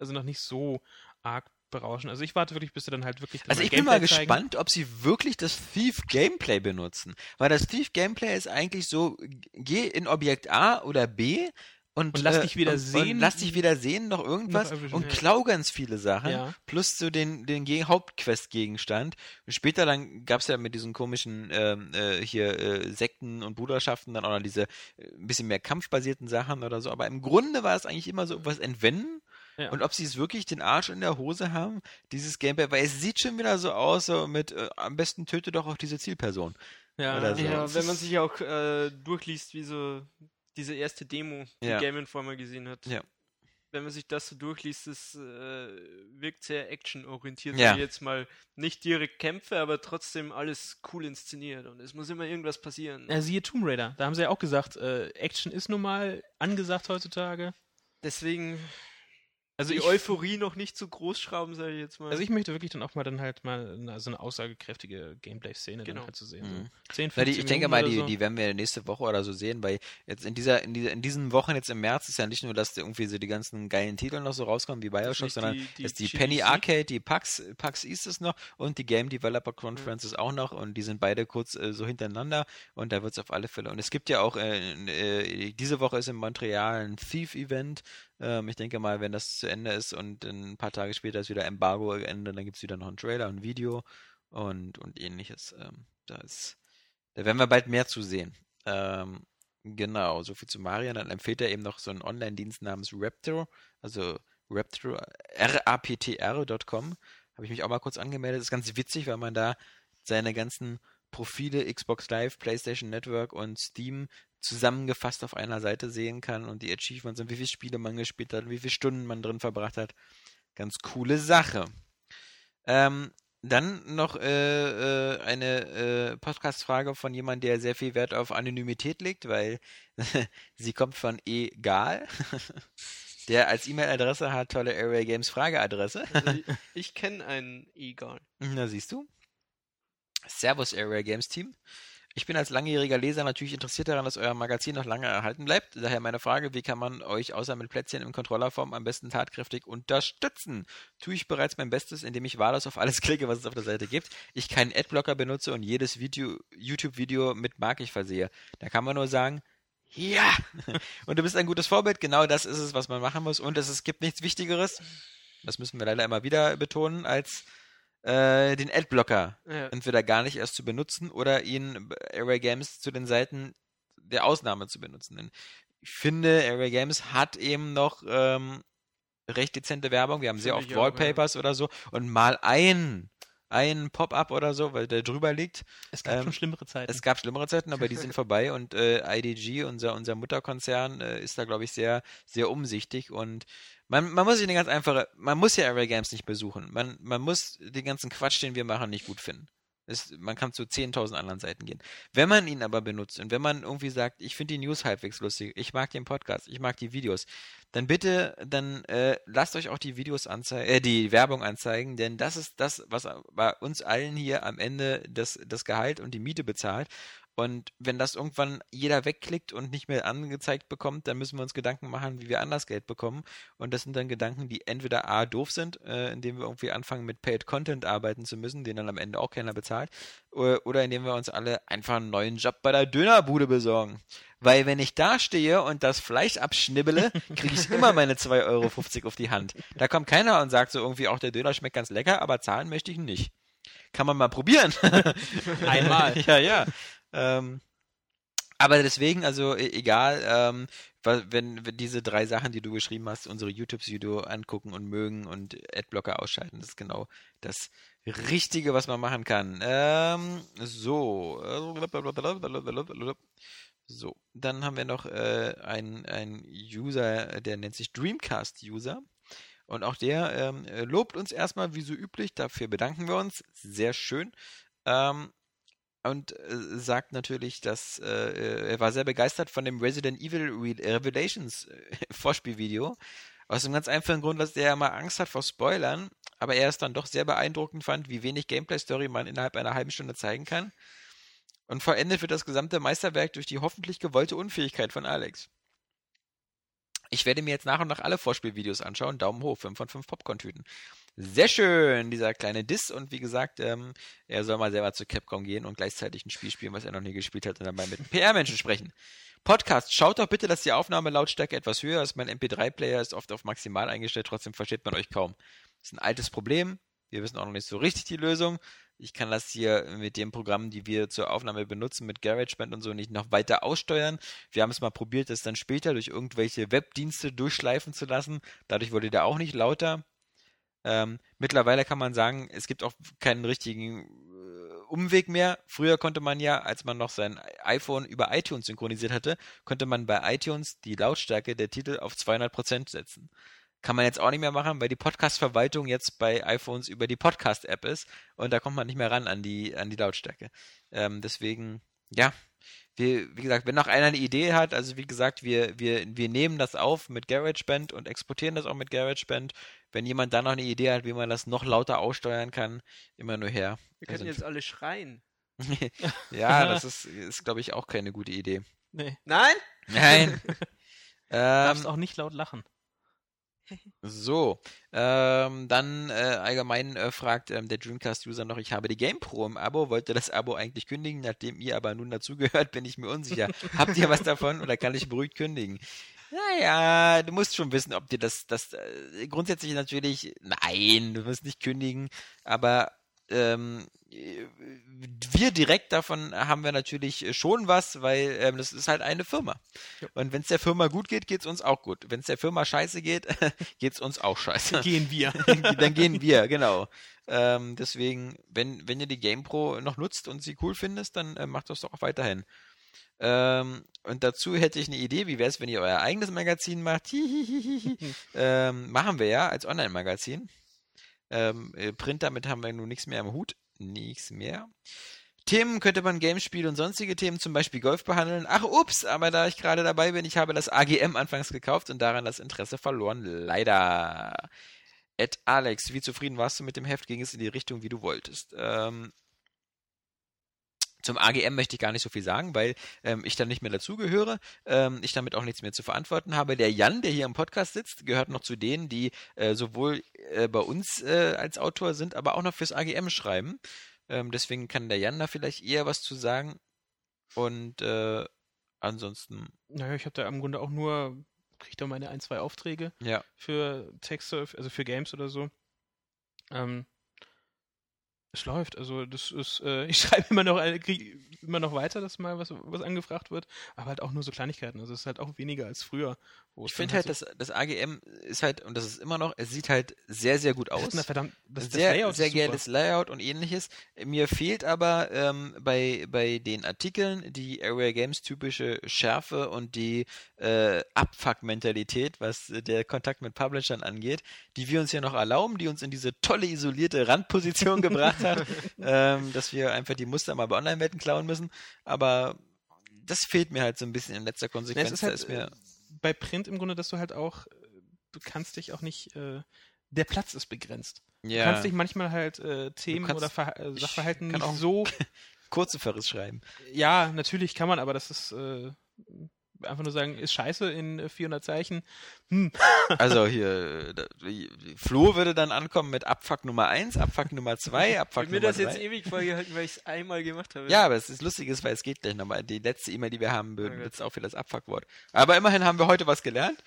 also noch nicht so arg berauschend. Also ich warte wirklich, bis sie dann halt wirklich. Also ich bin mal Gameplay zeigen. gespannt, ob sie wirklich das Thief Gameplay benutzen. Weil das Thief Gameplay ist eigentlich so, geh in Objekt A oder B und, Und lass äh, dich wieder und, sehen. Und lass dich wieder sehen, noch irgendwas Noch und klau ganz viele Sachen. Ja. Plus zu den, den Ge- Hauptquest-Gegenstand. Später dann gab's ja mit diesen komischen ähm, äh, hier äh, Sekten und Bruderschaften dann auch noch diese äh, ein bisschen mehr kampfbasierten Sachen oder so. Aber im Grunde war es eigentlich immer so was entwenden. Ja. Und ob sie es wirklich den Arsch in der Hose haben, dieses Gameplay, weil es sieht schon wieder so aus, so mit äh, am besten töte doch auch diese Zielperson. ja, so. Ja, es wenn man sich auch äh, durchliest, wie so diese erste Demo, die Ja. Game Informer gesehen hat. Ja. Wenn man sich das so durchliest, das äh, wirkt sehr actionorientiert. Ja. Jetzt mal nicht direkt Kämpfe, aber trotzdem alles cool inszeniert und es muss immer irgendwas passieren. Ja, siehe Tomb Raider. Da haben sie ja auch gesagt, äh, Action ist nun mal angesagt heutzutage. Deswegen Also die ich, Euphorie noch nicht so groß schrauben, sage ich jetzt mal. also ich möchte wirklich dann auch mal dann halt mal eine, so eine aussagekräftige Gameplay-Szene Genau. dann halt zu sehen. Mhm. So 10, Na, 15 die, ich denke mal, die, so. die werden wir nächste Woche oder so sehen, weil jetzt in dieser, in dieser, in diesen Wochen jetzt im März ist ja nicht nur, dass die irgendwie so die ganzen geilen Titel noch so rauskommen wie Bioshock, sondern die- die dass die GDC? Penny Arcade, die PAX, PAX East ist noch und die Game Developer Conference ist auch noch und die sind beide kurz äh, so hintereinander und da wird es auf alle Fälle. Und es gibt ja auch, äh, äh, diese Woche ist in Montreal ein Thief-Event. Ähm, ich denke mal, wenn das zu Ende ist und ein paar Tage später ist wieder Embargo Ende, dann gibt es wieder noch einen Trailer, ein Video und, und ähnliches. Ähm, da ist, da werden wir bald mehr zu sehen. Ähm, genau, so viel zu Marian. Dann empfiehlt er eben noch so einen Online-Dienst namens Raptor, also Raptor, raptr.com. Habe ich mich auch mal kurz angemeldet. Das ist ganz witzig, weil man da seine ganzen Profile Xbox Live, PlayStation Network und Steam zusammengefasst auf einer Seite sehen kann und die Achievements und wie viele Spiele man gespielt hat, wie viele Stunden man drin verbracht hat. Ganz coole Sache. Ähm, dann noch äh, äh, eine äh, Podcast-Frage von jemandem, der sehr viel Wert auf Anonymität legt, weil sie kommt von egal. der als E-Mail-Adresse hat tolle Area Games Frageadresse. Also ich ich kenne einen Egal. Na, siehst du. Servus Area Games Team. Ich bin als langjähriger Leser natürlich interessiert daran, dass euer Magazin noch lange erhalten bleibt. Daher meine Frage, wie kann man euch außer mit Plätzchen im Controllerform am besten tatkräftig unterstützen? Tue ich bereits mein Bestes, indem ich wahllos auf alles klicke, was es auf der Seite gibt. Ich keinen Adblocker benutze und jedes Video, YouTube-Video mit Mark ich versehe. Da kann man nur sagen, ja! Und du bist ein gutes Vorbild. Genau das ist es, was man machen muss. Und es, es gibt nichts Wichtigeres. Das müssen wir leider immer wieder betonen, als äh, den Adblocker Ja. entweder gar nicht erst zu benutzen oder ihn Array Games zu den Seiten der Ausnahme zu benutzen. Denn ich finde, Array Games hat eben noch ähm, recht dezente Werbung. Wir haben sehr oft auch, ja. Wallpapers oder so und mal ein, ein Pop-up oder so, weil der drüber liegt. Es gab Ähm, schon schlimmere Zeiten. Es gab schlimmere Zeiten, aber die sind vorbei und äh, IDG, unser, unser Mutterkonzern, äh, ist da, glaube ich, sehr, sehr umsichtig und man, man muss sich eine ganz einfache, man muss ja Array Games nicht besuchen. Man, man muss den ganzen Quatsch, den wir machen, nicht gut finden. Es, man kann zu 10.000 anderen Seiten gehen. Wenn man ihn aber benutzt und wenn man irgendwie sagt, ich finde die News halbwegs lustig, ich mag den Podcast, ich mag die Videos, dann bitte, dann äh, lasst euch auch die Videos anzeigen, äh, die Werbung anzeigen, denn das ist das, was bei uns allen hier am Ende das, das Gehalt und die Miete bezahlt. Und wenn das irgendwann jeder wegklickt und nicht mehr angezeigt bekommt, dann müssen wir uns Gedanken machen, wie wir anders Geld bekommen. Und das sind dann Gedanken, die entweder A doof sind, äh, indem wir irgendwie anfangen mit Paid Content arbeiten zu müssen, den dann am Ende auch keiner bezahlt, oder, oder indem wir uns alle einfach einen neuen Job bei der Dönerbude besorgen. Weil wenn ich da stehe und das Fleisch abschnibbele, kriege ich immer meine 2,50 Euro auf die Hand. Da kommt keiner und sagt so irgendwie, auch der Döner schmeckt ganz lecker, aber zahlen möchte ich ihn nicht. Kann man mal probieren. Einmal. ja, ja. Ähm, aber deswegen, also e- egal, ähm, wenn, wenn diese drei Sachen, die du geschrieben hast, unsere YouTube-Video angucken und mögen und Adblocker ausschalten, das ist genau das Richtige, was man machen kann. Ähm, so. So, dann haben wir noch äh, einen, einen User, der nennt sich Dreamcast-User. Und auch der ähm, äh, lobt uns erstmal wie so üblich, dafür bedanken wir uns. Sehr schön. Ähm, und äh, sagt natürlich, dass äh, äh, er war sehr begeistert von dem Resident Evil Re Revelations äh, Vorspielvideo. Aus dem ganz einfachen Grund, dass er immer Angst hat vor Spoilern, aber er es dann doch sehr beeindruckend fand, wie wenig Gameplay-Story man innerhalb einer halben Stunde zeigen kann. Und vollendet wird das gesamte Meisterwerk durch die hoffentlich gewollte Unfähigkeit von Alex. Ich werde mir jetzt nach und nach alle Vorspielvideos anschauen. Daumen hoch, 5 von 5 Popcorn-Tüten. Sehr schön, dieser kleine Diss. Und wie gesagt, ähm, er soll mal selber zu Capcom gehen und gleichzeitig ein Spiel spielen, was er noch nie gespielt hat und dabei mit PR-Menschen sprechen. Podcast, schaut doch bitte, dass die Aufnahmelautstärke etwas höher ist. Mein MP3-Player ist oft auf maximal eingestellt, trotzdem versteht man euch kaum. Das ist ein altes Problem. Wir wissen auch noch nicht so richtig die Lösung. Ich kann das hier mit den Programmen, die wir zur Aufnahme benutzen, mit GarageBand und so nicht noch weiter aussteuern. Wir haben es mal probiert, das dann später durch irgendwelche Webdienste durchschleifen zu lassen. Dadurch wurde der auch nicht lauter. Ähm, mittlerweile kann man sagen, es gibt auch keinen richtigen äh, Umweg mehr. Früher konnte man ja, als man noch sein iPhone über iTunes synchronisiert hatte, konnte man bei iTunes die Lautstärke der Titel auf 200% setzen. Kann man jetzt auch nicht mehr machen, weil die Podcast-Verwaltung jetzt bei iPhones über die Podcast-App ist und da kommt man nicht mehr ran an die, an die Lautstärke. Ähm, deswegen, ja, wir, wie gesagt, wenn noch einer eine Idee hat, also wie gesagt, wir, wir, wir nehmen das auf mit GarageBand und exportieren das auch mit GarageBand. Wenn jemand da noch eine Idee hat, wie man das noch lauter aussteuern kann, immer nur her. Wir könnten sind jetzt alle schreien. ja, das ist, ist glaube ich, auch keine gute Idee. nee. Nein? Nein. Du darfst ähm, auch nicht laut lachen. So, ähm, dann äh, allgemein äh, fragt ähm, der Dreamcast-User noch, ich habe die GamePro im Abo, wollte das Abo eigentlich kündigen, nachdem ihr aber nun dazugehört, bin ich mir unsicher. Habt ihr was davon oder kann ich beruhigt kündigen? Naja, du musst schon wissen, ob dir das, das äh, grundsätzlich natürlich, nein, du musst nicht kündigen, aber ähm, wir direkt davon haben wir natürlich schon was, weil ähm, das ist halt eine Firma. Ja. Und wenn es der Firma gut geht, geht es uns auch gut. Wenn es der Firma scheiße geht, geht es uns auch scheiße. Gehen wir. Dann gehen wir, genau. Ähm, deswegen, wenn, wenn ihr die GamePro noch nutzt und sie cool findest, dann äh, macht das doch auch weiterhin. Ähm, und dazu hätte ich eine Idee, wie wäre es, wenn ihr euer eigenes Magazin macht? Ähm, machen wir ja als Online-Magazin. Ähm, äh, Print, damit haben wir nun nichts mehr am Hut. Nichts mehr. Themen könnte man Gamespiele und sonstige Themen, zum Beispiel Golf behandeln. Ach, ups, aber da ich gerade dabei bin, ich habe das AGM anfangs gekauft und daran das Interesse verloren. Leider. Ed Alex, wie zufrieden warst du mit dem Heft? Ging es in die Richtung, wie du wolltest? Ähm, zum AGM möchte ich gar nicht so viel sagen, weil ähm, ich dann nicht mehr dazugehöre, ähm, ich damit auch nichts mehr zu verantworten habe. Der Jan, der hier im Podcast sitzt, gehört noch zu denen, die äh, sowohl äh, bei uns äh, als Autor sind, aber auch noch fürs AGM schreiben. Ähm, deswegen kann der Jan da vielleicht eher was zu sagen. Und äh, ansonsten, Naja, ich habe da im Grunde auch nur, kriege da meine ein, zwei Aufträge ja. für Texte, also für Games oder so. Ähm, es läuft, also das ist, äh, ich schreibe immer noch, krieg immer noch weiter, dass mal was, was angefragt wird, aber halt auch nur so Kleinigkeiten, also es ist halt auch weniger als früher. wo Ich finde halt, so- das, das AGM ist halt, und das ist immer noch, es sieht halt sehr, sehr gut das aus. ist eine verdammt, das, sehr, das Layout sehr ist geiles Layout und ähnliches. Mir fehlt aber ähm, bei, bei den Artikeln die Area Games typische Schärfe und die äh, Abfuck-Mentalität, was äh, der Kontakt mit Publishern angeht, die wir uns ja noch erlauben, die uns in diese tolle isolierte Randposition gebracht hat, ähm, dass wir einfach die Muster mal bei Online-Welten klauen müssen. Aber das fehlt mir halt so ein bisschen in letzter Ja, Konsequenz. es ist halt ist mir, äh, bei Print im Grunde, dass du halt auch, äh, du kannst dich auch nicht, äh, der Platz ist begrenzt. Du ja, kannst dich manchmal halt äh, Themen kannst- oder Verha äh, Sachverhalten nicht so. kurze Verriss schreiben. Ja, natürlich kann man, aber das ist äh, einfach nur sagen, ist scheiße in äh, 400 Zeichen. Hm. Also hier, da- die- Flo würde dann ankommen mit Abfuck Nummer 1, Abfuck Nummer 2, Ich Abfuck habe mir Nummer das jetzt 3. ewig vorgehalten, weil ich es einmal gemacht habe. Ja, aber es ist lustig, weil es geht gleich nochmal. Die letzte E-Mail, die wir haben, Oh wird auch für das Abfuck-Wort. Aber immerhin haben wir heute was gelernt.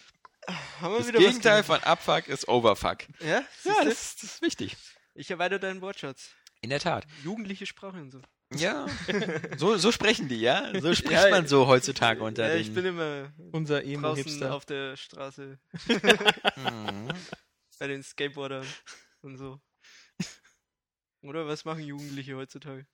haben wir Das wieder Gegenteil was von Abfuck ist Overfuck. Ja, Ja, das, das ist wichtig. ich erweitere deinen Wortschatz. In der Tat. Jugendliche Sprache und so. Ja, so, so sprechen die, ja? So spricht Ja, man so heutzutage unter Ja, den... ich bin immer Unser draußen Emo-Hipster. auf der Straße Mhm. bei den Skateboardern und so. Oder was machen Jugendliche heutzutage?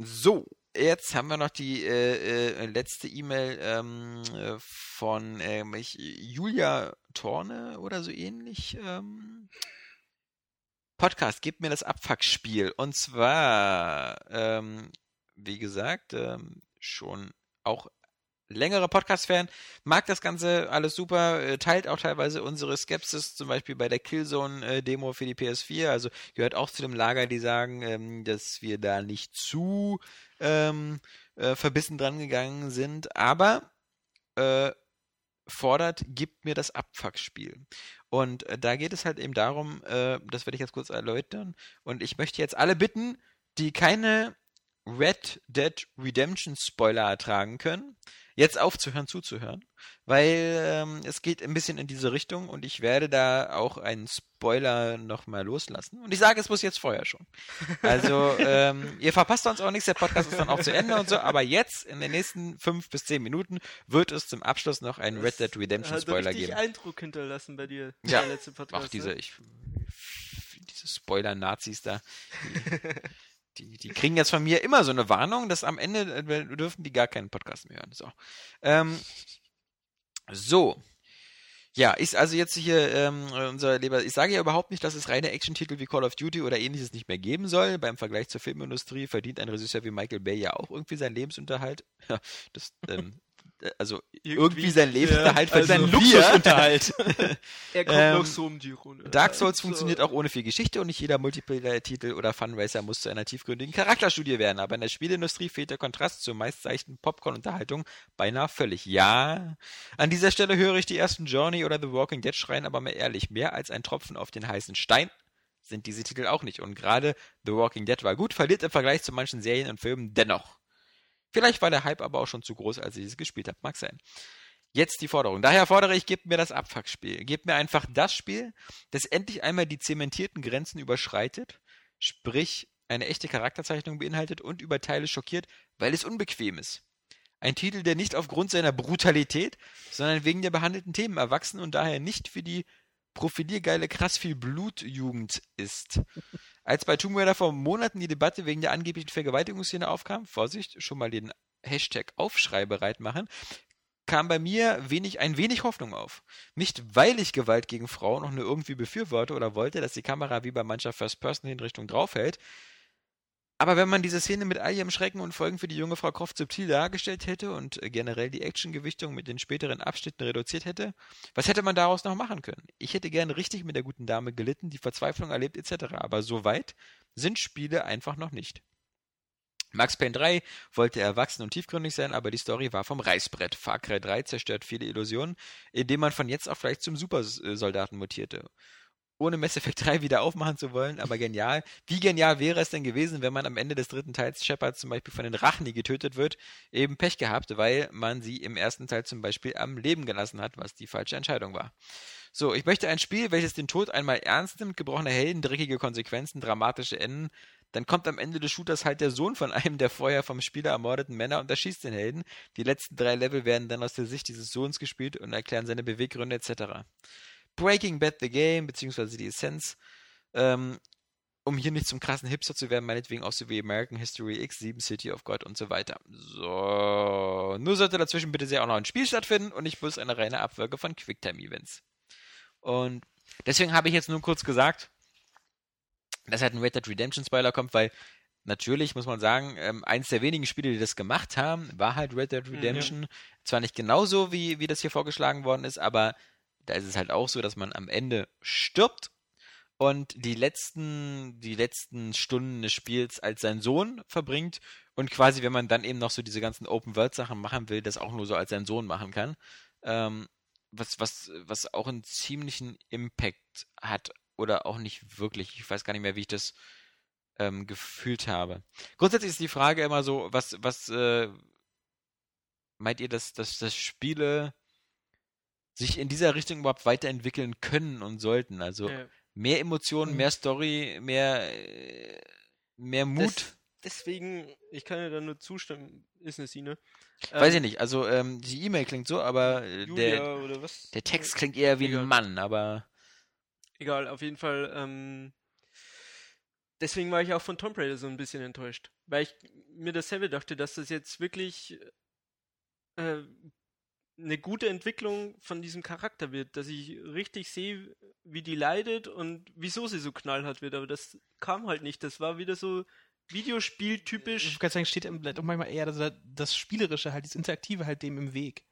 So, jetzt haben wir noch die äh, äh, letzte E-Mail ähm, äh, von ich, Julia Torne oder so ähnlich. Ähm, Podcast, gebt mir das Abfuckspiel. Und zwar, ähm, wie gesagt, ähm, schon auch längerer Podcast-Fan, mag das Ganze alles super, äh, teilt auch teilweise unsere Skepsis, zum Beispiel bei der Killzone-Demo für die PS4, also gehört auch zu dem Lager, die sagen, ähm, dass wir da nicht zu ähm, äh, verbissen dran gegangen sind, aber äh, fordert, gibt mir das Abfuckspiel. Und äh, da geht es halt eben darum, äh, das werde ich jetzt kurz erläutern, und ich möchte jetzt alle bitten, die keine Red Dead Redemption Spoiler ertragen können, jetzt aufzuhören zuzuhören, weil ähm, es geht ein bisschen in diese Richtung und ich werde da auch einen Spoiler nochmal loslassen. Und ich sage es bloß jetzt vorher schon. Also ähm, ihr verpasst uns auch nichts, der Podcast ist dann auch zu Ende und so, aber jetzt in den nächsten fünf bis zehn Minuten wird es zum Abschluss noch einen Red Dead Redemption Spoiler geben. Eindruck hinterlassen bei dir, Ja. der letzte Podcast. Ach, diese, ne? ich, diese Spoiler-Nazis da. Die, die, die kriegen jetzt von mir immer so eine Warnung, dass am Ende äh, dürfen die gar keinen Podcast mehr hören. So. Ähm, so. Ja, ist also jetzt hier ähm, unser lieber, ich sage ja überhaupt nicht, dass es reine Action-Titel wie Call of Duty oder ähnliches nicht mehr geben soll. Beim Vergleich zur Filmindustrie verdient ein Regisseur wie Michael Bay ja auch irgendwie seinen Lebensunterhalt. Ja, das, ähm, äh, also irgendwie, seinen Lebensunterhalt also verdienen Sein wir. Luxusunterhalt. Er kommt Ähm, noch so um die Runde. Dark Souls So. funktioniert auch ohne viel Geschichte und nicht jeder Multiplayer-Titel oder Funracer muss zu einer tiefgründigen Charakterstudie werden. Aber in der Spielindustrie fehlt der Kontrast zur meist seichten Popcorn-Unterhaltung beinahe völlig. Ja, an dieser Stelle höre ich die ersten Journey oder The Walking Dead schreien, aber mal ehrlich, mehr als ein Tropfen auf den heißen Stein sind diese Titel auch nicht. Und gerade The Walking Dead war gut, verliert im Vergleich zu manchen Serien und Filmen dennoch. Vielleicht war der Hype aber auch schon zu groß, als ich es gespielt habe. Mag sein. Jetzt die Forderung. Daher fordere ich, gebt mir das Abfuckspiel. Gebt mir einfach das Spiel, das endlich einmal die zementierten Grenzen überschreitet, sprich eine echte Charakterzeichnung beinhaltet und über Teile schockiert, weil es unbequem ist. Ein Titel, der nicht aufgrund seiner Brutalität, sondern wegen der behandelten Themen erwachsen und daher nicht für die profiliergeile krass viel Blutjugend ist. Als bei Tomb Raider vor Monaten die Debatte wegen der angeblichen Vergewaltigungsszene aufkam, Vorsicht, schon mal den Hashtag Aufschrei bereit machen, kam bei mir wenig, ein wenig Hoffnung auf. Nicht, weil ich Gewalt gegen Frauen noch nur irgendwie befürworte oder wollte, dass die Kamera wie bei mancher First-Person-Hinrichtung draufhält, aber wenn man diese Szene mit all ihrem Schrecken und Folgen für die junge Frau Croft subtil dargestellt hätte und äh, generell die Actiongewichtung mit den späteren Abschnitten reduziert hätte, was hätte man daraus noch machen können? Ich hätte gern richtig mit der guten Dame gelitten, die Verzweiflung erlebt etc. Aber so weit sind Spiele einfach noch nicht. Max Payne 3 wollte erwachsen und tiefgründig sein, aber die Story war vom Reißbrett. Far Cry 3 zerstört viele Illusionen, indem man von jetzt auf vielleicht zum Supersoldaten mutierte ohne Mass Effect 3 wieder aufmachen zu wollen, aber genial. Wie genial wäre es denn gewesen, wenn man am Ende des dritten Teils Shepard zum Beispiel von den Rachni getötet wird, eben Pech gehabt, weil man sie im ersten Teil zum Beispiel am Leben gelassen hat, was die falsche Entscheidung war. So, ich möchte ein Spiel, welches den Tod einmal ernst nimmt, gebrochene Helden, dreckige Konsequenzen, dramatische Enden. Dann kommt am Ende des Shooters halt der Sohn von einem der vorher vom Spieler ermordeten Männer und erschießt den Helden. Die letzten drei Level werden dann aus der Sicht dieses Sohns gespielt und erklären seine Beweggründe etc. Breaking Bad The Game, beziehungsweise die Essenz, ähm, um hier nicht zum krassen Hipster zu werden, meinetwegen auch so wie American History X, 7 City of God und so weiter. So, nur sollte dazwischen bitte sehr auch noch ein Spiel stattfinden und nicht bloß eine reine Abwürge von Quicktime-Events. Und deswegen habe ich jetzt nur kurz gesagt, dass halt ein Red Dead Redemption Spoiler kommt, weil natürlich muss man sagen, ähm, eins der wenigen Spiele, die das gemacht haben, war halt Red Dead Redemption. Ja. Zwar nicht genauso, wie, wie das hier vorgeschlagen worden ist, aber da ist es halt auch so, dass man am Ende stirbt und die letzten, die letzten Stunden des Spiels als sein Sohn verbringt und quasi, wenn man dann eben noch so diese ganzen Open-World-Sachen machen will, das auch nur so als sein Sohn machen kann. Ähm, was, was, was auch einen ziemlichen Impact hat oder auch nicht wirklich. Ich weiß gar nicht mehr, wie ich das ähm, gefühlt habe. Grundsätzlich ist die Frage immer so, was, was äh, meint ihr, dass, dass, dass Spiele sich in dieser Richtung überhaupt weiterentwickeln können und sollten. Also ja. mehr Emotionen, mehr Story, mehr, äh, mehr Mut. Das, deswegen, ich kann ja da nur zustimmen, ist eine Sine. Weiß ähm, ich nicht, also ähm, die E-Mail klingt so, aber äh, der, der Text klingt eher wie Egal. ein Mann, aber. Egal, auf jeden Fall. Ähm, deswegen war ich auch von Tomb Raider so ein bisschen enttäuscht. Weil ich mir dasselbe dachte, dass das jetzt wirklich äh, eine gute Entwicklung von diesem Charakter wird, dass ich richtig sehe, wie die leidet und wieso sie so knallhart wird, aber das kam halt nicht. Das war wieder so Videospieltypisch. Ich kann sagen, steht im Blatt auch manchmal eher das, das Spielerische, halt, das Interaktive halt dem im Weg.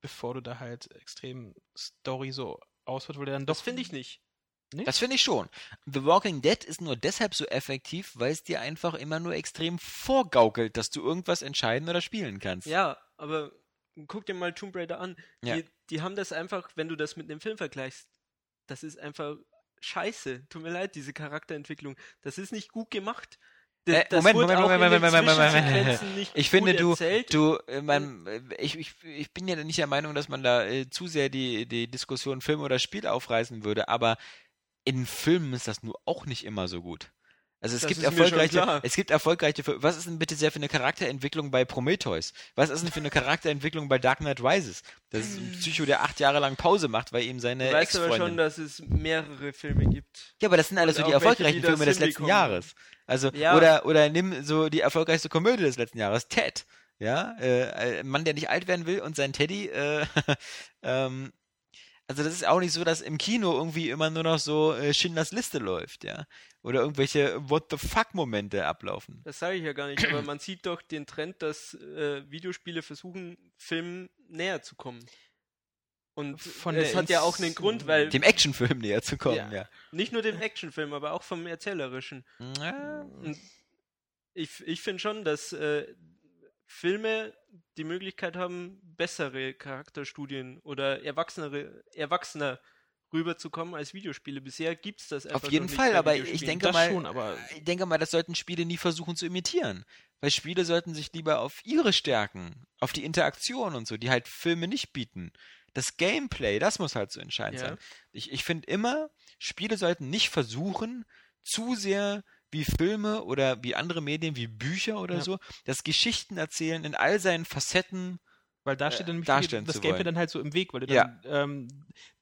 Bevor du da halt extrem Story so ausführt, wo der dann doch. Das finde ich nicht. Nicht? Das finde ich schon. The Walking Dead ist nur deshalb so effektiv, weil es dir einfach immer nur extrem vorgaukelt, dass du irgendwas entscheiden oder spielen kannst. Ja, aber guck dir mal Tomb Raider an. Ja. Die, die haben das einfach, wenn du das mit einem Film vergleichst, das ist einfach scheiße. Tut mir leid, diese Charakterentwicklung. Das ist nicht gut gemacht. Das, äh, Moment, Moment, Moment, Moment, Moment, Moment, Moment. Ich finde, du, erzählt. du, äh, man, ich, ich, ich bin ja nicht der Meinung, dass man da äh, zu sehr die, die Diskussion Film oder Spiel aufreißen würde, aber in Filmen ist das nur auch nicht immer so gut. Also es das gibt erfolgreiche, es gibt erfolgreiche, was ist denn bitte sehr für eine Charakterentwicklung bei Prometheus? Was ist denn für eine Charakterentwicklung bei Dark Knight Rises? Das ist ein Psycho, der acht Jahre lang Pause macht, weil ihm seine Du weißt aber schon, dass es mehrere Filme gibt. Ja, aber das sind alles so die erfolgreichen welche, die Filme des letzten Jahres. Also, ja. oder, oder nimm so die erfolgreichste Komödie des letzten Jahres, Ted. Ja, äh, ein Mann, der nicht alt werden will und sein Teddy, äh, ähm, also das ist auch nicht so, dass im Kino irgendwie immer nur noch so äh, Schindlers Liste läuft, ja. Oder irgendwelche What the fuck-Momente ablaufen. Das sage ich ja gar nicht, aber man sieht doch den Trend, dass äh, Videospiele versuchen, Filmen näher zu kommen. Und Von es hat ja auch einen Grund, weil. Dem Actionfilm näher zu kommen, ja. ja. Nicht nur dem Actionfilm, aber auch vom Erzählerischen. Ja. Und ich, ich finde schon, dass äh, Filme die Möglichkeit haben, bessere Charakterstudien oder erwachsenere, erwachsener rüberzukommen als Videospiele. Bisher gibt es das einfach Auf jeden Fall, aber ich denke mal, schon, aber ich denke mal, das sollten Spiele nie versuchen zu imitieren. Weil Spiele sollten sich lieber auf ihre Stärken, auf die Interaktion und so, die halt Filme nicht bieten. Das Gameplay, das muss halt so entscheidend ja. sein. Ich, ich finde immer, Spiele sollten nicht versuchen, zu sehr wie Filme oder wie andere Medien, wie Bücher oder Ja. so, das Geschichten erzählen in all seinen Facetten. Weil da steht äh, dann nämlich darstellen das Gameplay dann halt so im Weg, weil du Ja. dann ähm,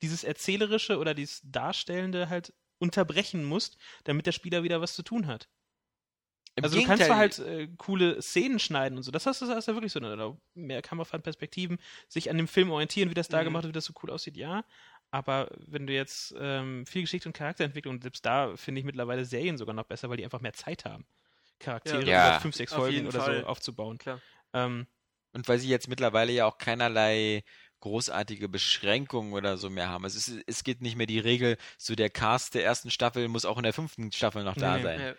dieses Erzählerische oder dieses Darstellende halt unterbrechen musst, damit der Spieler wieder was zu tun hat. Im also du kannst zwar Gegenteil, halt äh, coole Szenen schneiden und so, das hast du das ja wirklich so, oder mehr Kamerafahrtperspektiven, sich an dem Film orientieren, wie das da Mhm. gemacht wird, wie das so cool aussieht, ja. Aber wenn du jetzt ähm, viel Geschichte und Charakterentwicklung, selbst da finde ich mittlerweile Serien sogar noch besser, weil die einfach mehr Zeit haben, Charaktere Ja. über fünf, sechs Auf Folgen oder Fall. so aufzubauen. Klar. Ähm, Und weil sie jetzt mittlerweile ja auch keinerlei großartige Beschränkungen oder so mehr haben. Es, ist, es geht nicht mehr die Regel, so der Cast der ersten Staffel muss auch in der fünften Staffel noch da Nee, nee. sein. Ja.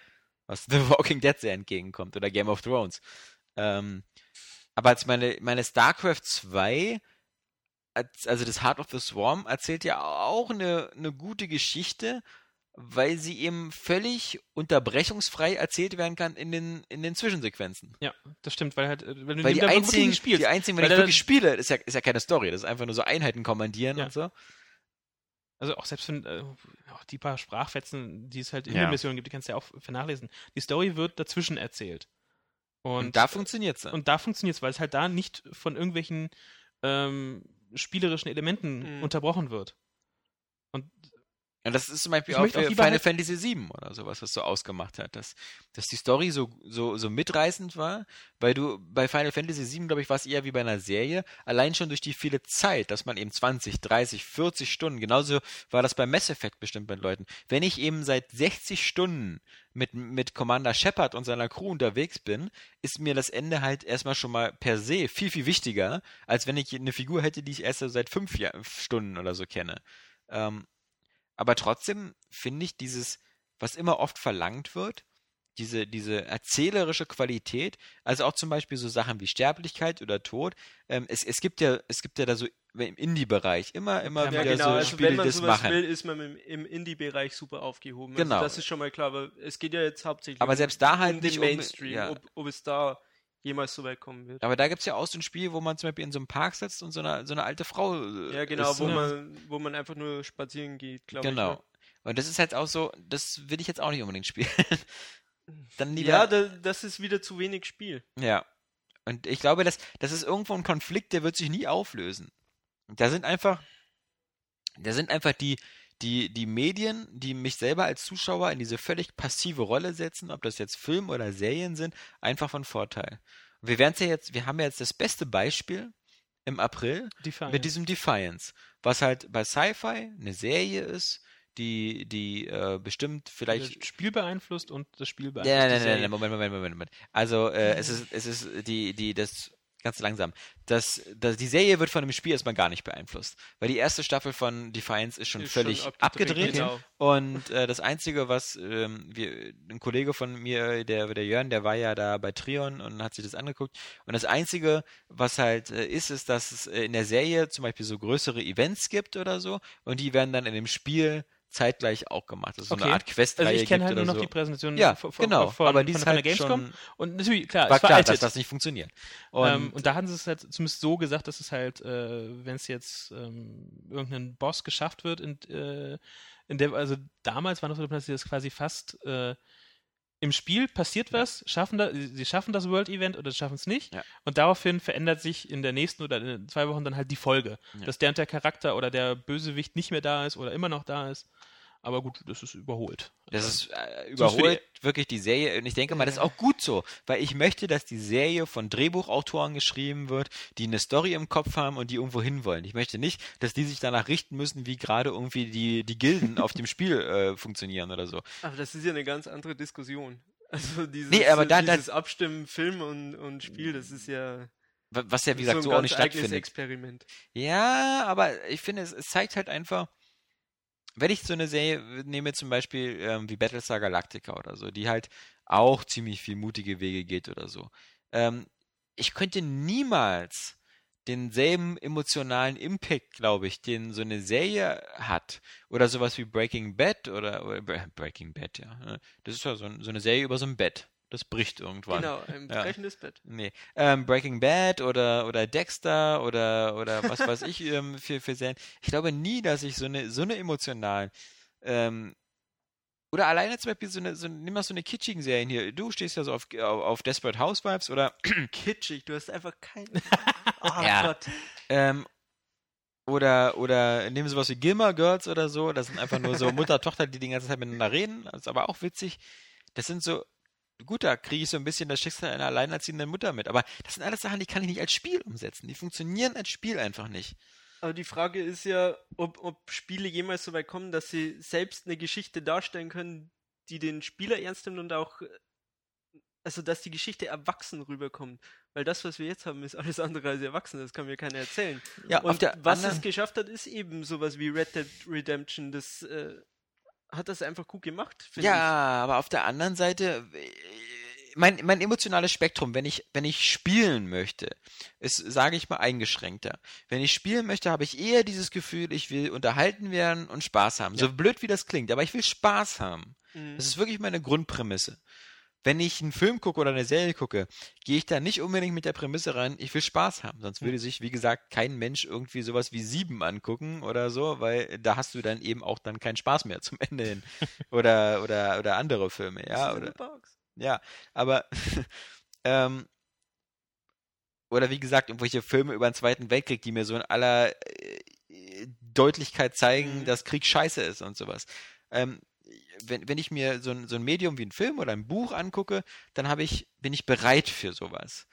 was The Walking Dead sehr entgegenkommt oder Game of Thrones. Ähm, aber als meine, meine StarCraft 2, als, also das Heart of the Swarm, erzählt ja auch eine, eine gute Geschichte, weil sie eben völlig unterbrechungsfrei erzählt werden kann in den, in den Zwischensequenzen. ja, das stimmt, weil halt, äh, wenn du Weil die einzigen, spielst, die einzigen, wenn ich wirklich spiele, ist ja, ist ja keine Story, das ist einfach nur so Einheiten kommandieren Ja. und so. Also auch selbst wenn äh, auch die paar Sprachfetzen, die es halt in Ja. den Missionen gibt, die kannst du ja auch vernachlesen. Die Story wird dazwischen erzählt. Und, Und, da funktioniert es. und da funktioniert es, weil es halt da nicht von irgendwelchen ähm, spielerischen Elementen Mhm. unterbrochen wird. Und Und das ist zum Beispiel Ich auch für Final halt- Fantasy VII oder sowas, was so ausgemacht hat, dass, dass die Story so, so, so mitreißend war, weil du bei Final Fantasy VII, glaube ich, war es eher wie bei einer Serie, allein schon durch die viele Zeit, dass man eben 20, 30, 40 Stunden, genauso war das bei Mass Effect bestimmt bei Leuten. Wenn ich eben seit 60 Stunden mit, mit Commander Shepard und seiner Crew unterwegs bin, ist mir das Ende halt erstmal schon mal per se viel, viel wichtiger, als wenn ich eine Figur hätte, die ich erst seit fünf Jahr, Stunden oder so kenne. Ähm, aber trotzdem finde ich dieses, was immer oft verlangt wird, diese, diese erzählerische Qualität, also auch zum Beispiel so Sachen wie Sterblichkeit oder Tod, ähm, es, es gibt ja, es gibt ja da so im Indie-Bereich immer, immer Ja, wieder genau. so Also Spiele, wenn man das sowas machen. will, ist man im, im Indie-Bereich super aufgehoben. Genau. Also das ist schon mal klar, aber es geht ja jetzt hauptsächlich Aber um, selbst da halt um nicht den um- Mainstream, ja. ob, ob es da jemals so weit kommen wird. Aber da gibt es ja auch so ein Spiel, wo man zum Beispiel in so einem Park sitzt und so eine, so eine alte Frau. äh, Ja, genau, ist, wo ne? man, wo man einfach nur spazieren geht, glaube Genau. ich. ne? Und das ist halt auch so, das will ich jetzt auch nicht unbedingt spielen. Dann lieber. Ja, da, das ist wieder zu wenig Spiel. Ja. Und ich glaube, das, das ist irgendwo ein Konflikt, der wird sich nie auflösen. Da sind einfach, da sind einfach die, die, die Medien, die mich selber als Zuschauer in diese völlig passive Rolle setzen, ob das jetzt Film oder Serien sind, einfach von Vorteil. Wir werden ja jetzt, wir haben ja jetzt das beste Beispiel im April Defiance. mit diesem Defiance, was halt bei Sci-Fi eine Serie ist, die, die äh, bestimmt vielleicht das Spiel beeinflusst und das Spiel Nein, beeinflusst nein, nein, Serie. nein, Moment, Moment, Moment, Moment. Also, äh, es ist, es ist die, die, das, ganz langsam. Das, das, die Serie wird von dem Spiel erstmal gar nicht beeinflusst. Weil die erste Staffel von Defiance ist schon Ist völlig schon abgedreht. Genau. Und äh, das Einzige, was ähm, wir, ein Kollege von mir, der, der Jörn, der war ja da bei Trion und hat sich das angeguckt. Und das Einzige, was halt äh, ist, ist, dass es äh, in der Serie zum Beispiel so größere Events gibt oder so. Und die werden dann in dem Spiel zeitgleich auch gemacht. Das ist so Okay. eine Art Questreihe Also ich kenne halt nur noch so. die Präsentation Ja, von, genau. von, aber die von, von halt der Gamescom. Und natürlich, klar, war es klar, veraltet. dass das nicht funktioniert. Und, ähm, und da hatten sie es halt zumindest so gesagt, dass es halt, äh, wenn es jetzt ähm, irgendein Boss geschafft wird, in, äh, in der, also damals war noch so, dass sie das quasi fast äh, im Spiel passiert was, schaffen da, sie schaffen das World Event oder schaffen es nicht. Ja. Und daraufhin verändert sich in der nächsten oder in zwei Wochen dann halt die Folge. Ja. Dass der und der Charakter oder der Bösewicht nicht mehr da ist oder immer noch da ist. Aber gut, das ist überholt. Das ist äh, überholt wirklich die Serie. Und ich denke mal, das ist auch gut so, weil ich möchte, dass die Serie von Drehbuchautoren geschrieben wird, die eine Story im Kopf haben und die irgendwo hinwollen. Ich möchte nicht, dass die sich danach richten müssen, wie gerade irgendwie die, die Gilden auf dem Spiel äh, funktionieren oder so. Aber das ist ja eine ganz andere Diskussion. Also dieses, Nee, aber da- da- dieses Abstimmen Film und, und Spiel, das ist ja Wa- Was ja, wie so gesagt, ein so auch ganz nicht eigenes stattfindet. Experiment. Ja, aber ich finde, es, es zeigt halt einfach, wenn ich so eine Serie nehme, zum Beispiel ähm, wie Battlestar Galactica oder so, die halt auch ziemlich viel mutige Wege geht oder so. Ähm, ich könnte niemals denselben emotionalen Impact, glaube ich, den so eine Serie hat. Oder sowas wie Breaking Bad oder, oder Bre- Breaking Bad, ja. ne? Das ist ja so, so eine Serie über so ein Bett. Das bricht irgendwann. Genau, ein Ja. brechendes Bett. Nee. Ähm, Breaking Bad oder, oder Dexter oder, oder was weiß ich ähm, für, für Serien. Ich glaube nie, dass ich so eine, so eine emotionalen ähm, oder alleine zum Beispiel so eine, so, nimm mal so eine kitschigen Serien hier. Du stehst ja so auf, auf, auf Desperate Housewives oder Kitschig, du hast einfach kein. Oh Ja. Gott. ähm, oder oder nimm sowas wie Gilmore Girls oder so. Das sind einfach nur so Mutter Tochter, die die ganze Zeit miteinander reden. Das ist aber auch witzig. Das sind so gut, da kriege ich so ein bisschen das Schicksal einer alleinerziehenden Mutter mit. Aber das sind alles Sachen, die kann ich nicht als Spiel umsetzen. Die funktionieren als Spiel einfach nicht. Aber die Frage ist ja, ob, ob Spiele jemals so weit kommen, dass sie selbst eine Geschichte darstellen können, die den Spieler ernst nimmt und auch, also dass die Geschichte erwachsen rüberkommt. Weil das, was wir jetzt haben, ist alles andere als erwachsen. Das kann mir keiner erzählen. Ja, und was es geschafft hat, ist eben sowas wie Red Dead Redemption. Das äh, hat das einfach gut gemacht, Ja, aber auf der anderen Seite, äh, mein, mein emotionales Spektrum, wenn ich, wenn ich spielen möchte, ist, sage ich mal, eingeschränkter. Wenn ich spielen möchte, habe ich eher dieses Gefühl, ich will unterhalten werden und Spaß haben. So blöd wie das klingt, aber ich will Spaß haben. ich. Mhm. Das ist wirklich meine Grundprämisse. Wenn ich einen Film gucke oder eine Serie gucke, gehe ich da nicht unbedingt mit der Prämisse rein, ich will Spaß haben. Sonst würde sich, wie gesagt, kein Mensch irgendwie sowas wie Sieben angucken oder so, weil da hast du dann eben auch dann keinen Spaß mehr zum Ende hin. Oder, oder, oder andere Filme, ja. Oder, ja, aber ähm, oder wie gesagt, irgendwelche Filme über den Zweiten Weltkrieg, die mir so in aller äh, Deutlichkeit zeigen, Mhm. dass Krieg scheiße ist und sowas. Ähm, wenn, wenn ich mir so ein, so ein Medium wie ein Film oder ein Buch angucke, dann habe ich, bin ich bereit für sowas.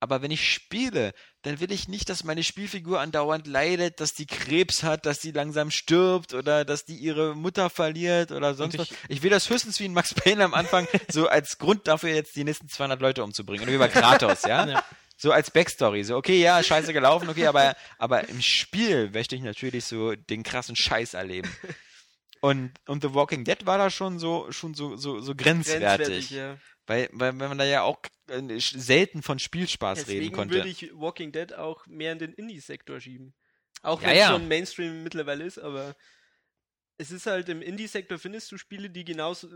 Aber wenn ich spiele, dann will ich nicht, dass meine Spielfigur andauernd leidet, dass die Krebs hat, dass die langsam stirbt oder dass die ihre Mutter verliert oder sonst ich- was. Ich will das höchstens wie in Max Payne am Anfang so als Grund dafür jetzt die nächsten 200 Leute umzubringen. Oder wie bei Kratos, ja? Ja. So als Backstory. So, okay, ja, scheiße gelaufen, okay, aber, aber im Spiel möchte ich natürlich so den krassen Scheiß erleben. Und, und The Walking Dead war da schon so, schon so, so, so grenzwertig. ja. Weil, weil, weil man da ja auch äh, selten von Spielspaß reden Deswegen konnte. würde ich Walking Dead auch mehr in den Indie-Sektor schieben. Auch Ja, wenn es ja. schon Mainstream mittlerweile ist, aber es ist halt im Indie-Sektor findest du Spiele, die genauso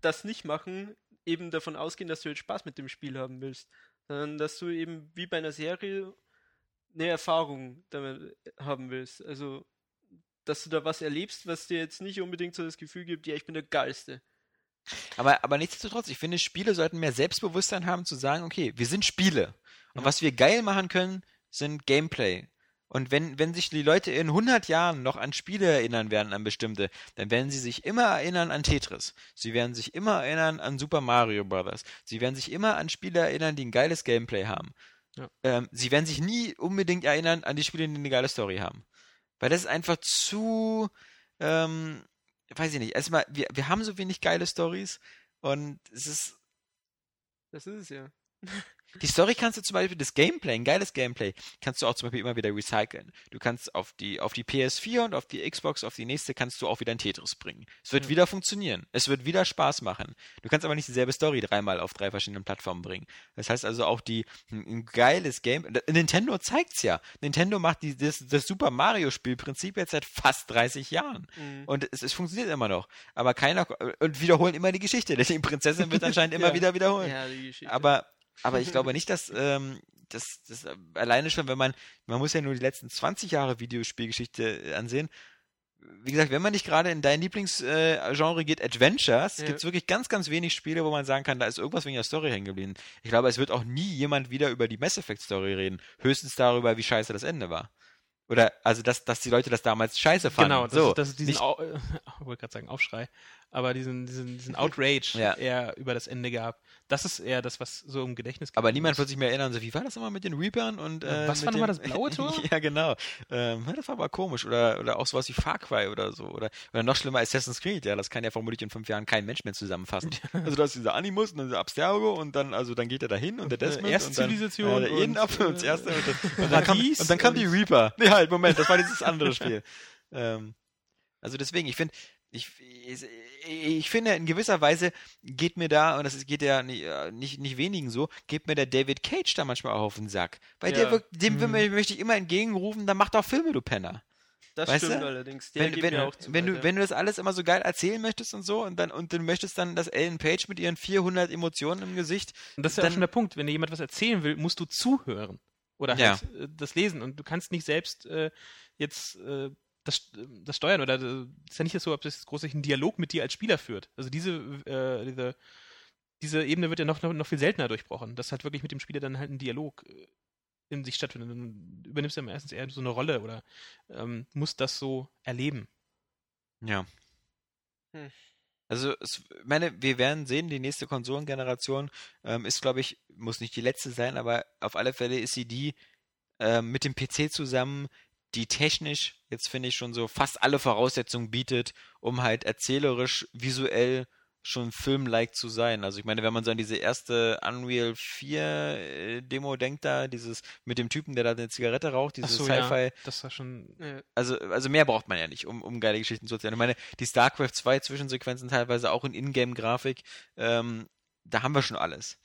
das nicht machen, eben davon ausgehen, dass du jetzt Spaß mit dem Spiel haben willst. Sondern dass du eben wie bei einer Serie eine Erfahrung damit haben willst. Also, dass du da was erlebst, was dir jetzt nicht unbedingt so das Gefühl gibt, ja, ich bin der Geilste. Aber, aber nichtsdestotrotz, ich finde, Spiele sollten mehr Selbstbewusstsein haben zu sagen, okay, wir sind Spiele. Und Ja. was wir geil machen können, sind Gameplay. Und wenn, wenn sich die Leute in 100 Jahren noch an Spiele erinnern werden, an bestimmte, dann werden sie sich immer erinnern an Tetris. Sie werden sich immer erinnern an Super Mario Brothers. Sie werden sich immer an Spiele erinnern, die ein geiles Gameplay haben. Ja. Ähm, sie werden sich nie unbedingt erinnern an die Spiele, die eine geile Story haben. Weil das ist einfach zu, ähm, weiß ich nicht. Erstmal, wir, wir haben so wenig geile Stories und es ist, Das ist es ja. die Story kannst du zum Beispiel, das Gameplay, ein geiles Gameplay, kannst du auch zum Beispiel immer wieder recyceln. Du kannst auf die, auf die PS4 und auf die Xbox, auf die nächste, kannst du auch wieder ein Tetris bringen. Es wird Ja. wieder funktionieren. Es wird wieder Spaß machen. Du kannst aber nicht dieselbe Story dreimal auf drei verschiedenen Plattformen bringen. Das heißt also auch die, ein, geiles Game, Nintendo zeigt's ja. Nintendo macht die, das, das Super Mario Spielprinzip jetzt seit fast 30 Jahren. Mhm. Und es, es funktioniert immer noch. Aber keiner, und wiederholen immer die Geschichte. Die Prinzessin wird anscheinend immer Ja. wieder wiederholen. ja, die Geschichte. Aber, aber ich glaube nicht, dass ähm, das, das äh, alleine schon, wenn man, man muss ja nur die letzten 20 Jahre Videospielgeschichte äh, ansehen. Wie gesagt, wenn man nicht gerade in dein Lieblingsgenre äh, geht, Adventures, Ja. gibt es wirklich ganz, ganz wenig Spiele, wo man sagen kann, da ist irgendwas wegen der Story hängen geblieben. Ich glaube, es wird auch nie jemand wieder über die Mass Effect Story reden. Höchstens darüber, wie scheiße das Ende war. Oder, also, dass, dass die Leute das damals scheiße fanden. Genau, das, so. das ist diesen, nicht- Au ich wollte gerade sagen Aufschrei, aber diesen, diesen, diesen Outrage Ja. eher über das Ende gab. Das ist eher das, was so im Gedächtnis Aber niemand ist. wird sich mehr erinnern, so wie war das immer mit den Reapern und äh, was war nochmal das blaue Tor? ja, genau. Ähm, das war aber komisch. Oder, oder auch sowas wie Far Cry oder so. Oder, oder noch schlimmer Assassin's Creed, ja, das kann ja vermutlich in fünf Jahren kein Mensch mehr zusammenfassen. Also da ist dieser Animus und dann dieser Abstergo und dann, also dann geht er dahin und der äh, Desmond erste und dann, Zivilisation äh, der Eden und, und äh, erste und, das, und, dann kam, und dann kam die Reaper. Nee, halt, Moment, das war dieses andere Spiel. ähm, also deswegen, ich finde, ich, ich, ich finde, in gewisser Weise geht mir da, und das geht ja nicht, äh, nicht, nicht wenigen so, geht mir der David Cage da manchmal auch auf den Sack. Weil der Ja. wirkt, dem Mhm. möchte ich immer entgegenrufen, dann mach doch Filme, du Penner. das weißt stimmt du? allerdings. Der Wenn, geht wenn, mir auch zu wenn, weit, du, ja. wenn du das alles immer so geil erzählen möchtest und so, und dann, und du möchtest dann, dass Ellen Page mit ihren 400 Emotionen im Gesicht, Und das ist ja auch dann- schon der Punkt. Wenn dir jemand was erzählen will, musst du zuhören. Oder Ja. halt äh, das lesen. Und du kannst nicht selbst äh, jetzt äh, das, das Steuern oder das ist ja nicht so, ob das großartig einen Dialog mit dir als Spieler führt. Also diese, äh, diese, diese Ebene wird ja noch, noch, noch viel seltener durchbrochen, dass halt wirklich mit dem Spieler dann halt ein Dialog äh, in sich stattfindet. Dann übernimmst du ja meistens eher so eine Rolle oder ähm, musst das so erleben. Ja. Hm. Also, es, meine, wir werden sehen, die nächste Konsolengeneration ähm, ist, glaube ich, muss nicht die letzte sein, aber auf alle Fälle ist sie die ähm, mit dem PC zusammen, die technisch jetzt finde ich schon so fast alle Voraussetzungen bietet, um halt erzählerisch, visuell schon filmlike zu sein. Also ich meine, wenn man so an diese erste Unreal 4 äh, Demo denkt da, dieses mit dem Typen, der da eine Zigarette raucht, dieses so, Sci-Fi, ja, das war schon. Ja. also, also mehr braucht man ja nicht, um, um geile Geschichten zu erzählen. Ich meine, die StarCraft 2 Zwischensequenzen teilweise auch in Ingame-Grafik, ähm, da haben wir schon alles.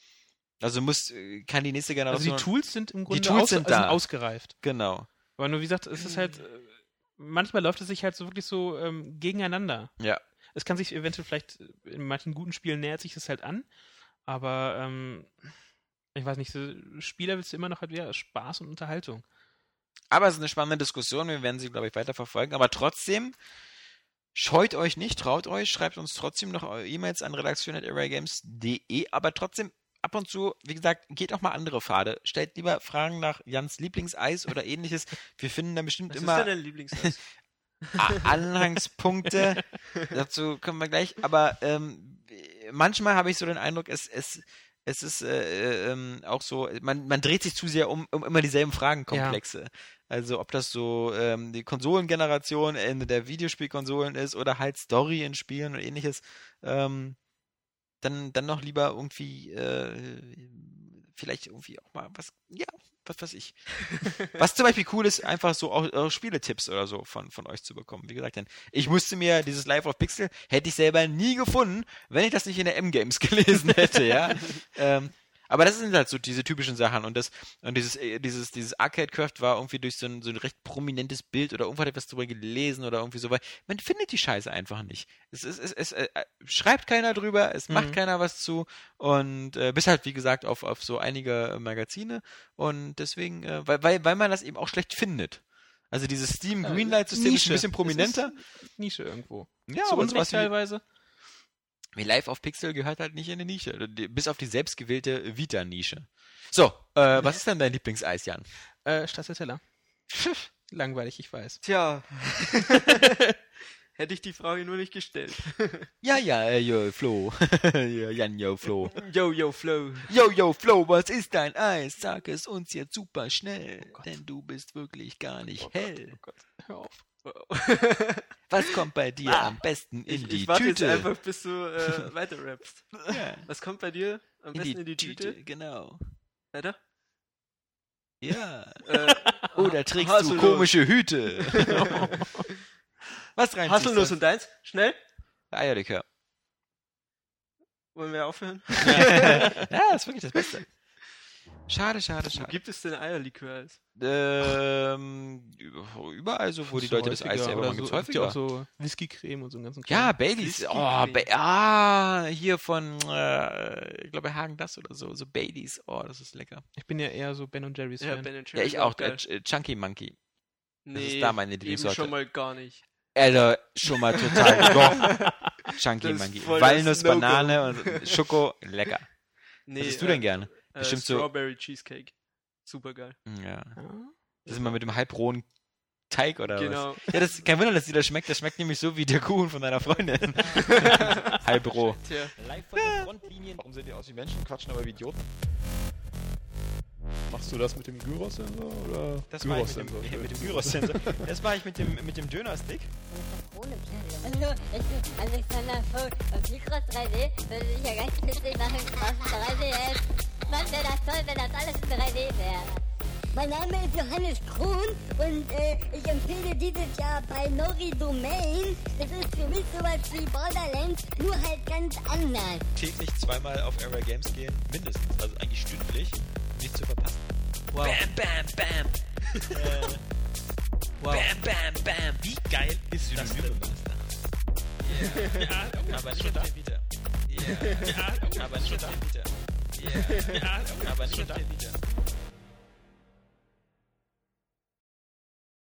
Also muss, äh, kann die nächste Also Generation. die Tools sind im Grunde Tools aus, sind also da. ausgereift. genau. Aber nur wie gesagt, es ist halt, äh, manchmal läuft es sich halt so wirklich so ähm, gegeneinander. Ja. Es kann sich eventuell vielleicht, äh, in manchen guten Spielen nähert sich das halt an, aber ähm, ich weiß nicht, so Spieler willst du immer noch halt wieder Spaß und Unterhaltung. Aber es ist eine spannende Diskussion, wir werden sie, glaube ich, weiter verfolgen. Aber trotzdem, scheut euch nicht, traut euch, schreibt uns trotzdem noch eure E-Mails an redaktion.arraygames.de. Aber trotzdem, ab und zu, wie gesagt, geht auch mal andere Pfade. Stellt lieber Fragen nach Jans Lieblingseis oder ähnliches. Wir finden da bestimmt Was immer ist denn dein Lieblingseis? A- Anhangspunkte. Dazu kommen wir gleich. Aber ähm, manchmal habe ich so den Eindruck, es, es, es ist äh, ähm, auch so, man, man dreht sich zu sehr um, um immer dieselben Fragenkomplexe. Also ob das so ähm, die Konsolengeneration, Ende der Videospielkonsolen ist oder halt Story in Spielen und ähnliches. Ähm, dann, dann noch lieber irgendwie äh, vielleicht irgendwie auch mal was, ja, was weiß ich. Was zum Beispiel cool ist, einfach so auch, auch Spieletipps oder so von, von euch zu bekommen. Wie gesagt, denn ich musste mir dieses Live of Pixel, hätte ich selber nie gefunden, wenn ich das nicht in der M-Games gelesen hätte, ja. ähm, aber das sind halt so diese typischen Sachen und das und dieses äh, dieses dieses Arcade Craft war irgendwie durch so ein, so ein recht prominentes Bild oder irgendwo hat etwas drüber gelesen oder irgendwie so weil man findet die Scheiße einfach nicht. Es ist es, es äh, schreibt keiner drüber, es macht Mhm. keiner was zu und äh, bis halt wie gesagt auf auf so einige äh, Magazine und deswegen äh, weil weil weil man das eben auch schlecht findet. Also dieses Steam Greenlight System ist ein bisschen prominenter. Es ist Nische irgendwo. Ja, Zu aber wie, teilweise. wie Live auf Pixel gehört halt nicht in eine Nische, die- bis auf die selbstgewählte Vita-Nische. So, äh, was ist denn dein Lieblingseis, Jan? Äh, Stracciatella. Langweilig, ich weiß. Tja. Hätte ich die Frage nur nicht gestellt. Ja, ja, äh, yo, Flo. ja, Jan, yo, Flo. Yo, yo, Flow. Yo, yo, Flo, was ist dein Eis? Sag es uns jetzt super schnell, denn du bist wirklich gar nicht hell. Hör auf. Was kommt bei dir Ah, am besten in Ich, die ich warte Tüte? jetzt einfach, bis du äh, weiter rappst. Ja, Was kommt bei dir am in besten in die Tüte? Genau. Weiter? Ja. Äh, Oder trägst du Haselnuss. komische Hüte? was rein? Haselnuss und deins? Schnell? Eierlikör. Wollen wir aufhören? ja, ist wirklich das Beste. Schade, schade, Wo schade. gibt es denn Eierlikör-Eis? Ähm, überall so, wo die Leute das Eis selber machen, so, ja häufiger. auch so Whisky-Creme und so einen ganzen Ja, Kram. Baileys. Whisky Oh, ba ah, hier von, äh, ich glaube, Hagen das oder so. So Baileys. Oh, das ist lecker. Ich bin ja eher so Ben und Jerry's Ja, Fan. Ben Jerry's Ja, ich auch. geil. Äh, Chunky Monkey. Nee, ist da meine Lieblingssorte. schon mal gar nicht. Alter, schon mal total. Doch. Chunky Das Monkey. voll das Walnuss, No-Go. Banane und Schoko. Lecker. Nee, Was isst du äh, denn gerne? Äh, Bestimmt so- Strawberry Cheesecake. Super geil. Ja. Ja. Das ist immer mit dem halbrohen Teig oder was? Genau. Ja, das ist kein Wunder, dass dir das schmeckt. Das schmeckt nämlich so wie der Kuchen von deiner Freundin. Live von den Frontlinien. Warum sehen die aus wie Menschen, quatschen aber wie Idioten? Machst du das mit dem Gyrosensor oder? Das war ich mit dem, Gyrosensor? mit dem Gyrosensor. Das war ich mit dem, mit dem Dönerstick. Hallo, ich bin Alexander Vogt und Mikros 3D würde ich ja ganz witzig machen auf 3D. Mann, wäre das toll, wenn das alles in 3D wäre. Mein Name ist Johannes Kuhn und äh, ich empfehle dieses Jahr bei Nori Domain. Das ist für mich sowas wie Borderlands, nur halt ganz anders. Täglich zweimal auf Era Games gehen, mindestens. Also eigentlich stündlich, um nicht zu verpassen. Wow. Bam, bam, bam. äh, wow. Bam, bam, bam. Wie geil ist das denn? Ja, aber nicht auf der Vita. Ja, aber nicht auf der Vita. Ya, ja, ni nicht schon